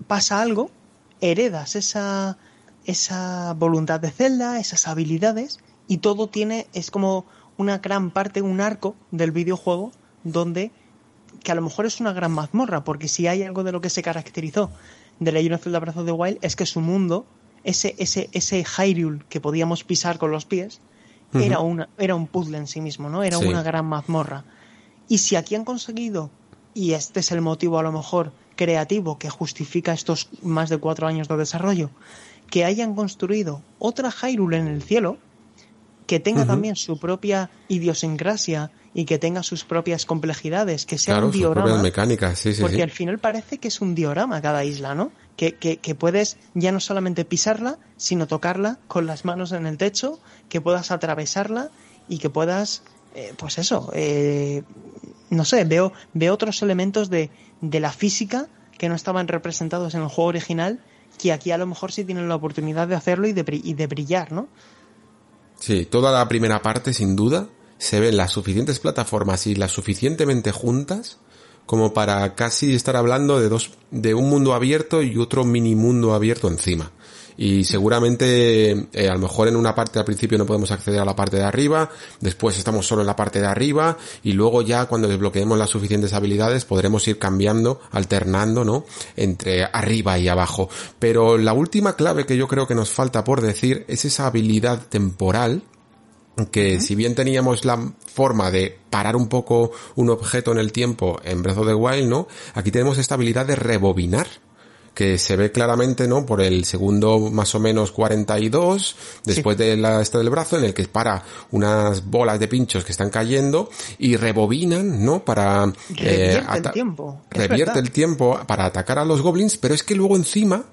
pasa algo, heredas esa, esa voluntad de Zelda, esas habilidades, y todo tiene, es como una gran parte, un arco del videojuego donde que a lo mejor es una gran mazmorra, porque si hay algo de lo que se caracterizó de Legend of Zelda Breath of the Wild es que su mundo, ese, ese, ese Hyrule que podíamos pisar con los pies, era, una, era un puzzle en sí mismo, ¿no? Era una gran mazmorra. Y si aquí han conseguido, y este es el motivo a lo mejor creativo que justifica estos más de cuatro años de desarrollo, que hayan construido otra Hyrule en el cielo, que tenga también su propia idiosincrasia y que tenga sus propias complejidades, que sea un diorama. mecánicas, sí, sí, porque al final parece que es un diorama cada isla, ¿no? Que, que, que, puedes ya no solamente pisarla, sino tocarla con las manos en el techo, que puedas atravesarla y que puedas, eh, pues eso, eh, no sé, veo, veo otros elementos de, de la física que no estaban representados en el juego original, que aquí a lo mejor sí tienen la oportunidad de hacerlo y de, y de brillar, ¿no? Sí, toda la primera parte, sin duda, se ven las suficientes plataformas y las suficientemente juntas como para casi estar hablando de dos, de un mundo abierto y otro mini mundo abierto encima y seguramente eh, a lo mejor en una parte al principio no podemos acceder a la parte de arriba, después estamos solo en la parte de arriba y luego ya cuando desbloqueemos las suficientes habilidades podremos ir cambiando, alternando, ¿no? Entre arriba y abajo. Pero la última clave que yo creo que nos falta por decir es esa habilidad temporal que si bien teníamos la forma de parar un poco un objeto en el tiempo en Breath of the Wild, ¿no? Aquí tenemos esta habilidad de rebobinar que se ve claramente, ¿no? Por el segundo más o menos 42, después de la esta del brazo, en el que para unas bolas de pinchos que están cayendo y rebobinan, ¿no? Para... Revierte eh, el tiempo. Revierte el tiempo para atacar a los goblins, pero es que luego encima,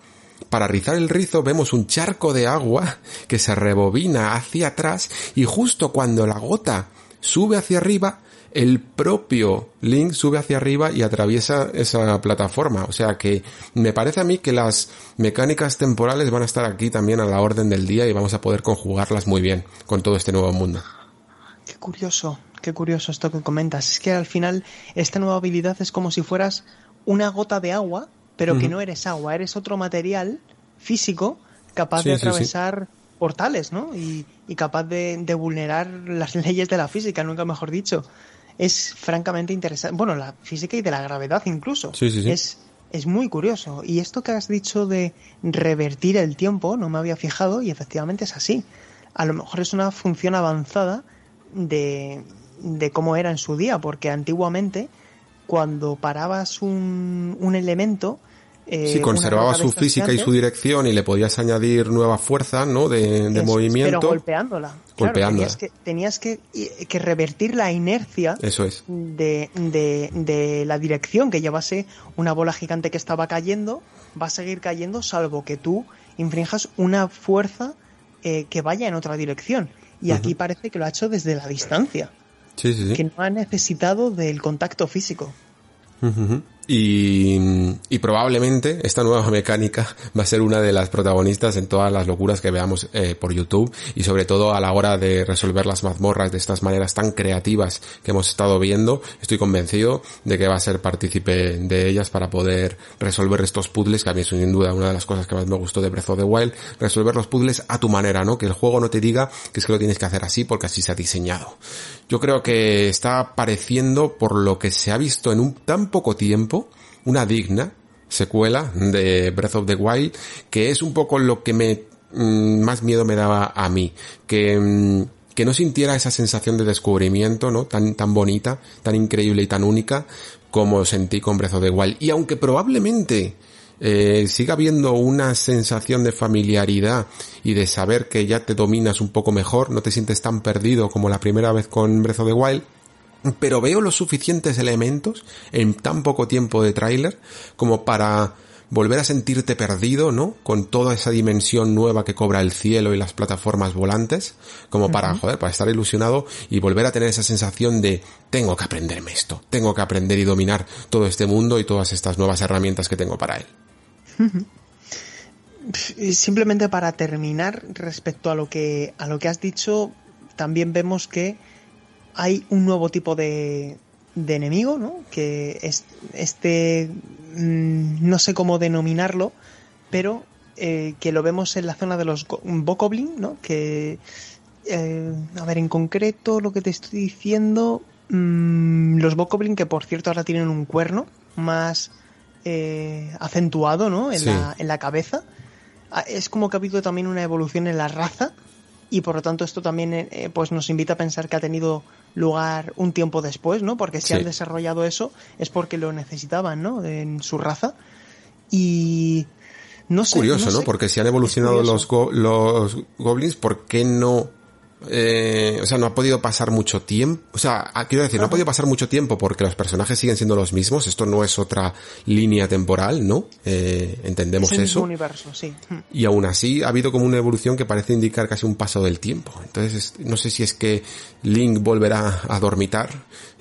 para rizar el rizo vemos un charco de agua que se rebobina hacia atrás y justo cuando la gota sube hacia arriba, el propio Link sube hacia arriba y atraviesa esa plataforma. O sea que me parece a mí que las mecánicas temporales van a estar aquí también a la orden del día y vamos a poder conjugarlas muy bien con todo este nuevo mundo. Qué curioso, qué curioso esto que comentas. Es que al final esta nueva habilidad es como si fueras una gota de agua, pero que no eres agua, eres otro material físico capaz de atravesar portales, ¿no? Y, capaz de, de, vulnerar las leyes de la física, nunca mejor dicho es francamente interesante. Bueno, la física y de la gravedad incluso. Sí, sí, sí. Es, es muy curioso. Y esto que has dicho de revertir el tiempo, no me había fijado y efectivamente es así. A lo mejor es una función avanzada de, de cómo era en su día, porque antiguamente cuando parabas un, un elemento, eh, sí, conservaba su física y su dirección y le podías añadir nueva fuerza, ¿no? De, movimiento. Pero golpeándola. Golpeándola. tenías, que, que, revertir la inercia. Eso es. De, de, de, la dirección que llevase una bola gigante que estaba cayendo, va a seguir cayendo salvo que tú infrinjas una fuerza eh, que vaya en otra dirección. Y aquí parece que lo ha hecho desde la distancia. Sí, sí, sí. Que no ha necesitado del contacto físico. Y, y, probablemente esta nueva mecánica va a ser una de las protagonistas en todas las locuras que veamos eh, por YouTube y sobre todo a la hora de resolver las mazmorras de estas maneras tan creativas que hemos estado viendo. Estoy convencido de que va a ser partícipe de ellas para poder resolver estos puzzles, que a mí es sin duda una de las cosas que más me gustó de Breath of the Wild, resolver los puzzles a tu manera, ¿no? Que el juego no te diga que es que lo tienes que hacer así porque así se ha diseñado. Yo creo que está pareciendo, por lo que se ha visto en un tan poco tiempo, una digna secuela de Breath of the Wild, que es un poco lo que me mm, más miedo me daba a mí, que mm, que no sintiera esa sensación de descubrimiento, ¿no? Tan, tan bonita, tan increíble y tan única como sentí con Breath of the Wild. Y aunque probablemente eh, siga habiendo una sensación de familiaridad y de saber que ya te dominas un poco mejor, no te sientes tan perdido como la primera vez con Breath of the Wild, pero veo los suficientes elementos en tan poco tiempo de tráiler como para volver a sentirte perdido, ¿no? Con toda esa dimensión nueva que cobra el cielo y las plataformas volantes, como para, joder, para estar ilusionado y volver a tener esa sensación de tengo que aprenderme esto, tengo que aprender y dominar todo este mundo y todas estas nuevas herramientas que tengo para él. Simplemente para terminar, respecto a lo que, a lo que has dicho, también vemos que hay un nuevo tipo de, de enemigo, ¿no? Que es este, mm, no sé cómo denominarlo, pero eh, que lo vemos en la zona de los Bokoblin, ¿no? Que, eh, a ver, en concreto lo que te estoy diciendo, mm, los Bokoblin, que por cierto ahora tienen un cuerno más eh, acentuado, ¿no? En, la, en la cabeza. Ah, es como que ha habido también una evolución en la raza y por lo tanto esto también pues nos invita a pensar que ha tenido lugar un tiempo después, ¿no? Porque si han desarrollado eso es porque lo necesitaban, ¿no? En su raza. Y no sé. Curioso, ¿no? Porque si han evolucionado los, los goblins, ¿por qué no eh, o sea, no ha podido pasar mucho tiempo. O sea, ah, quiero decir, no ha podido pasar mucho tiempo porque los personajes siguen siendo los mismos. Esto no es otra línea temporal, ¿no? Eh, entendemos es el eso. universo, sí. Y aún así ha habido como una evolución que parece indicar casi un paso del tiempo. Entonces, no sé si es que Link volverá a dormitar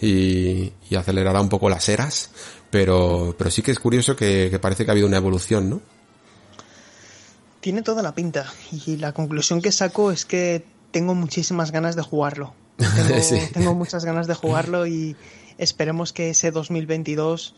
y, y acelerará un poco las eras, pero, pero sí que es curioso que, que parece que ha habido una evolución, ¿no? Tiene toda la pinta. Y la conclusión que saco es que tengo muchísimas ganas de jugarlo. Tengo, muchas ganas de jugarlo y esperemos que ese 2022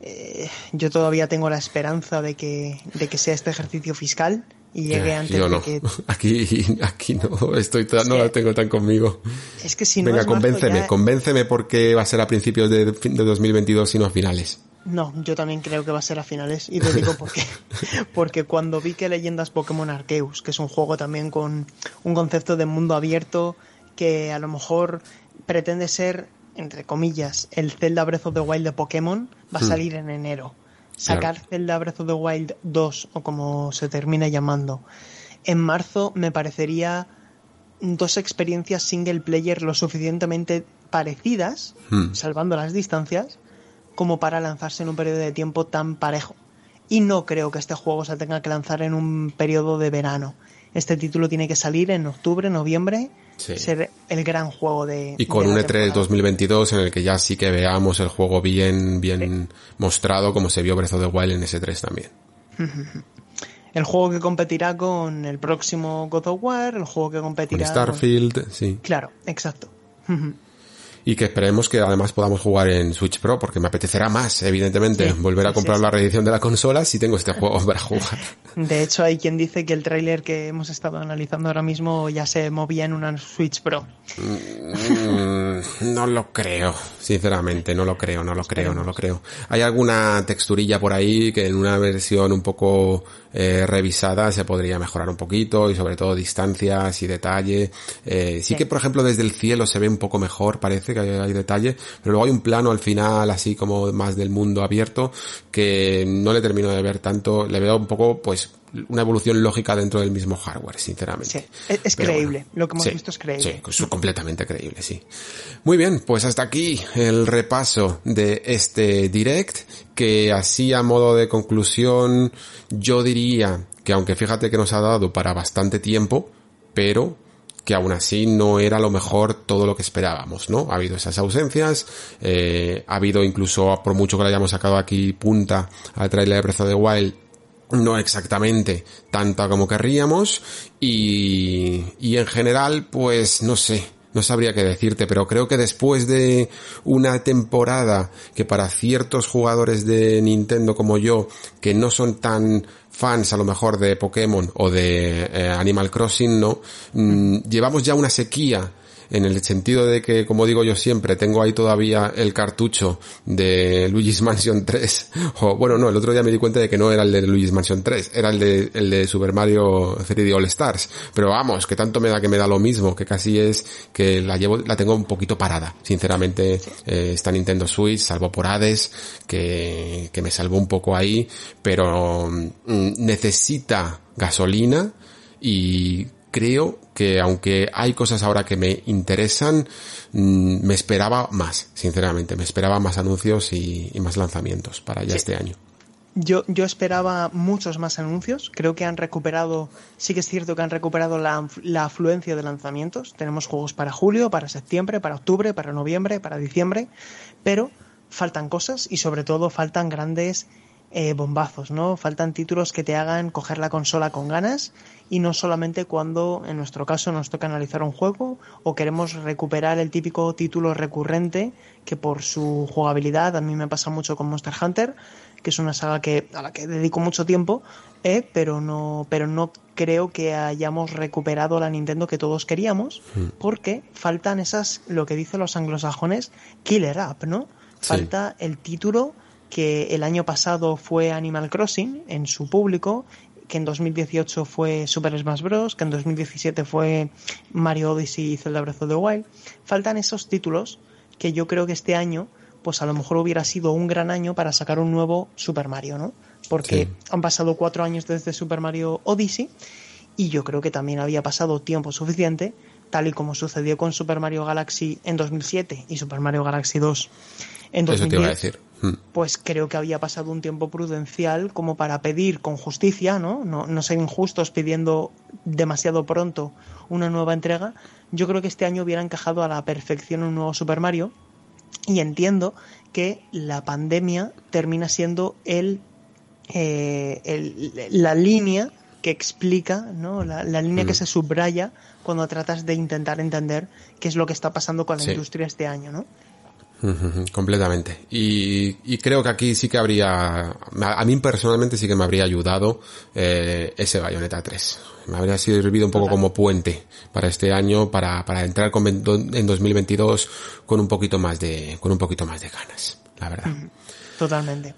eh, yo todavía tengo la esperanza de que, de que sea este ejercicio fiscal y llegue antes no. de que... Aquí, aquí no, estoy no la tengo tan conmigo. Es que si no Venga, convénceme, convénceme porque va a ser a principios de, de 2022 y no a finales. No, yo también creo que va a ser a finales y te digo por qué. Porque cuando vi que Leyendas Pokémon Arceus, que es un juego también con un concepto de mundo abierto que a lo mejor pretende ser, entre comillas, el Zelda Breath of the Wild de Pokémon, va a hmm. salir en enero. Sacar Zelda Breath of the Wild 2, o como se termina llamando, en marzo me parecería dos experiencias single player lo suficientemente parecidas, hmm. salvando las distancias, como para lanzarse en un periodo de tiempo tan parejo. Y no creo que este juego se tenga que lanzar en un periodo de verano. Este título tiene que salir en octubre, noviembre, ser el gran juego de... Y con un E3 2022 en el que ya sí que veamos el juego bien, bien mostrado como se vio Breath of the Wild en ese 3 también. el juego que competirá con el próximo God of War, el juego que competirá... Con Starfield, sí. Claro, exacto y que esperemos que además podamos jugar en Switch Pro porque me apetecerá más, evidentemente, volver a comprar la reedición de la consola si tengo este juego para jugar. De hecho, hay quien dice que el tráiler que hemos estado analizando ahora mismo ya se movía en una Switch Pro. Mm, no lo creo, sinceramente, no lo creo, no lo creo, no lo creo. Hay alguna texturilla por ahí que en una versión un poco eh, revisada se podría mejorar un poquito y sobre todo distancias y detalle. Eh, sí que, por ejemplo, desde el cielo se ve un poco mejor, parece que hay, detalle, pero luego hay un plano al final así como más del mundo abierto que no le termino de ver tanto, le veo un poco pues una evolución lógica dentro del mismo hardware, sinceramente. es, creíble, lo que hemos visto es creíble. Sí, es completamente creíble, sí. Muy bien, pues hasta aquí el repaso de este direct, que así a modo de conclusión, yo diría que aunque fíjate que nos ha dado para bastante tiempo, pero que aún así no era lo mejor todo lo que esperábamos, ¿no? Ha habido esas ausencias, eh, ha habido incluso, por mucho que le hayamos sacado aquí punta al trailer de Breath of the Wild, no exactamente tanta como querríamos y, y en general, pues no sé, no sabría qué decirte, pero creo que después de una temporada que para ciertos jugadores de Nintendo como yo, que no son tan fans a lo mejor de Pokémon o de eh, Animal Crossing, ¿no? Mm, llevamos ya una sequía en el sentido de que, como digo yo siempre, tengo ahí todavía el cartucho de Luigi's Mansion 3, o bueno, no, el otro día me di cuenta de que no era el de Luigi's Mansion 3, era el de, el de Super Mario 3D All Stars, pero vamos, que tanto me da que me da lo mismo, que casi es que la llevo, la tengo un poquito parada, sinceramente, eh, está Nintendo Switch, salvo por Hades, que, que me salvó un poco ahí, pero mm, necesita gasolina y creo que aunque hay cosas ahora que me interesan, mm, me esperaba más, sinceramente, me esperaba más anuncios y, más lanzamientos para ya este año. Yo, yo esperaba muchos más anuncios. Creo que han recuperado, sí que es cierto que han recuperado la, la, afluencia de lanzamientos. Tenemos juegos para julio, para septiembre, para octubre, para noviembre, para diciembre, pero faltan cosas y sobre todo faltan grandes eh, bombazos, ¿no? Faltan títulos que te hagan coger la consola con ganas y no solamente cuando, en nuestro caso, nos toca analizar un juego o queremos recuperar el típico título recurrente que por su jugabilidad, a mí me pasa mucho con Monster Hunter, que es una saga que, a la que dedico mucho tiempo, eh, pero, no, pero no creo que hayamos recuperado la Nintendo que todos queríamos, hmm. porque faltan esas, lo que dicen los anglosajones, killer app, ¿no? Falta el título que el año pasado fue Animal Crossing en su público, que en 2018 fue Super Smash Bros., que en 2017 fue Mario Odyssey y Zelda Breath of the Wild. Faltan esos títulos que yo creo que este año, pues a lo mejor hubiera sido un gran año para sacar un nuevo Super Mario, ¿no? Porque han pasado cuatro años desde Super Mario Odyssey y yo creo que también había pasado tiempo suficiente, tal y como sucedió con Super Mario Galaxy en 2007 y Super Mario Galaxy 2 en 2010, hmm. Pues creo que había pasado un tiempo prudencial como para pedir con justicia, ¿no? ¿no? No ser injustos pidiendo demasiado pronto una nueva entrega. Yo creo que este año hubiera encajado a la perfección un nuevo Super Mario y entiendo que la pandemia termina siendo el, eh, la línea que explica, ¿no? La, línea que hmm. se subraya cuando tratas de intentar entender qué es lo que está pasando con la industria este año, ¿no? Completamente. Y, creo que aquí sí que habría, a mí personalmente sí que me habría ayudado eh, ese Bayonetta 3. Me habría servido un poco como puente para este año, para, para entrar con, en 2022 con un poquito más de, con un poquito más de ganas, la verdad. Totalmente.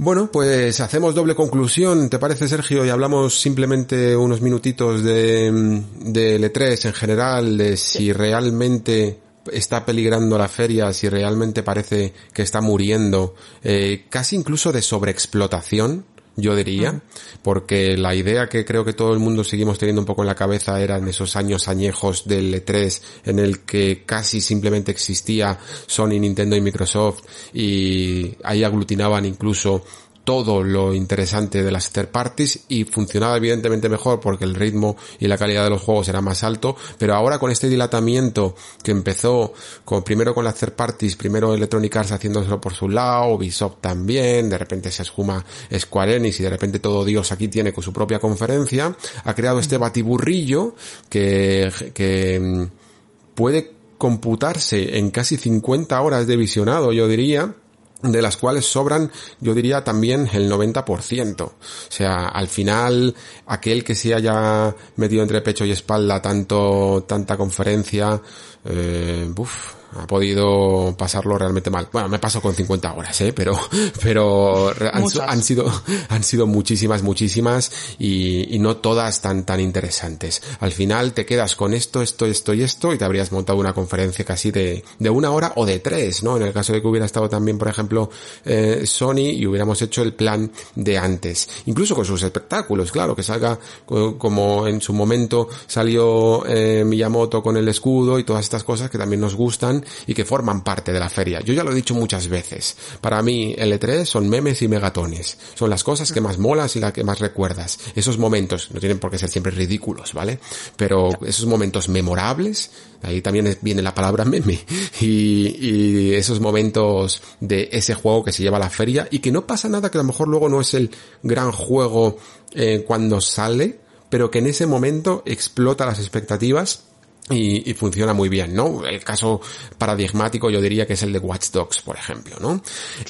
Bueno, pues hacemos doble conclusión, ¿te parece Sergio? Y hablamos simplemente unos minutitos de, de L3 en general, de si realmente está peligrando la feria, si realmente parece que está muriendo, eh, casi incluso de sobreexplotación, yo diría, porque la idea que creo que todo el mundo seguimos teniendo un poco en la cabeza era en esos años añejos del E3 en el que casi simplemente existía Sony, Nintendo y Microsoft y ahí aglutinaban incluso todo lo interesante de las third parties y funcionaba evidentemente mejor porque el ritmo y la calidad de los juegos era más alto, pero ahora con este dilatamiento que empezó con, primero con las third parties, primero Electronic Arts haciéndoselo por su lado, Ubisoft también, de repente se esfuma Square Enix y de repente todo Dios aquí tiene con su propia conferencia, ha creado este batiburrillo que, que mm, puede computarse en casi 50 horas de visionado, yo diría, de las cuales sobran, yo diría también el 90%. O sea, al final, aquel que se haya metido entre pecho y espalda tanto, tanta conferencia, eh, ha podido pasarlo realmente mal. Bueno, me paso con 50 horas, ¿eh? Pero, pero han, sido, han sido muchísimas, muchísimas y, y, no todas tan, tan interesantes. Al final te quedas con esto, esto, esto y esto y te habrías montado una conferencia casi de, de una hora o de tres, ¿no? En el caso de que hubiera estado también, por ejemplo, eh, Sony y hubiéramos hecho el plan de antes. Incluso con sus espectáculos, claro, que salga como en su momento salió eh, Miyamoto con el escudo y todas estas cosas que también nos gustan y que forman parte de la feria. Yo ya lo he dicho muchas veces. Para mí, L3 son memes y megatones. Son las cosas que más molas y las que más recuerdas. Esos momentos, no tienen por qué ser siempre ridículos, ¿vale? Pero esos momentos memorables, ahí también viene la palabra meme, y, esos momentos de ese juego que se lleva a la feria y que no pasa nada que a lo mejor luego no es el gran juego eh, cuando sale, pero que en ese momento explota las expectativas y, funciona muy bien, ¿no? El caso paradigmático yo diría que es el de Watch Dogs, por ejemplo, ¿no?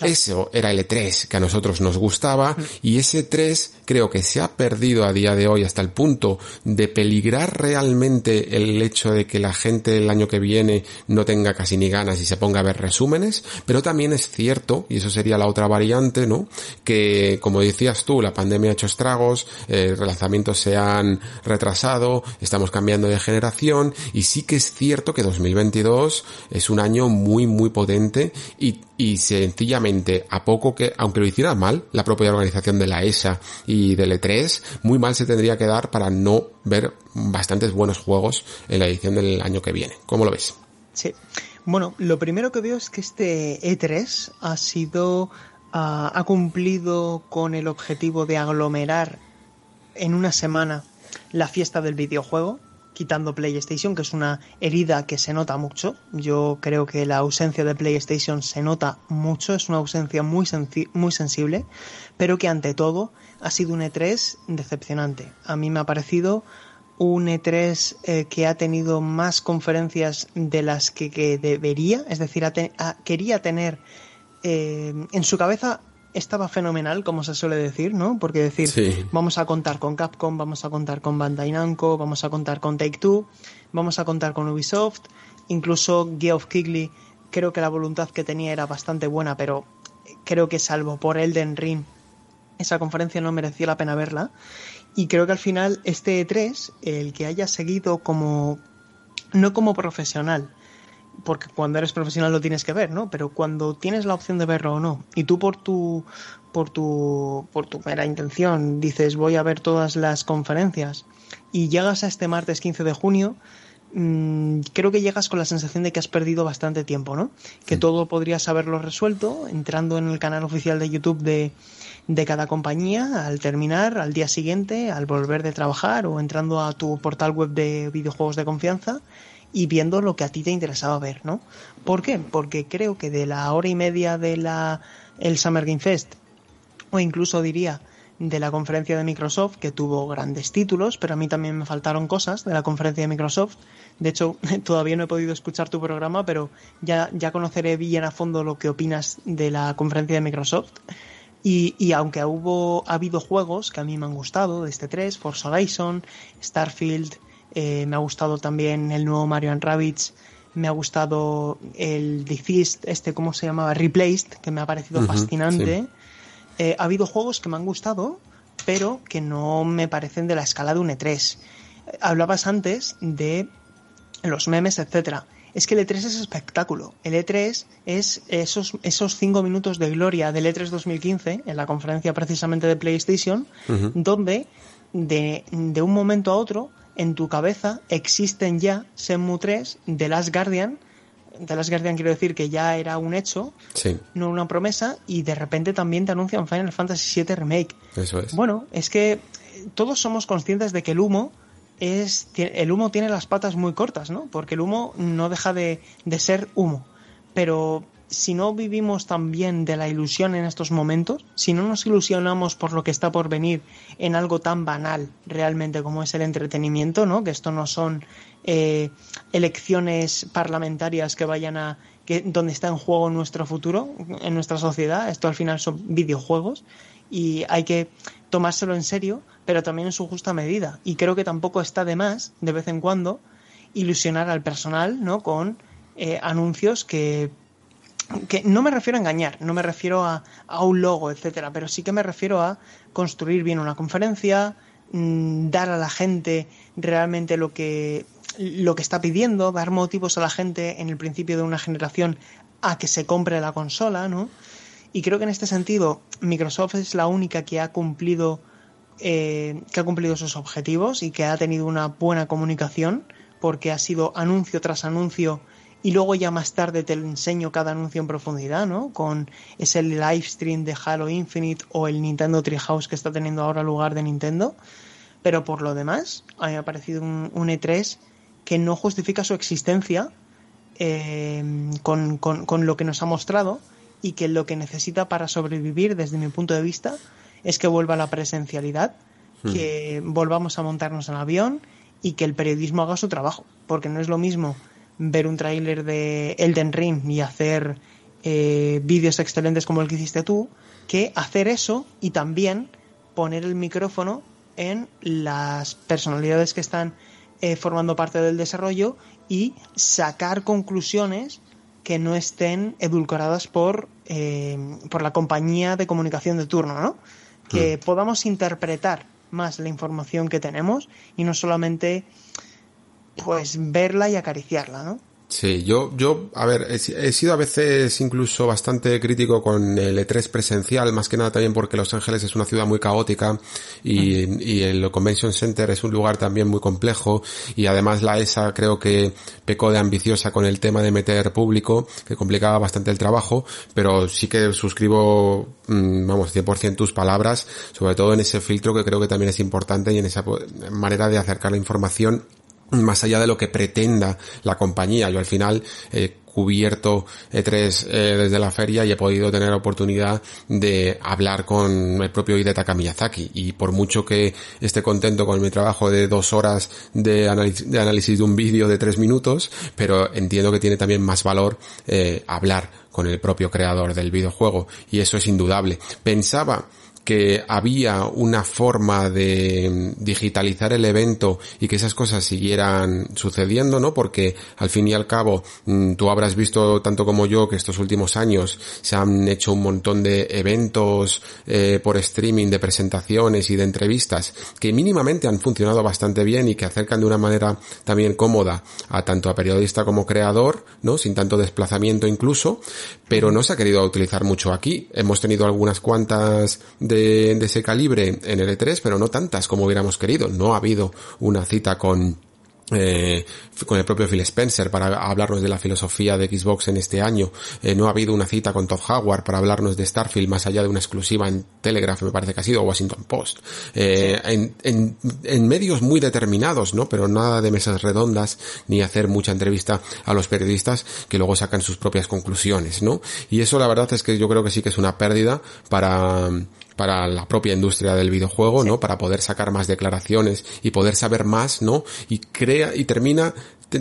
Eso era el E3 que a nosotros nos gustaba mm. y ese 3 creo que se ha perdido a día de hoy hasta el punto de peligrar realmente el hecho de que la gente el año que viene no tenga casi ni ganas y se ponga a ver resúmenes, pero también es cierto, y eso sería la otra variante, ¿no? Que como decías tú, la pandemia ha hecho estragos, eh, relanzamientos se han retrasado, estamos cambiando de generación y sí que es cierto que 2022 es un año muy, muy potente y, y sencillamente, a poco que, aunque lo hiciera mal, la propia organización de la ESA y del E3, muy mal se tendría que dar para no ver bastantes buenos juegos en la edición del año que viene. ¿Cómo lo ves? Sí. Bueno, lo primero que veo es que este E3 ha sido, ah, ha cumplido con el objetivo de aglomerar en una semana la fiesta del videojuego quitando PlayStation, que es una herida que se nota mucho. Yo creo que la ausencia de PlayStation se nota mucho, es una ausencia muy, muy sensible, pero que ante todo ha sido un E3 decepcionante. A mí me ha parecido un E3 eh, que ha tenido más conferencias de las que, debería, es decir, quería tener eh, en su cabeza estaba fenomenal, como se suele decir, ¿no? Porque decir, vamos a contar con Capcom, vamos a contar con Bandai Namco, vamos a contar con Take Two, vamos a contar con Ubisoft, incluso Geoff Keighley, creo que la voluntad que tenía era bastante buena, pero creo que salvo por Elden Ring, esa conferencia no merecía la pena verla. Y creo que al final este E3, el que haya seguido como, no como profesional, porque cuando eres profesional lo tienes que ver, ¿no? Pero cuando tienes la opción de verlo o no, y tú por tu por tu por tu mera intención dices voy a ver todas las conferencias y llegas a este martes 15 de junio, mmm, creo que llegas con la sensación de que has perdido bastante tiempo, ¿no? Que todo podrías haberlo resuelto entrando en el canal oficial de YouTube de de cada compañía al terminar, al día siguiente, al volver de trabajar o entrando a tu portal web de videojuegos de confianza y viendo lo que a ti te interesaba ver, ¿no? ¿Por qué? Porque creo que de la hora y media de la el Summer Game Fest o incluso diría de la conferencia de Microsoft que tuvo grandes títulos, pero a mí también me faltaron cosas de la conferencia de Microsoft. De hecho, todavía no he podido escuchar tu programa, pero ya, ya conoceré bien a fondo lo que opinas de la conferencia de Microsoft. Y, y, aunque hubo, ha habido juegos que a mí me han gustado de este 3, Forza Horizon, Starfield, eh, me ha gustado también el nuevo Mario Rabbids, me ha gustado el Defeast, este, ¿cómo se llamaba? Replaced, que me ha parecido fascinante. Eh, ha habido juegos que me han gustado, pero que no me parecen de la escala de un E3. Hablabas antes de los memes, etcétera. Es que el E3 es espectáculo. El E3 es esos, esos cinco minutos de gloria del E3 2015, en la conferencia precisamente de PlayStation, donde de, de un momento a otro en tu cabeza existen ya Shenmue 3 de Last Guardian. De Last Guardian quiero decir que ya era un hecho, no una promesa, y de repente también te anuncian Final Fantasy VII Remake. Eso es. Bueno, es que todos somos conscientes de que el humo es el humo tiene las patas muy cortas, ¿no? Porque el humo no deja de, de ser humo. Pero si no vivimos también de la ilusión en estos momentos, si no nos ilusionamos por lo que está por venir en algo tan banal realmente como es el entretenimiento, ¿no? Que esto no son eh, elecciones parlamentarias que vayan a que donde está en juego nuestro futuro en nuestra sociedad. Esto al final son videojuegos y hay que tomárselo en serio, pero también en su justa medida. Y creo que tampoco está de más de vez en cuando ilusionar al personal, ¿no? Con eh, anuncios que que no me refiero a engañar, no me refiero a, a, un logo, etcétera, pero sí que me refiero a construir bien una conferencia, mm, dar a la gente realmente lo que lo que está pidiendo, dar motivos a la gente en el principio de una generación a que se compre la consola, ¿no? Y creo que en este sentido Microsoft es la única que ha cumplido eh, que ha cumplido sus objetivos y que ha tenido una buena comunicación porque ha sido anuncio tras anuncio y luego ya más tarde te enseño cada anuncio en profundidad, ¿no? Con ese live stream de Halo Infinite o el Nintendo Treehouse que está teniendo ahora lugar de Nintendo. Pero por lo demás, a mí me ha parecido un, E3 que no justifica su existencia eh, con, con, lo que nos ha mostrado y que lo que necesita para sobrevivir, desde mi punto de vista, es que vuelva la presencialidad, hmm. que volvamos a montarnos en avión y que el periodismo haga su trabajo. Porque no es lo mismo ver un tráiler de Elden Ring y hacer eh, vídeos excelentes como el que hiciste tú, que hacer eso y también poner el micrófono en las personalidades que están eh, formando parte del desarrollo y sacar conclusiones que no estén edulcoradas por, eh, por la compañía de comunicación de turno, ¿no? Que mm. podamos interpretar más la información que tenemos y no solamente pues verla y acariciarla, ¿no? Sí, yo, yo, a ver, he, sido a veces incluso bastante crítico con el E3 presencial, más que nada también porque Los Ángeles es una ciudad muy caótica y, y el Convention Center es un lugar también muy complejo y además la ESA creo que pecó de ambiciosa con el tema de meter público, que complicaba bastante el trabajo, pero sí que suscribo, mm, vamos, 100% tus palabras, sobre todo en ese filtro que creo que también es importante y en esa manera de acercar la información más allá de lo que pretenda la compañía. Yo al final he cubierto E3 eh, desde la feria y he podido tener la oportunidad de hablar con el propio Hidetaka Miyazaki y por mucho que esté contento con mi trabajo de dos horas de, análisis de, análisis de un vídeo de tres minutos, pero entiendo que tiene también más valor eh, hablar con el propio creador del videojuego y eso es indudable. Pensaba que había una forma de digitalizar el evento y que esas cosas siguieran sucediendo, ¿no? Porque al fin y al cabo, mm, tú habrás visto tanto como yo que estos últimos años se han hecho un montón de eventos eh, por streaming, de presentaciones y de entrevistas que mínimamente han funcionado bastante bien y que acercan de una manera también cómoda a tanto a periodista como creador, ¿no? Sin tanto desplazamiento incluso, pero no se ha querido utilizar mucho aquí. Hemos tenido algunas cuantas de de, ese calibre en el E3, pero no tantas como hubiéramos querido. No ha habido una cita con eh, con el propio Phil Spencer para hablarnos de la filosofía de Xbox en este año. Eh, no ha habido una cita con Todd Howard para hablarnos de Starfield más allá de una exclusiva en Telegraph, me parece que ha sido Washington Post. Eh, en, en, en, medios muy determinados, ¿no? Pero nada de mesas redondas ni hacer mucha entrevista a los periodistas que luego sacan sus propias conclusiones, ¿no? Y eso la verdad es que yo creo que sí que es una pérdida para para la propia industria del videojuego, ¿no? Para poder sacar más declaraciones y poder saber más, ¿no? Y crea y termina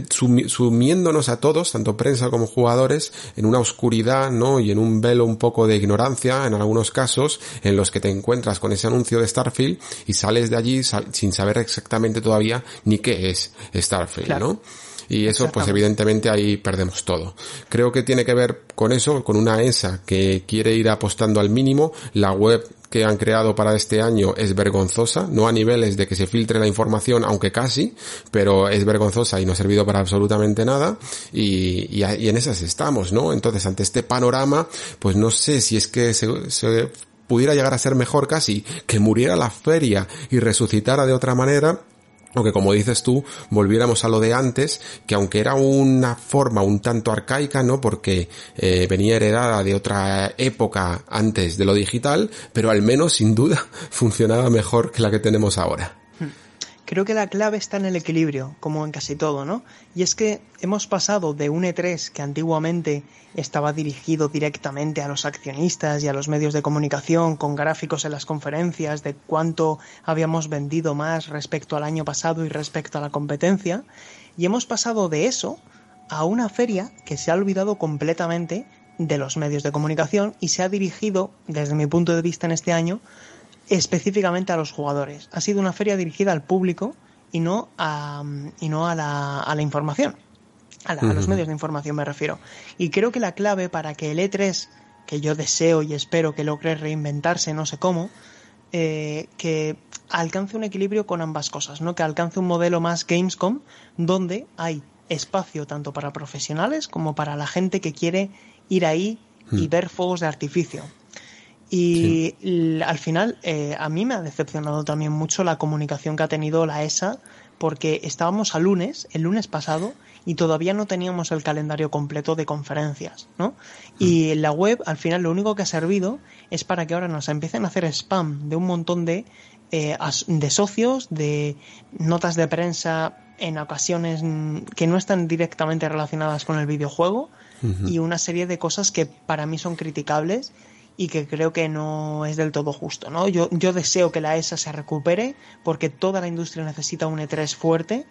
sumiéndonos a todos, tanto prensa como jugadores, en una oscuridad, ¿no? Y en un velo un poco de ignorancia, en algunos casos, en los que te encuentras con ese anuncio de Starfield y sales de allí sin saber exactamente todavía ni qué es Starfield, ¿no? Y eso, pues evidentemente ahí perdemos todo. Creo que tiene que ver con eso, con una ESA que quiere ir apostando al mínimo. La web que han creado para este año es vergonzosa, no a niveles de que se filtre la información, aunque casi, pero es vergonzosa y no ha servido para absolutamente nada y, y, y en esas estamos, ¿no? Entonces, ante este panorama, pues no sé si es que se, se pudiera llegar a ser mejor casi que muriera la feria y resucitara de otra manera o que como dices tú, volviéramos a lo de antes, que aunque era una forma un tanto arcaica, ¿no? Porque eh, venía heredada de otra época antes de lo digital, pero al menos sin duda funcionaba mejor que la que tenemos ahora. Creo que la clave está en el equilibrio, como en casi todo, ¿no? Y es que hemos pasado de un E3 que antiguamente estaba dirigido directamente a los accionistas y a los medios de comunicación, con gráficos en las conferencias de cuánto habíamos vendido más respecto al año pasado y respecto a la competencia, y hemos pasado de eso a una feria que se ha olvidado completamente de los medios de comunicación y se ha dirigido, desde mi punto de vista en este año, específicamente a los jugadores. Ha sido una feria dirigida al público y no a, y no a, la, a la información. A, a, los medios de información me refiero. Y creo que la clave para que el E3, que yo deseo y espero que logre reinventarse, no sé cómo, eh, que alcance un equilibrio con ambas cosas, ¿no? Que alcance un modelo más Gamescom, donde hay espacio tanto para profesionales como para la gente que quiere ir ahí y ver fuegos de artificio. Y sí. al final, eh, a mí me ha decepcionado también mucho la comunicación que ha tenido la ESA, porque estábamos a lunes, el lunes pasado, y todavía no teníamos el calendario completo de conferencias, ¿no? Y en la web, al final, lo único que ha servido es para que ahora nos empiecen a hacer spam de un montón de, eh, de socios, de notas de prensa en ocasiones que no están directamente relacionadas con el videojuego uh -huh. y una serie de cosas que para mí son criticables y que creo que no es del todo justo, ¿no? Yo, yo deseo que la ESA se recupere porque toda la industria necesita un E3 fuerte,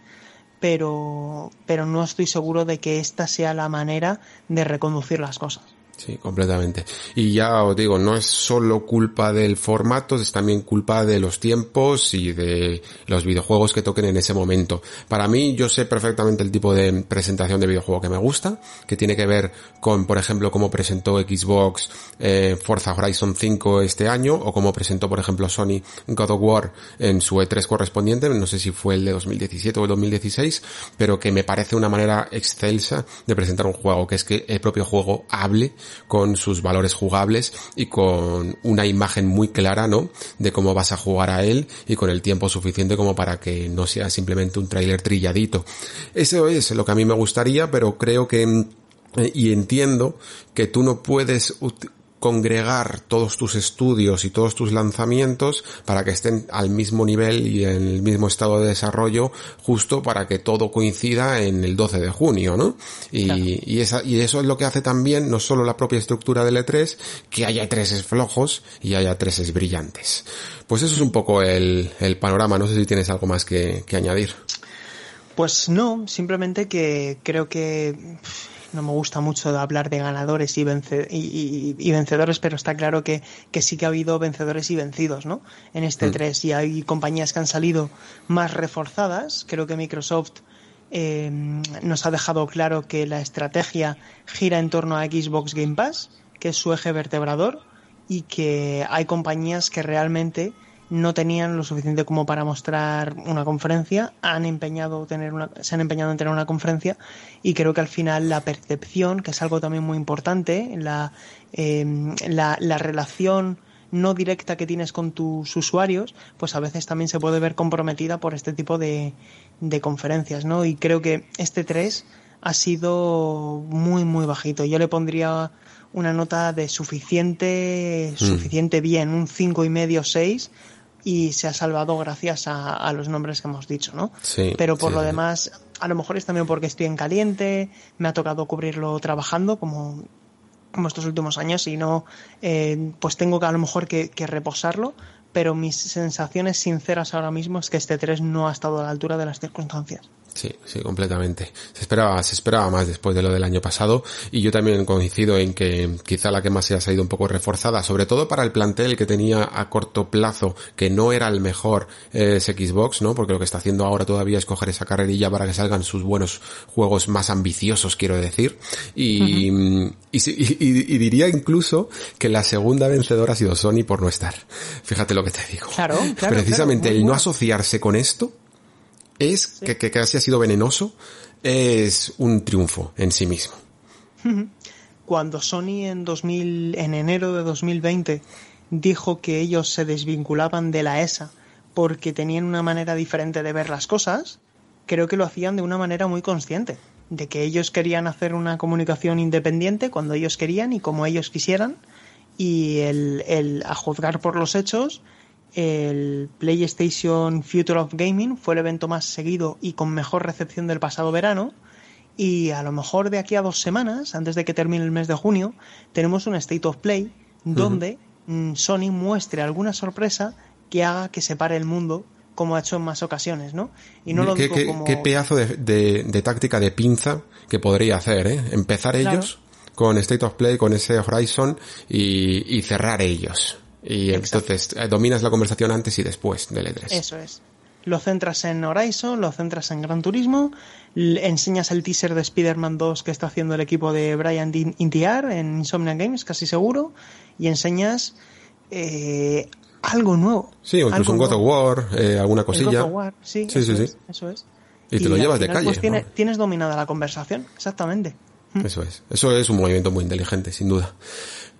pero, pero no estoy seguro de que esta sea la manera de reconducir las cosas. Sí, completamente. Y ya os digo, no es solo culpa del formato, es también culpa de los tiempos y de los videojuegos que toquen en ese momento. Para mí, yo sé perfectamente el tipo de presentación de videojuego que me gusta, que tiene que ver con, por ejemplo, cómo presentó Xbox eh, Forza Horizon 5 este año, o cómo presentó, por ejemplo, Sony God of War en su E3 correspondiente, no sé si fue el de 2017 o el 2016, pero que me parece una manera excelsa de presentar un juego, que es que el propio juego hable con sus valores jugables y con una imagen muy clara, ¿no? De cómo vas a jugar a él y con el tiempo suficiente como para que no sea simplemente un tráiler trilladito. Eso es lo que a mí me gustaría, pero creo que eh, y entiendo que tú no puedes congregar todos tus estudios y todos tus lanzamientos para que estén al mismo nivel y en el mismo estado de desarrollo justo para que todo coincida en el 12 de junio, ¿no? Y, y, esa, y eso es lo que hace también no solo la propia estructura del E3, que haya treses flojos y haya treses brillantes. Pues eso es un poco el, el panorama, no sé si tienes algo más que, que añadir. Pues no, simplemente que creo que no me gusta mucho hablar de ganadores y, vencedores, pero está claro que, sí que ha habido vencedores y vencidos, ¿no? En este 3 mm. y hay compañías que han salido más reforzadas. Creo que Microsoft eh, nos ha dejado claro que la estrategia gira en torno a Xbox Game Pass, que es su eje vertebrador, y que hay compañías que realmente no tenían lo suficiente como para mostrar una conferencia, han empeñado tener una, se han empeñado en tener una conferencia y creo que al final la percepción, que es algo también muy importante, la, em, la, la relación no directa que tienes con tus usuarios, pues a veces también se puede ver comprometida por este tipo de, de conferencias, ¿no? Y creo que este 3 ha sido muy, muy bajito. Yo le pondría una nota de suficiente, mm. suficiente bien, un cinco y medio, 6, y se ha salvado gracias a, los nombres que hemos dicho, ¿no? Sí, Pero por lo demás, a lo mejor es también porque estoy en caliente, me ha tocado cubrirlo trabajando como, como estos últimos años y no, eh, pues tengo que a lo mejor que, que reposarlo, pero mis sensaciones sinceras ahora mismo es que este 3 no ha estado a la altura de las circunstancias. Sí, sí, completamente. Se esperaba, se esperaba más después de lo del año pasado y yo también coincido en que quizá la que más se ha salido un poco reforzada, sobre todo para el plantel que tenía a corto plazo, que no era el mejor es Xbox, ¿no? Porque lo que está haciendo ahora todavía es coger esa carrerilla para que salgan sus buenos juegos más ambiciosos, quiero decir. Y, y, y, diría incluso que la segunda vencedora ha sido Sony por no estar. Fíjate lo que te digo. Claro, claro Precisamente el no asociarse con esto es que, que casi ha sido venenoso, es un triunfo en sí mismo. Cuando Sony en 2000, en enero de 2020 dijo que ellos se desvinculaban de la ESA porque tenían una manera diferente de ver las cosas, creo que lo hacían de una manera muy consciente, de que ellos querían hacer una comunicación independiente cuando ellos querían y como ellos quisieran, y el, el a juzgar por los hechos, el PlayStation Future of Gaming fue el evento más seguido y con mejor recepción del pasado verano. Y a lo mejor de aquí a dos semanas, antes de que termine el mes de junio, tenemos un State of Play donde mm, Sony muestre alguna sorpresa que haga que se pare el mundo como ha hecho en más ocasiones, ¿no? Y no lo ¿Qué, digo como... qué pedazo de, táctica de pinza que podría hacer, ¿eh? Empezar ellos con State of Play, con ese Horizon y cerrar ellos. Y entonces eh, dominas la conversación antes y después del E3. Eso es. Lo centras en Horizon, lo centras en Gran Turismo, enseñas el teaser de Spider-Man 2 que está haciendo el equipo de Brian Intiar en Insomnia Games, casi seguro, y enseñas eh, algo nuevo. Sí, o incluso un God of War, eh, alguna cosilla. God of War, sí, sí, eso, sí, Es, eso es. Y te lo llevas de calle. Pues tienes dominada la conversación, exactamente. Eso es. Eso es un movimiento muy inteligente, sin duda.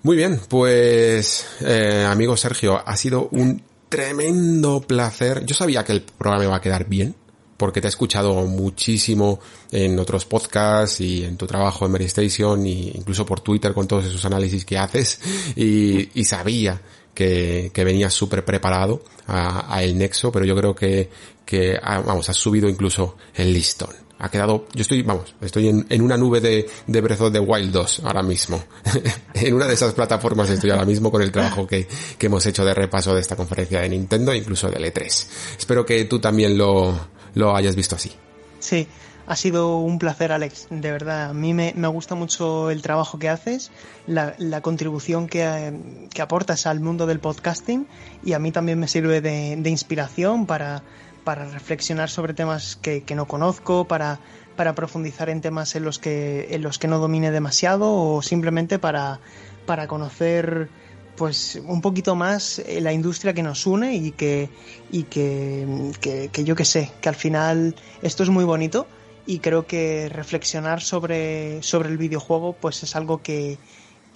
Muy bien, pues eh, amigo Sergio, ha sido un tremendo placer. Yo sabía que el programa iba a quedar bien, porque te he escuchado muchísimo en otros podcasts y en tu trabajo en Mary Station incluso por Twitter con todos esos análisis que haces y, sabía que, que venías súper preparado a, a, el Nexo, pero yo creo que, que ah, vamos, has subido incluso el listón ha quedado, yo estoy, vamos, estoy en, en una nube de, de Breath of the Wild 2 ahora mismo. en una de esas plataformas estoy ahora mismo con el trabajo que, que hemos hecho de repaso de esta conferencia de Nintendo, incluso del E3. Espero que tú también lo, lo hayas visto así. Sí, ha sido un placer, Alex. De verdad, a mí me, me gusta mucho el trabajo que haces, la, la contribución que, que, aportas al mundo del podcasting y a mí también me sirve de, de inspiración para para reflexionar sobre temas que, no conozco, para, para profundizar en temas en los que, en los que no domine demasiado o simplemente para, para conocer pues un poquito más eh, la industria que nos une y que, y que, que, yo que sé, que al final esto es muy bonito y creo que reflexionar sobre, sobre el videojuego pues es algo que,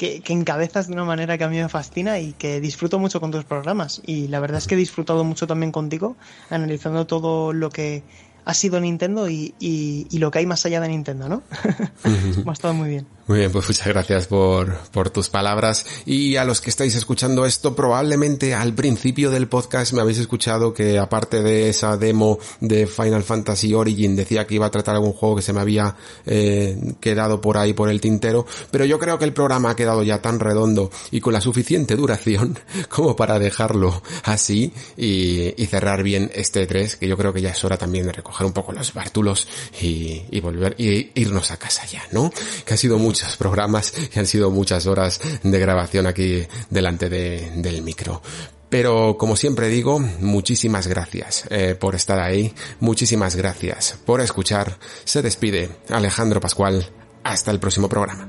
que, encabezas de una manera que a mí me fascina y que disfruto mucho con tus programas. Y la verdad es que he disfrutado mucho también contigo, analizando todo lo que ha sido Nintendo y, y, lo que hay más allá de Nintendo, ¿no? ha estado muy bien. Muy bien, pues muchas gracias por, por tus palabras. Y a los que estáis escuchando esto, probablemente al principio del podcast me habéis escuchado que aparte de esa demo de Final Fantasy Origin decía que iba a tratar algún juego que se me había eh, quedado por ahí por el tintero, pero yo creo que el programa ha quedado ya tan redondo y con la suficiente duración como para dejarlo así y, y cerrar bien este 3, que yo creo que ya es hora también de recoger un poco los bártulos y, y volver y irnos a casa ya, ¿no? Que ha sido mucho programas y han sido muchas horas de grabación aquí delante de, del micro. Pero como siempre digo, muchísimas gracias eh, por estar ahí, muchísimas gracias por escuchar. Se despide Alejandro Pascual. Hasta el próximo programa.